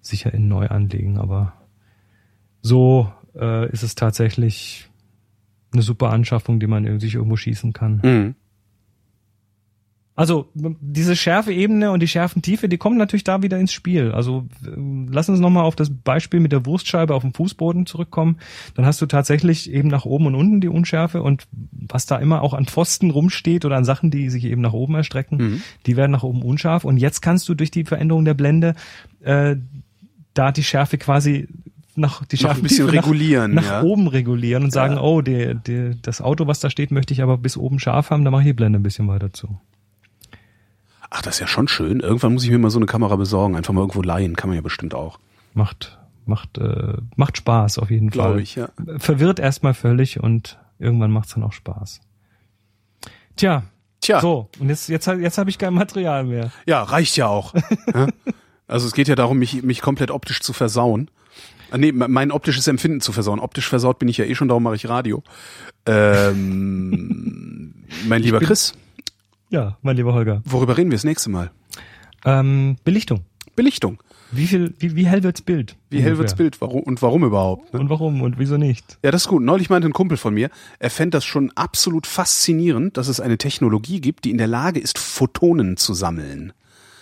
S3: sicher in neu anlegen. Aber so äh, ist es tatsächlich eine super Anschaffung, die man sich irgendwo schießen kann.
S2: Mhm.
S3: Also diese Schärfeebene und die Schärfentiefe, die kommen natürlich da wieder ins Spiel. Also lass uns nochmal auf das Beispiel mit der Wurstscheibe auf dem Fußboden zurückkommen. Dann hast du tatsächlich eben nach oben und unten die Unschärfe und was da immer auch an Pfosten rumsteht oder an Sachen, die sich eben nach oben erstrecken,
S2: Mhm.
S3: die werden nach oben unscharf. Und jetzt kannst du durch die Veränderung der Blende äh, da die Schärfe quasi nach die
S2: Noch ein
S3: Schärfe
S2: bisschen regulieren,
S3: nach,
S2: ja.
S3: nach oben regulieren und sagen,
S2: Ja.
S3: oh, die, die, das Auto, was da steht, möchte ich aber bis oben scharf haben, da mache ich die Blende ein bisschen weiter zu.
S2: Ach, das ist ja schon schön. Irgendwann muss ich mir mal so eine Kamera besorgen. Einfach mal irgendwo leihen. Kann man ja bestimmt auch.
S3: Macht, macht, äh, macht Spaß auf jeden
S2: Glaube
S3: Fall.
S2: ich, ja.
S3: Verwirrt erstmal völlig und irgendwann macht's dann auch Spaß. Tja,
S2: Tja.
S3: so, und jetzt, jetzt, jetzt habe ich kein Material mehr.
S2: Ja, reicht ja auch. ja? *laughs* Also es geht ja darum, mich, mich komplett optisch zu versauen. Ah, Nee, mein optisches Empfinden zu versauen. Optisch versaut bin ich ja eh schon, darum mache ich Radio. Ähm, mein lieber
S3: bin-
S2: Chris,
S3: Ja, mein lieber Holger.
S2: worüber reden wir das nächste Mal?
S3: Ähm, Belichtung.
S2: Belichtung.
S3: Wie viel, wie, wie hell wird's Bild?
S2: Wie hell wird's
S3: Ungefähr.
S2: Bild warum, und warum überhaupt? Ne?
S3: Und warum und wieso nicht?
S2: Ja, das ist gut. Neulich meinte ein Kumpel von mir, er fände das schon absolut faszinierend, dass es eine Technologie gibt, die in der Lage ist, Photonen zu sammeln.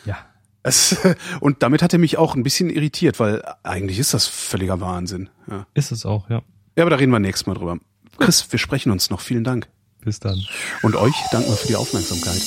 S3: Ja.
S2: Es, *laughs* und damit hat er mich auch ein bisschen irritiert, weil eigentlich ist das völliger Wahnsinn. Ja.
S3: Ist es auch, ja.
S2: Ja, aber da reden wir nächstes Mal drüber. Chris, wir sprechen uns noch. Vielen Dank.
S3: Bis dann.
S2: Und euch danken wir für die Aufmerksamkeit.